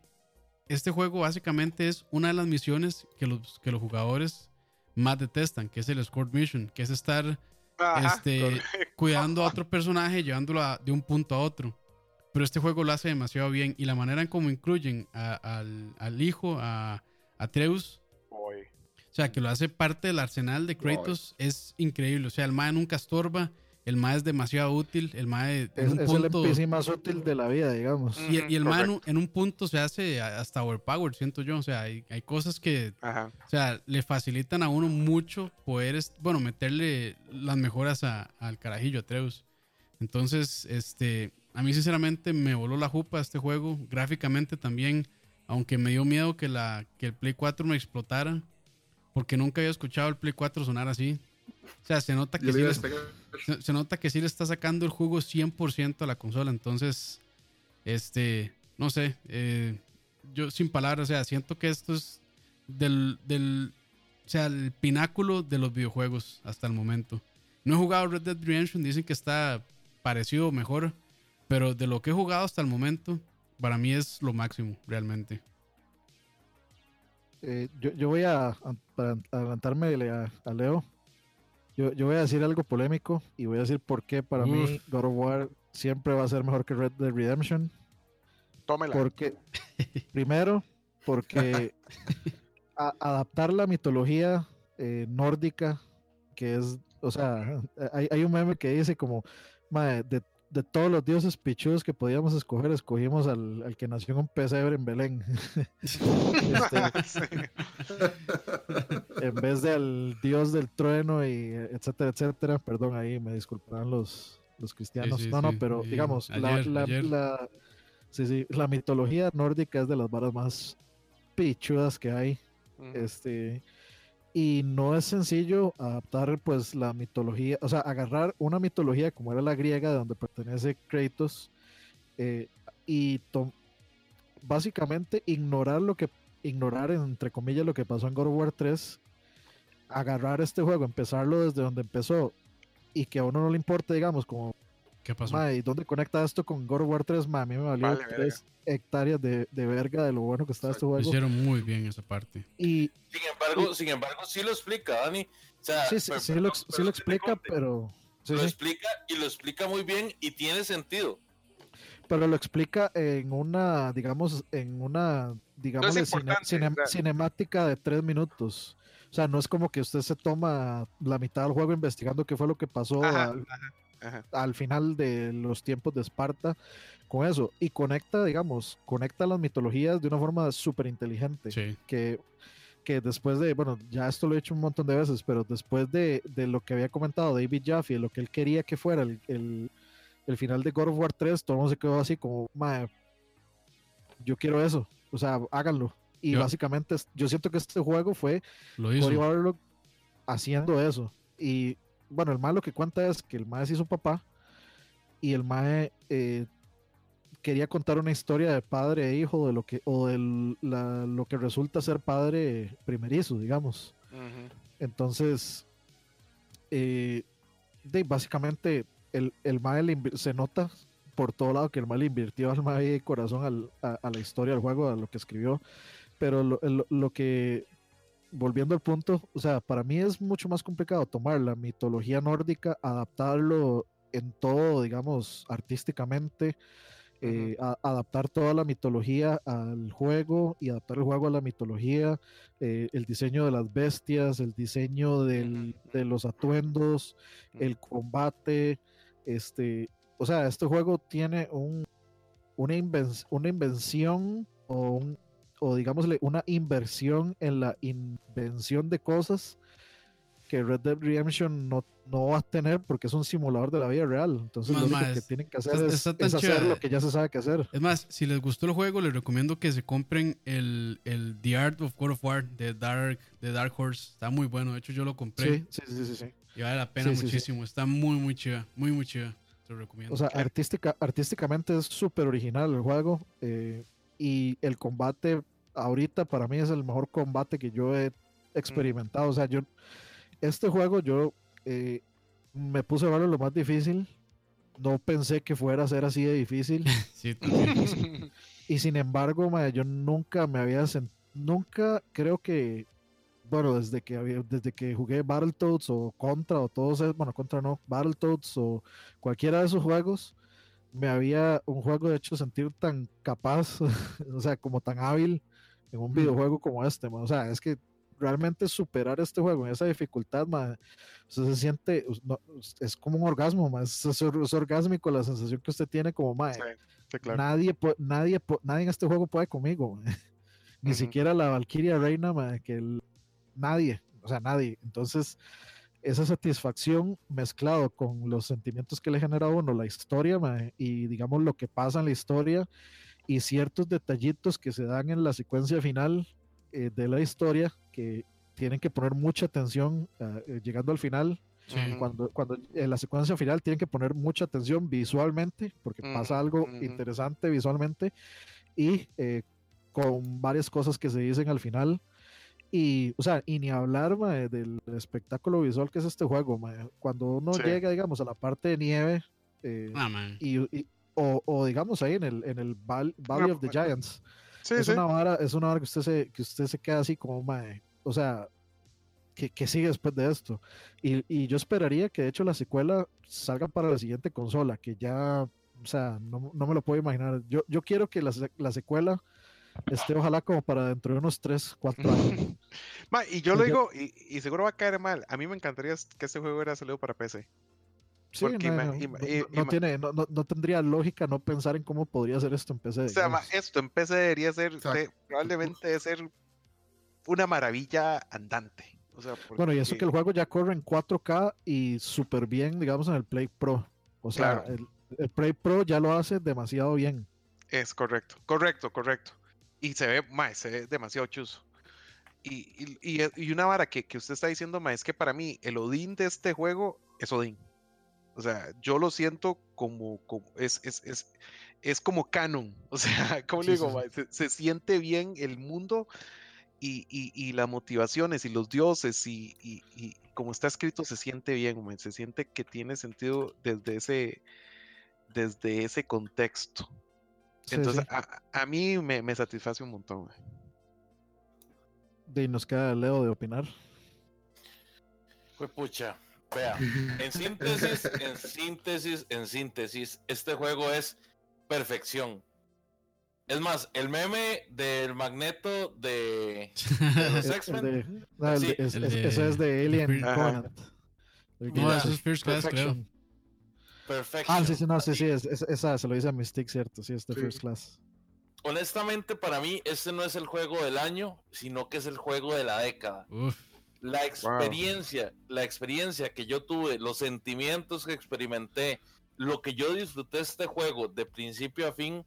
este juego básicamente es una de las misiones que los, que los jugadores más detestan, que es el Escort Mission, que es estar Ajá, este, cuidando a otro personaje, llevándolo a, de un punto a otro. Pero este juego lo hace demasiado bien y la manera en cómo incluyen a, al, al, hijo, a Atreus, Boy. o sea, que lo hace parte del arsenal de Kratos, Boy. es increíble. O sea, el man nunca estorba el MAE es demasiado útil. El MAE es, un punto, el NPC más útil de la vida, digamos. Y, el MAE en un, punto se hace hasta overpowered, siento yo. O sea, hay, hay cosas que o sea, le facilitan a uno mucho poder, bueno, meterle las mejoras al carajillo, a Treus. Entonces, este, a mí sinceramente me voló la jupa este juego. Gráficamente también, aunque me dio miedo que, la, que el Play 4 me explotara, porque nunca había escuchado el Play 4 sonar así. O sea, se nota que, sí le, se, nota que sí le está sacando el jugo 100% a la consola. Entonces, este, no sé, eh, yo sin palabras, o sea, siento que esto es del, del, o sea, el pináculo de los videojuegos hasta el momento. No he jugado Red Dead Redemption, dicen que está parecido o mejor, pero de lo que he jugado hasta el momento, para mí es lo máximo, realmente. Eh, yo, yo, voy a, para adelantarme a, a Leo, yo, yo, voy a decir algo polémico y voy a decir por qué para mí God of War siempre va a ser mejor que Red Dead Redemption. Tómela. Porque, primero, porque adaptar la mitología eh, nórdica, que es, o sea, hay, hay, un meme que dice como, de de todos los dioses pichudos que podíamos escoger, escogimos al, al que nació en un pesebre en Belén. Este, en vez del dios del trueno y etcétera, etcétera. Perdón, ahí me disculparán los, los cristianos. no, no, pero digamos, la, la, la, la, mitología nórdica es de las varas más pichudas que hay. Este y no es sencillo adaptar pues la mitología, o sea, agarrar una mitología como era la griega de donde pertenece Kratos eh, y básicamente ignorar lo que, ignorar entre comillas lo que pasó en God of War 3, agarrar este juego, empezarlo desde donde empezó y que a uno no le importe, digamos, como ¿Qué pasó? ¿Y dónde conecta esto con God of War 3? a mí me valió tres hectáreas de, de, verga de lo bueno que está este juego. Hicieron muy bien esa parte. Y, sin embargo, sin embargo, sí lo explica, Dani. O sea, sí, sí, sí, lo, sí lo explica, pero... lo explica y lo explica muy bien y tiene sentido. Pero lo explica en una, digamos, en una, digamos, cinemática de tres minutos. O sea, no es como que usted se toma la mitad del juego investigando qué fue lo que pasó al final de los tiempos de Esparta con eso y conecta, digamos, conecta las mitologías de una forma súper inteligente. Que, que después de, bueno, ya esto lo he hecho un montón de veces, pero después de, de lo que había comentado David Jaffe, de lo que él quería que fuera el, el, el final de God of War 3, todo el mundo se quedó así como, yo quiero eso, o sea, háganlo. Y básicamente yo siento que este juego fue lo hizo. haciendo eso. Y bueno, el malo que cuenta es que el mae se hizo papá y el mae eh, quería contar una historia de padre e hijo de lo que o de lo que resulta ser padre primerizo, digamos. Entonces, eh, de, básicamente el, el mae se nota por todo lado que el mae le invirtió al mae corazón a, la historia del juego, a lo que escribió. Pero lo, lo que volviendo al punto, o sea, para mí es mucho más complicado tomar la mitología nórdica, adaptarlo en todo, digamos, artísticamente, eh, adaptar toda la mitología al juego y adaptar el juego a la mitología, eh, el diseño de las bestias, el diseño de los atuendos, el combate, este, o sea, este juego tiene un, una, una invención o un, o digámosle una inversión en la invención de cosas que Red Dead Redemption no, no va a tener porque es un simulador de la vida real. Entonces lo único que tienen que hacer es, hacer lo que ya se sabe que hacer. Es más, si les gustó el juego, les recomiendo que se compren el, el The Art of God of War de Dark, de Dark Horse. Está muy bueno. De hecho, yo lo compré. Sí, sí, sí, sí. Y vale la pena muchísimo. Está muy, muy chida. Muy, muy chida. Te lo recomiendo. O sea, artística, artísticamente es súper original el juego. Eh, y el combate ahorita para mí es el mejor combate que yo he experimentado. O sea, yo, este juego yo eh, me puse a verlo lo más difícil. No pensé que fuera a ser así de difícil. y sin embargo, yo nunca me había sentido, nunca creo que, bueno, desde que, había, desde que jugué Battletoads o Contra o todos, bueno, Contra no, Battletoads o cualquiera de esos juegos, me había un juego de hecho sentir tan capaz, o sea, como tan hábil en un videojuego como este, o sea, es que realmente superar este juego en esa dificultad, usted se siente, es como un orgasmo, es, es, orgásmico la sensación que usted tiene como, nadie, nadie, nadie en este juego puede conmigo, ni siquiera la Valkyria Reina, que nadie, o sea, nadie. Entonces, esa satisfacción mezclado con los sentimientos que le genera a uno la historia y digamos lo que pasa en la historia y ciertos detallitos que se dan en la secuencia final eh, de la historia que tienen que poner mucha atención ah, eh, llegando al final. Cuando, cuando en la secuencia final tienen que poner mucha atención visualmente porque pasa algo interesante visualmente y eh, con varias cosas que se dicen al final y, o sea, y ni hablar del espectáculo visual que es este juego. Cuando uno llega, digamos, a la parte de nieve, eh, ah, y, o, o, digamos ahí en el, en el Valley of the Giants, es, Una vara, es una vara que usted se, que usted se queda así como, o sea, que, que, sigue después de esto. Y, y, yo esperaría que de hecho la secuela salga para la siguiente consola, que ya, o sea, no, no me lo puedo imaginar. Yo, yo quiero que la, la secuela este, ojalá como para dentro de unos 3, 4 años. y yo lo digo, y, seguro va a caer mal. A mí me encantaría que este juego hubiera salido para PC. Sí, no, tiene, no, no, tendría lógica no pensar en cómo podría ser esto en PC. O sea, esto en PC debería ser, probablemente ser una maravilla andante. Bueno, y eso que el juego ya corre en 4K y súper bien, digamos, en el Play Pro. O sea, el, el Play Pro ya lo hace demasiado bien. Es correcto, correcto, correcto. Y se ve, más se ve demasiado chuzo. Y, y, y, una vara que, que, usted está diciendo, ma, es que para mí el Odín de este juego es Odín. O sea, yo lo siento como, como es, es, es, es, como canon. O sea, como le digo, Se, siente bien el mundo y, y, las motivaciones y los dioses y, y, como está escrito se siente bien, se siente que tiene sentido desde ese, desde ese contexto. Entonces, A, mí me, satisface un montón. Y nos queda Leo de opinar. Pues pucha, vea, en síntesis, en síntesis, en síntesis, este juego es perfección. Es más, el meme del magneto de, los X-Men. Eso es de Alien No, eso es First Class, creo. Perfecto. Ah, sí, sí, no, sí, sí, esa se lo dice a Mystic, cierto, sí, es de First Class. Honestamente, para mí, este no es el juego del año, sino que es el juego de la década. La experiencia, la experiencia que yo tuve, los sentimientos que experimenté, lo que yo disfruté de este juego de principio a fin,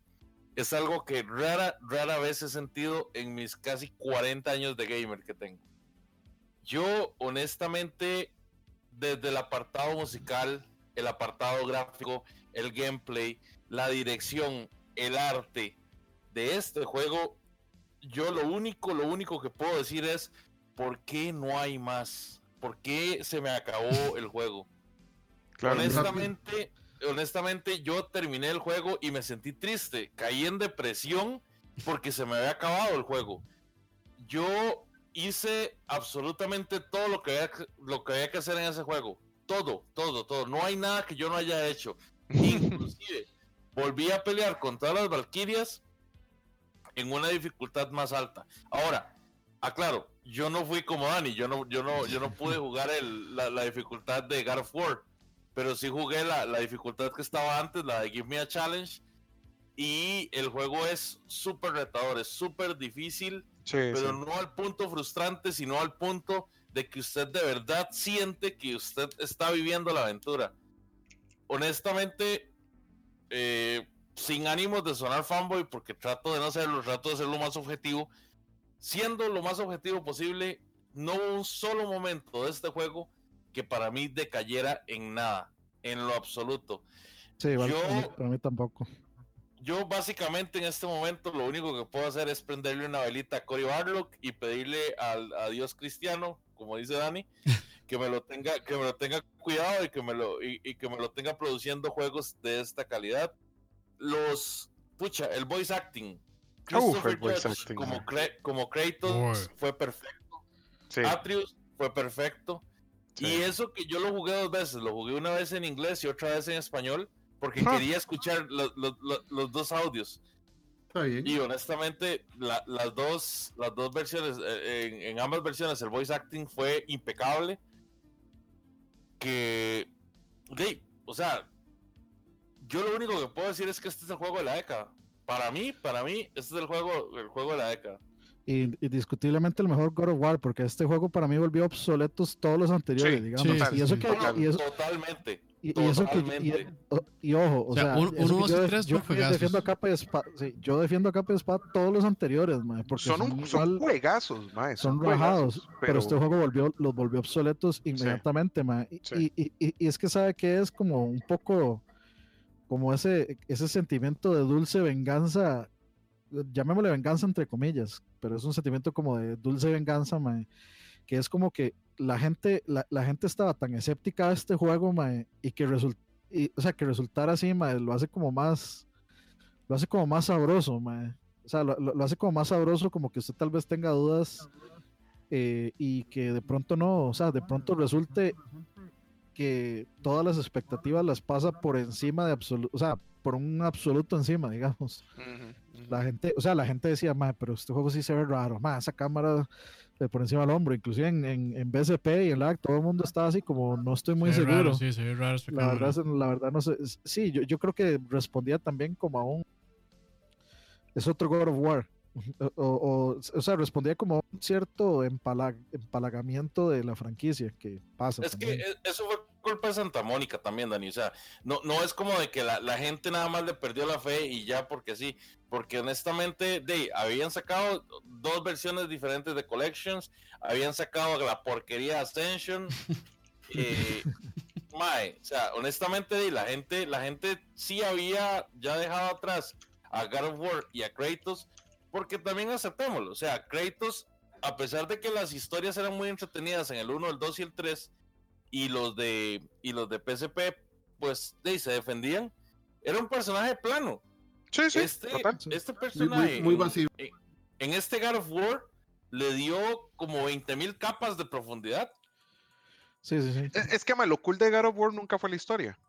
es algo que rara, rara vez he sentido en mis casi 40 años de gamer que tengo. Yo, honestamente, desde el apartado musical, el apartado gráfico, el gameplay, la dirección, el arte de este juego, yo lo único, lo único que puedo decir es, ¿por qué no hay más? ¿Por qué se me acabó el juego? honestamente, honestamente, yo terminé el juego y me sentí triste, caí en depresión porque se me había acabado el juego. Yo hice absolutamente todo lo que lo que había que hacer en ese juego todo, todo, todo. No hay nada que yo no haya hecho. Inclusive, volví a pelear contra las Valkyrias en una dificultad más alta. Ahora, aclaro, yo no fui como Dani, yo no, yo no, yo no pude jugar el, la, dificultad de God of War, pero sí jugué la, la dificultad que estaba antes, la de Give Me a Challenge. Y el juego es súper retador, es súper difícil, pero no al punto frustrante, sino al punto de que usted de verdad siente que usted está viviendo la aventura. Honestamente, eh, sin ánimos de sonar fanboy, porque trato de no hacerlo, trato de ser lo más objetivo, siendo lo más objetivo posible, no hubo un solo momento de este juego que para mí decayera en nada, en lo absoluto. Sí, yo, para mí tampoco. Yo básicamente en este momento lo único que puedo hacer es prenderle una velita a Cory Barlock y pedirle al a Dios cristiano como dice Dani, que me lo tenga, que me lo tenga cuidado y que me lo, y, que me lo tenga produciendo juegos de esta calidad. Los, pucha, el voice acting. Christopher Como, como Kratos fue perfecto. Atrius fue perfecto. Y eso que yo lo jugué dos veces, lo jugué una vez en inglés y otra vez en español, porque quería escuchar los dos audios. Y honestamente, las, dos, las dos versiones, eh, en, ambas versiones, el voice acting fue impecable. Que, o sea, yo lo único que puedo decir es que este es el juego de la década. Para mí, para mí, este es el juego, el juego de la década. Y, discutiblemente el mejor God of War, porque este juego para mí volvió obsoletos todos los anteriores, digamos. y eso que, totalmente. Y, eso que, y, ojo, o, sea, uno, dos yo, tres yo, defiendo a capa y espada, sí, yo defiendo a capa y espada todos los anteriores, porque son, un, son, juegazos, son, rajados, pero... este juego volvió, los volvió obsoletos inmediatamente, Y, y, es que sabe que es como un poco como ese, ese sentimiento de dulce venganza, llamémosle venganza entre comillas, pero es un sentimiento como de dulce venganza, que es como que la gente, la, la, gente estaba tan escéptica a este juego, y que result, o sea, que resultara así, lo hace como más, lo hace como más sabroso, o sea, lo, lo, hace como más sabroso, como que usted tal vez tenga dudas eh, y que de pronto no, o sea, de pronto resulte que todas las expectativas las pasa por encima de absoluto, o sea, por un absoluto encima, digamos. La gente, o sea, la gente decía, pero este juego sí se ve raro, más esa cámara por encima del hombro, inclusive en, en, en BSP y en LAC, todo el mundo estaba así como, no estoy muy seguro. sí, se ve raro la, verdad, la verdad, no sé, sí, yo, yo creo que respondía también como a un, es otro God of War, o, o, sea, respondía como un cierto empalagamiento de la franquicia que pasa. Es que e, eso fue culpa de Santa Mónica también, Dani. O sea, no, no es como de que la, la, gente nada más le perdió la fe y ya porque sí. Porque honestamente, de, habían sacado dos versiones diferentes de Collections, habían sacado la porquería Ascension. eh, mae, o sea, honestamente, de, la gente, la gente sí había ya dejado atrás a God of War y a Kratos porque también aceptémoslo, o sea, Kratos, a pesar de que las historias eran muy entretenidas en el 1, el 2 y el 3, y los de, y los de PSP, pues se defendían, era un personaje plano. Sí, sí, este, este personaje muy, muy, en, en, este God of War le dio como 20.000 capas de profundidad. Sí, sí, sí. Es, que lo cool de God of War nunca fue la historia.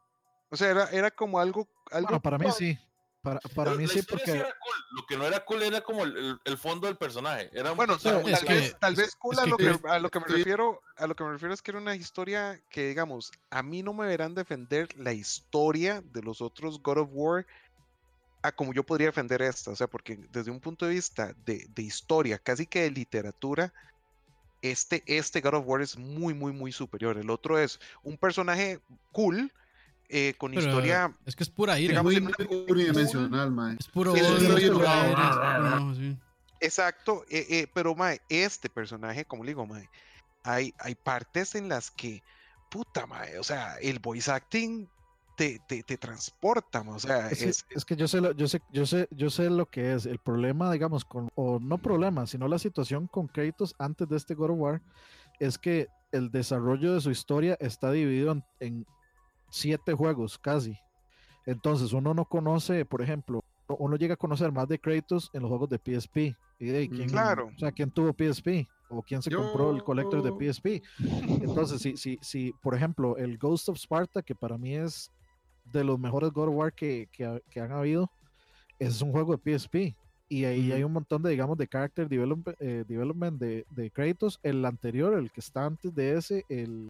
O sea, era, era como algo. algo bueno, para mí sí. Para, para mí sí, porque. Lo que no era cool era como el, el fondo del personaje. Era bueno, tal, vez, tal, vez, cool a, lo que, a, lo que, me refiero. A lo que me refiero es que era una historia que, digamos, a mí no me verán defender la historia de los otros God of War a como yo podría defender esta. O sea, porque desde un punto de vista de, de historia, casi que de literatura, este, este God of War es muy, muy, muy superior. El otro es un personaje cool eh, con historia. Es que es pura ira. Digamos, muy, unidimensional, man. Es puro Exacto, eh, eh, pero mae, este personaje, como le digo, mae, hay, hay partes en las que, puta mae, o sea, el voice acting te, te, te transporta, o sea, es, es, que yo sé, lo, yo sé, yo sé, yo sé lo que es el problema, digamos, con, o no problema, sino la situación con créditos antes de este God of War, es que el desarrollo de su historia está dividido en siete juegos casi. Entonces uno no conoce, por ejemplo, uno llega a conocer más de Kratos en los juegos de PSP. ¿Y de quién, claro. O sea, quién tuvo PSP o quién se compró el collector de PSP. Entonces, si, si, si, por ejemplo, el Ghost of Sparta, que para mí es de los mejores God of War que, que, han habido, es un juego de PSP. Y ahí hay un montón de, digamos, de character development, eh, development de, de, Kratos. El anterior, el que está antes de ese, el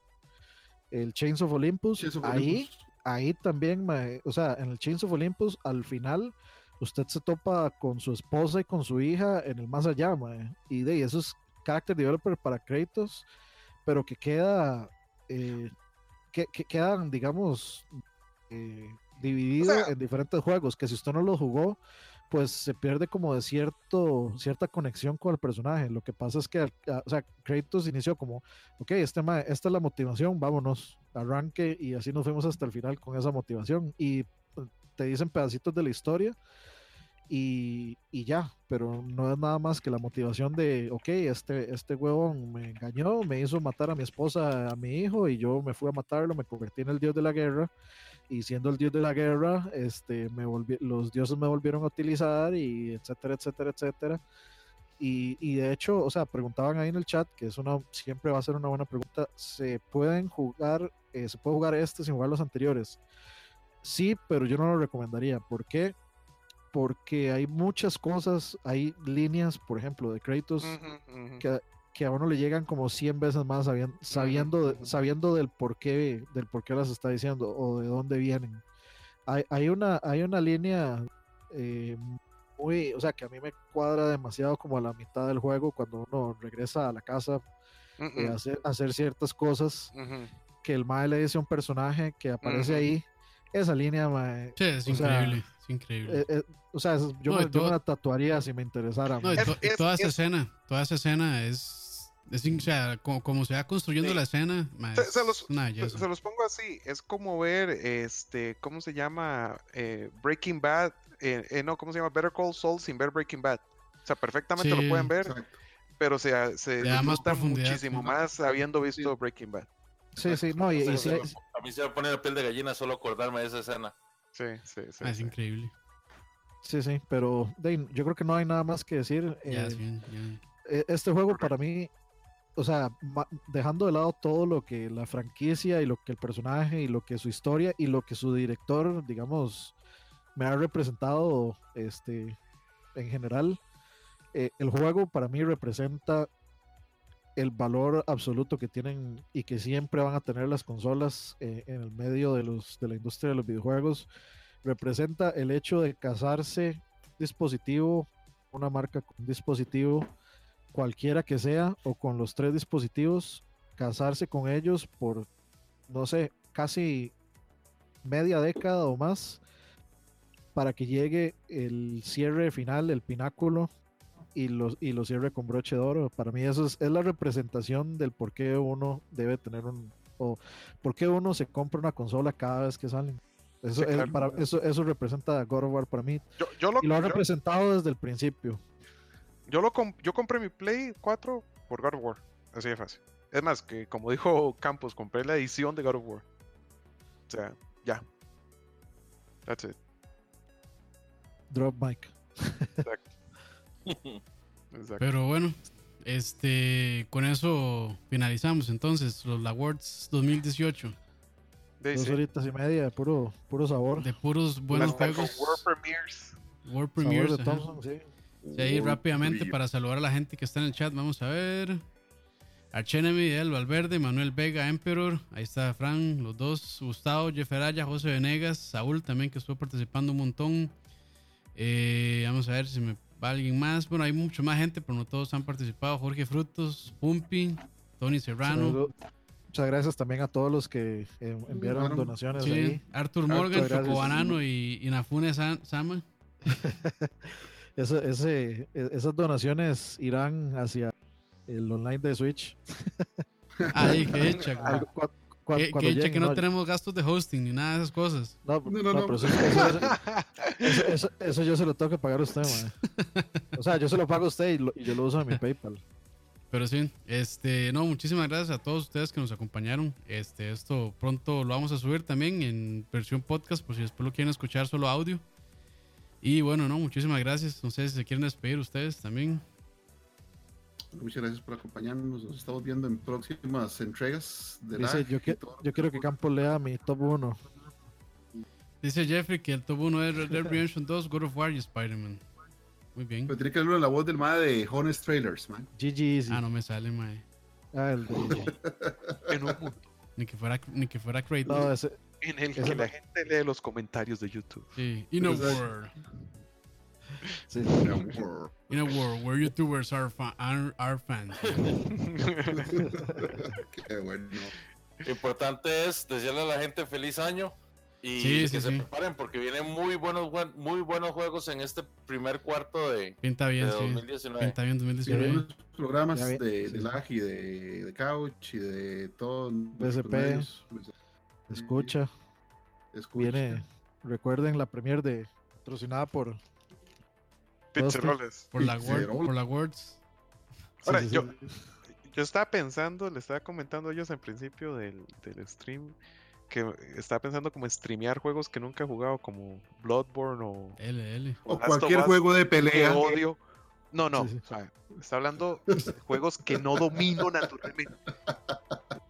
el Chains of Olympus, ahí, ahí también, o sea, en el Chains of Olympus, al final, usted se topa con su esposa y con su hija en el más allá, y de eso es character developer para Kratos, pero que queda, eh, que, quedan, digamos, eh, dividido en diferentes juegos, que si usted no lo jugó, pues se pierde como de cierto, cierta conexión con el personaje. Lo que pasa es que, o sea, Kratos inició como, ok, este esta es la motivación, vámonos, arranque y así nos fuimos hasta el final con esa motivación. Y pues, te dicen pedacitos de la historia y, y, ya, pero no es nada más que la motivación de, ok, este, este huevón me engañó, me hizo matar a mi esposa, a mi hijo y yo me fui a matarlo, me convertí en el dios de la guerra y siendo el dios de la guerra, este, me los dioses me volvieron a utilizar y etcétera, etcétera, etcétera. Y, y, de hecho, o sea, preguntaban ahí en el chat, que es una, siempre va a ser una buena pregunta, ¿se pueden jugar, eh, se puede jugar este sin jugar los anteriores? Sí, pero yo no lo recomendaría. ¿Por qué? porque hay muchas cosas, hay líneas, por ejemplo, de Kratos que, que, a uno le llegan como 100 veces más sabiendo, sabiendo, sabiendo del, por qué, del por qué las está diciendo o de dónde vienen. Hay, hay una, hay una línea eh, muy, o sea, que a mí me cuadra demasiado como a la mitad del juego cuando uno regresa a la casa eh, a hacer, hacer, ciertas cosas que el mae le dice a un personaje que aparece ahí. Esa línea, mae, Sí, es increíble. es increíble. Eh, eh, o sea, yo, me, la tatuaría si me interesara. No, toda esa escena, toda esa escena es, es o sea, como, se va construyendo la escena, se, los, se, los, pongo así, es como ver, este, ¿cómo se llama? Breaking Bad eh, no, ¿cómo se llama? Better Call Saul sin ver Breaking Bad. O sea, perfectamente lo pueden ver, pero se, se disfruta muchísimo más habiendo visto Breaking Bad. Sí, sí, no, y, A mí se me pone la piel de gallina solo acordarme de esa escena. Sí, sí, sí. Ah, es increíble. Sí, sí, pero Dane, yo creo que no hay nada más que decir. Eh, eh, este juego para mí, o sea, dejando de lado todo lo que la franquicia y lo que el personaje y lo que su historia y lo que su director, digamos, me ha representado este, en general. Eh, el juego para mí representa el valor absoluto que tienen y que siempre van a tener las consolas eh, en el medio de, los, de la industria de los videojuegos. Representa el hecho de casarse dispositivo, una marca con dispositivo, cualquiera que sea, o con los tres dispositivos, casarse con ellos por, no sé, casi media década o más para que llegue el cierre final, el pináculo y lo, y lo cierre con broche de oro. Para mí eso es, la representación del por qué uno debe tener un... o por qué uno se compra una consola cada vez que salen. Eso, para, eso, eso representa God of War para mí. Yo, lo, y lo ha representado desde el principio. Yo, lo yo compré mi Play 4 por God of War. Así de fácil. Es más, que como dijo Campos, compré la edición de God of War. O sea, ya. That's it. Drop mic. Pero bueno, este, con eso finalizamos entonces los Awards 2018. Dos horitas y media de puro, puro sabor. De puros buenos juegos. World Premiers. World Premiers. sí. Ahí rápidamente para saludar a la gente que está en el chat, vamos a ver. Archenemy, El Valverde, Manuel Vega, Emperor, ahí está Fran, los dos, Gustavo, Jeff Araya, José Venegas, Saúl también que estuvo participando un montón. Eh, vamos a ver si me va alguien más. Bueno, hay mucho más gente, pero no todos han participado. Jorge Frutos, Pumpi, Tony Serrano. Muchas gracias también a todos los que eh, enviaron donaciones. Sí, Arthur Morgan, Chocobanano y, y, Nafune Sama. ese, e, esas donaciones irán hacia el online de Switch. Ay, qué hecha que, que, no, tenemos gastos de hosting ni nada de esas cosas. No, no, no, pero eso, eso, yo se lo tengo que pagar a usted, man. O sea, yo se lo pago a usted y, yo lo uso en mi PayPal. Pero sí, este, no, muchísimas gracias a todos ustedes que nos acompañaron. Este, esto pronto lo vamos a subir también en versión podcast, por si después lo quieren escuchar solo audio. Y bueno, no, muchísimas gracias. No sé si se quieren despedir ustedes también. Muchas gracias por acompañarnos. Nos estamos viendo en próximas entregas de Dice, yo, yo quiero que Campo lea mi top 1. Dice Jeffrey que el top 1 es Red Dead Redemption 2, God of War y Spider-Man. Muy bien. Pero tiene que verlo en la voz del mae de Honest Trailers, man. GG Ah, no me sale, mae. Ah, el de... en un. Ni que fuera, ni que fuera Kratos. No, ese, en el que la gente lee los comentarios de YouTube. Sí, in a world. Sí. In a world. In a world where YouTubers are, fa are, are fans. Qué bueno. Importante es decirle a la gente feliz año y que se preparen porque vienen muy buenos muy buenos juegos en este primer cuarto de, Pinta bien, de 2019. Pinta bien 2019. programas de, de lag y de, de, couch y de todo. BSP. Escucha. Escucha. Viene, recuerden la premier de patrocinada por Pizzeroles. Por la, por la Words. Ahora, yo, yo estaba pensando, le estaba comentando a ellos al principio del, del stream que estaba pensando como streamear juegos que nunca he jugado como Bloodborne o LL. o cualquier juego de pelea. odio. No, no, está hablando de juegos que no domino naturalmente.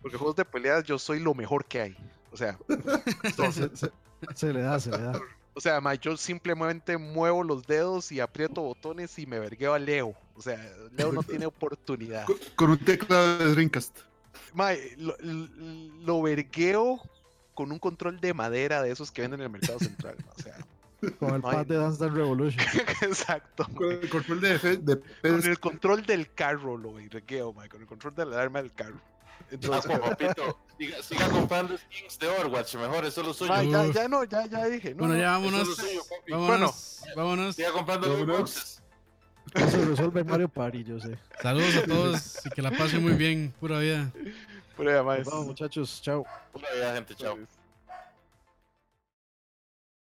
Porque juegos de peleas yo soy lo mejor que hay. O sea, se, le da, se le da. O sea, ma, yo simplemente muevo los dedos y aprieto botones y me vergueo a Leo. O sea, Leo no tiene oportunidad. Con, con un teclado de Dreamcast. Ma, lo, lo vergueo con un control de madera de esos que venden en el mercado central. O sea, con el pad de Dance Dance Revolution. Exacto. Con el control de, de, Con el control del carro, lo vergueo, ma, con el control de la alarma del carro. Entonces, ah, papito, siga, siga, comprando skins de Overwatch, mejor, eso es lo suyo. Ah, ya, ya, no, ya, ya dije. No, bueno, ya vámonos. Es suyo, vámonos, bueno, vámonos. Siga comprando boxes. Eso resuelve Mario Party, yo sé. Saludos a todos y que la pasen muy bien. Pura vida. Pura vida, más. Vamos, muchachos. Chao. Pura vida, gente. Chao.